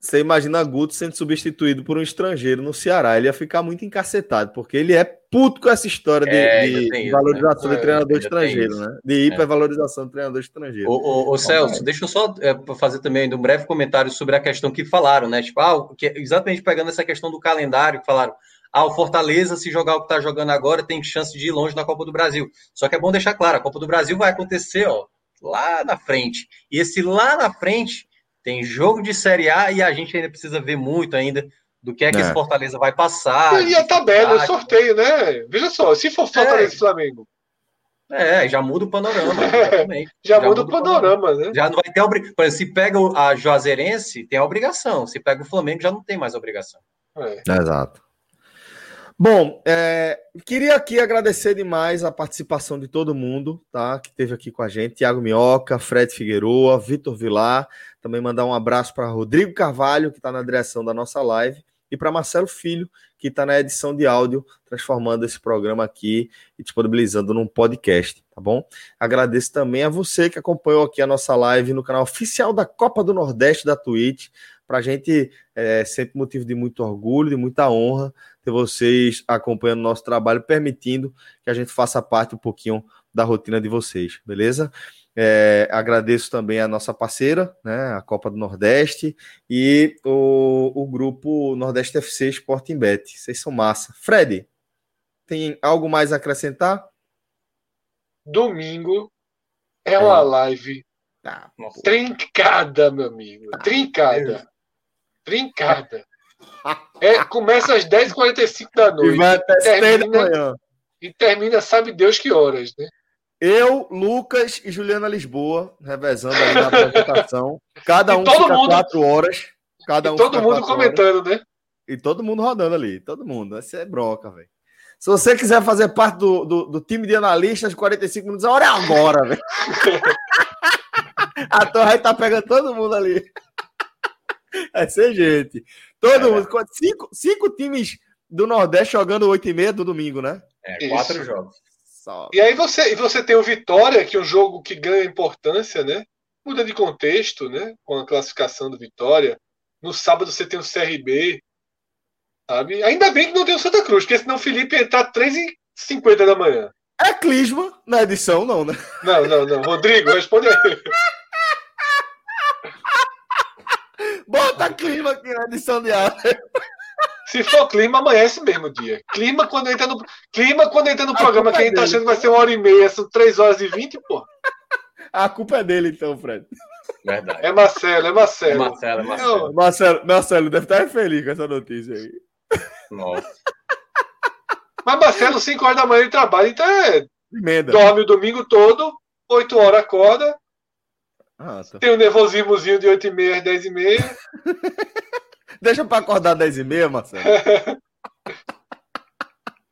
Você imagina Guto sendo substituído por um estrangeiro no Ceará. Ele ia ficar muito encacetado, porque ele é puto com essa história de, é, de valorização né? de treinador é, estrangeiro, né? De é. hipervalorização é. de treinador estrangeiro. Ô, ô, ô Celso, deixa eu só é, fazer também um breve comentário sobre a questão que falaram, né? Tipo, ah, que, exatamente pegando essa questão do calendário, que falaram. Ah, o Fortaleza, se jogar o que está jogando agora, tem chance de ir longe na Copa do Brasil. Só que é bom deixar claro, a Copa do Brasil vai acontecer, ó, lá na frente. E esse lá na frente tem jogo de Série A e a gente ainda precisa ver muito ainda do que é que é. esse Fortaleza vai passar. E a tabela, o sorteio, né? Veja só, se for Fortaleza e é. Flamengo. É, já muda o panorama. já, já, muda, o panorama, panorama, né? Já não vai ter obrigação. Se pega a Juazeirense, tem a obrigação. Se pega o Flamengo, já não tem mais obrigação. É. Exato. Bom, é, queria aqui agradecer demais a participação de todo mundo, tá? Que esteve aqui com a gente, Tiago Minhoca, Fred Figueroa, Vitor Vilar, também mandar um abraço para Rodrigo Carvalho, que está na direção da nossa live, e para Marcelo Filho, que está na edição de áudio, transformando esse programa aqui e disponibilizando num podcast, tá bom? Agradeço também a você que acompanhou aqui a nossa live no canal oficial da Copa do Nordeste da Twitch. Para a gente é sempre motivo de muito orgulho, de muita honra ter vocês acompanhando o nosso trabalho, permitindo que a gente faça parte um pouquinho da rotina de vocês, beleza? É, agradeço também a nossa parceira, né, a Copa do Nordeste e o, o grupo Nordeste FC Sporting Bet. Vocês são massa. Fred, tem algo mais a acrescentar? Domingo é uma é. live ah, trincada, meu amigo. Trincada. Trincada. É, começa às 10h45 da noite. E vai até termina, da manhã. E termina, sabe Deus que horas, né? Eu, Lucas e Juliana Lisboa, revezando aí na apresentação. Cada um fica mundo, quatro horas. Cada um todo mundo comentando, horas. né? E todo mundo rodando ali. Todo mundo. Essa é broca, velho. Se você quiser fazer parte do, do, do, time de analistas de 45 minutos, a hora é agora, velho. a torre tá pegando todo mundo ali. É ser gente. Todo é. mundo. Cinco, cinco times do Nordeste jogando 8 e meia do domingo, né? É, quatro Isso. jogos. E aí você, e você tem o Vitória, que é um jogo que ganha importância, né? Muda de contexto, né? Com a classificação do Vitória. No sábado você tem o CRB, sabe? Ainda bem que não tem o Santa Cruz, porque senão o Felipe ia entrar 3h50 da manhã. É Clisma na edição, não, né? Não, não, não. Rodrigo, responde aí. Bota clima aqui na edição de ar. Se for clima, amanhece mesmo dia. Clima quando entra no, clima quando entra no programa que a gente tá achando que vai ser uma hora e meia, são três horas e vinte, pô. A culpa é dele, então, Fred. Verdade. É Marcelo, é Marcelo. É Marcelo, é Marcelo. Marcelo, Marcelo deve estar feliz com essa notícia aí. Nossa. Mas Marcelo, 5 horas da manhã ele trabalha, então é. Emenda. Dorme o domingo todo, 8 horas acorda. Ah, tá. Tem um nervosismozinho de 8 e meia às 10 e meia. Deixa para acordar 10 e meia, Marcelo.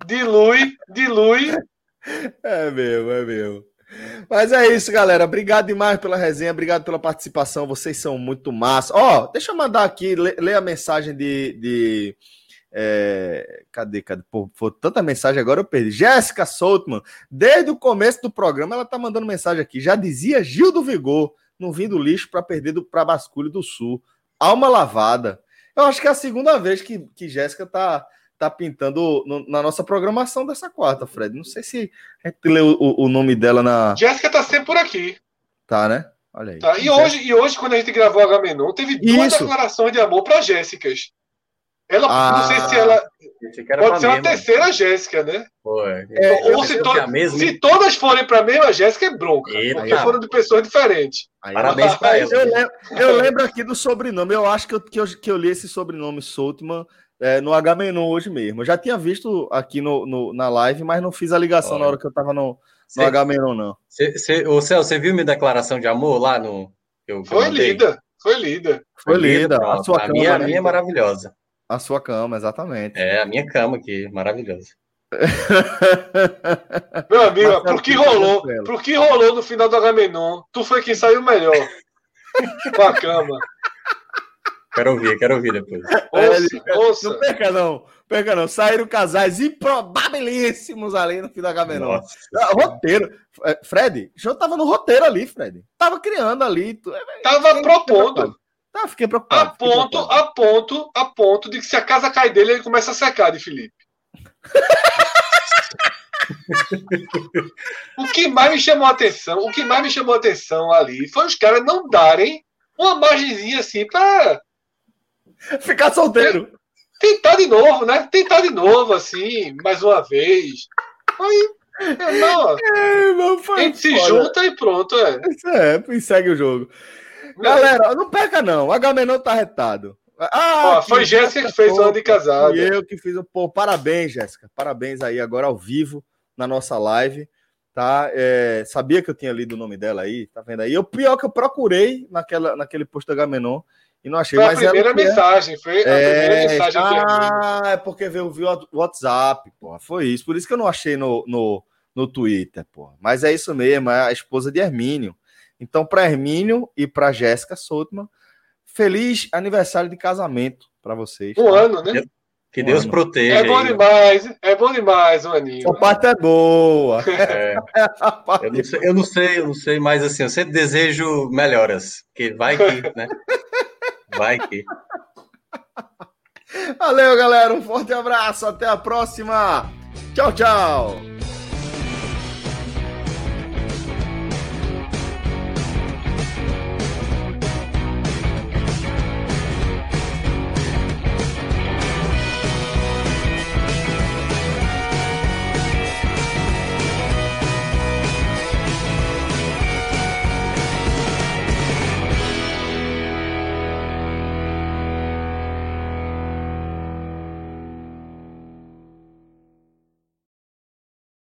dilui, dilui. É mesmo, é mesmo. Mas é isso, galera. Obrigado demais pela resenha, obrigado pela participação. Vocês são muito massa. Ó, oh, deixa eu mandar aqui, ler a mensagem de. de é... cadê, cadê? Pô, foi tanta mensagem agora eu perdi. Jéssica Soltman, desde o começo do programa, ela tá mandando mensagem aqui. Já dizia Gil do Vigor, não vim do lixo para perder do, pra Basculho do Sul. Alma lavada. Eu acho que é a segunda vez que, que Jéssica tá, tá pintando no, na nossa programação dessa quarta, Fred. Não sei se a gente leu o, o nome dela na. Jéssica tá sempre por aqui. Tá, né? Olha aí. Tá. E, hoje, e hoje, quando a gente gravou a Gamenon, teve duas Isso. declarações de amor para Jéssicas. Ela, ah, não sei se ela. Pode ser uma terceira Jéssica, né? Foi. É, Ou se, to se, todas forem para a mesma Jéssica, é bronca. Eita. Porque foram de pessoas diferentes. Aí, Parabéns para ela. Eu lembro, eu lembro aqui do sobrenome. Eu acho que eu, que eu, que eu li esse sobrenome Soltman é, no H-Menon hoje mesmo. Eu já tinha visto aqui no, no, na live, mas não fiz a ligação Olha. na hora que eu estava no, no H-Menon, não. Cê, cê, ô, Céu, você viu minha declaração de amor lá no. Eu, Foi lida. Foi lida. Foi lida. A, sua a, cama, minha, a minha é maravilhosa. A sua cama, exatamente. É, a minha cama aqui, maravilhosa. Meu amigo, pro que rolou, pro que rolou no final do Agamenon, tu foi quem saiu melhor com a cama. Quero ouvir, quero ouvir depois. Ouça, ouça. Não perca não, perca não. Saíram casais improbabilíssimos ali no fim do Agamenon. Ah, roteiro. É, Fred, já tava no roteiro ali, Fred. Tava criando ali. Tava propondo. Tá, fiquei preocupado. A ponto, preocupado. a ponto, a ponto de que se a casa cai dele, ele começa a secar de Felipe. o que mais me chamou a atenção, o que mais me chamou a atenção ali foi os caras não darem uma margenzinha assim para ficar solteiro. Tentar de novo, né? Tentar de novo, assim, mais uma vez. Aí, é, não, é, não a gente se junta e pronto, é. É, e segue o jogo. Galera, não perca não. O Agamenon tá retado. Ah, Ó, foi Jéssica que fez o ano de casado. Fui eu que fiz o. Pô, parabéns, Jéssica. Parabéns aí agora ao vivo na nossa live. Tá? É, sabia que eu tinha lido o nome dela aí, tá vendo aí? O pior que eu procurei naquela, naquele post da Gamenon e não achei. Foi a primeira mensagem, foi a é, primeira mensagem. Ah, é porque veio o WhatsApp, porra. Foi isso. Por isso que eu não achei no, no, no Twitter, porra. Mas é isso mesmo, é a esposa de Hermínio. Então, para Hermínio e para Jéssica Soutman, feliz aniversário de casamento para vocês. Um tá? ano, né? Que Deus ano. proteja. É bom demais, é bom demais, um aninho. A parte é boa. É. eu, não sei, eu não sei, eu não sei, mas assim, eu sempre desejo melhoras. Que vai que, né? Vai que. Valeu, galera. Um forte abraço. Até a próxima. Tchau, tchau.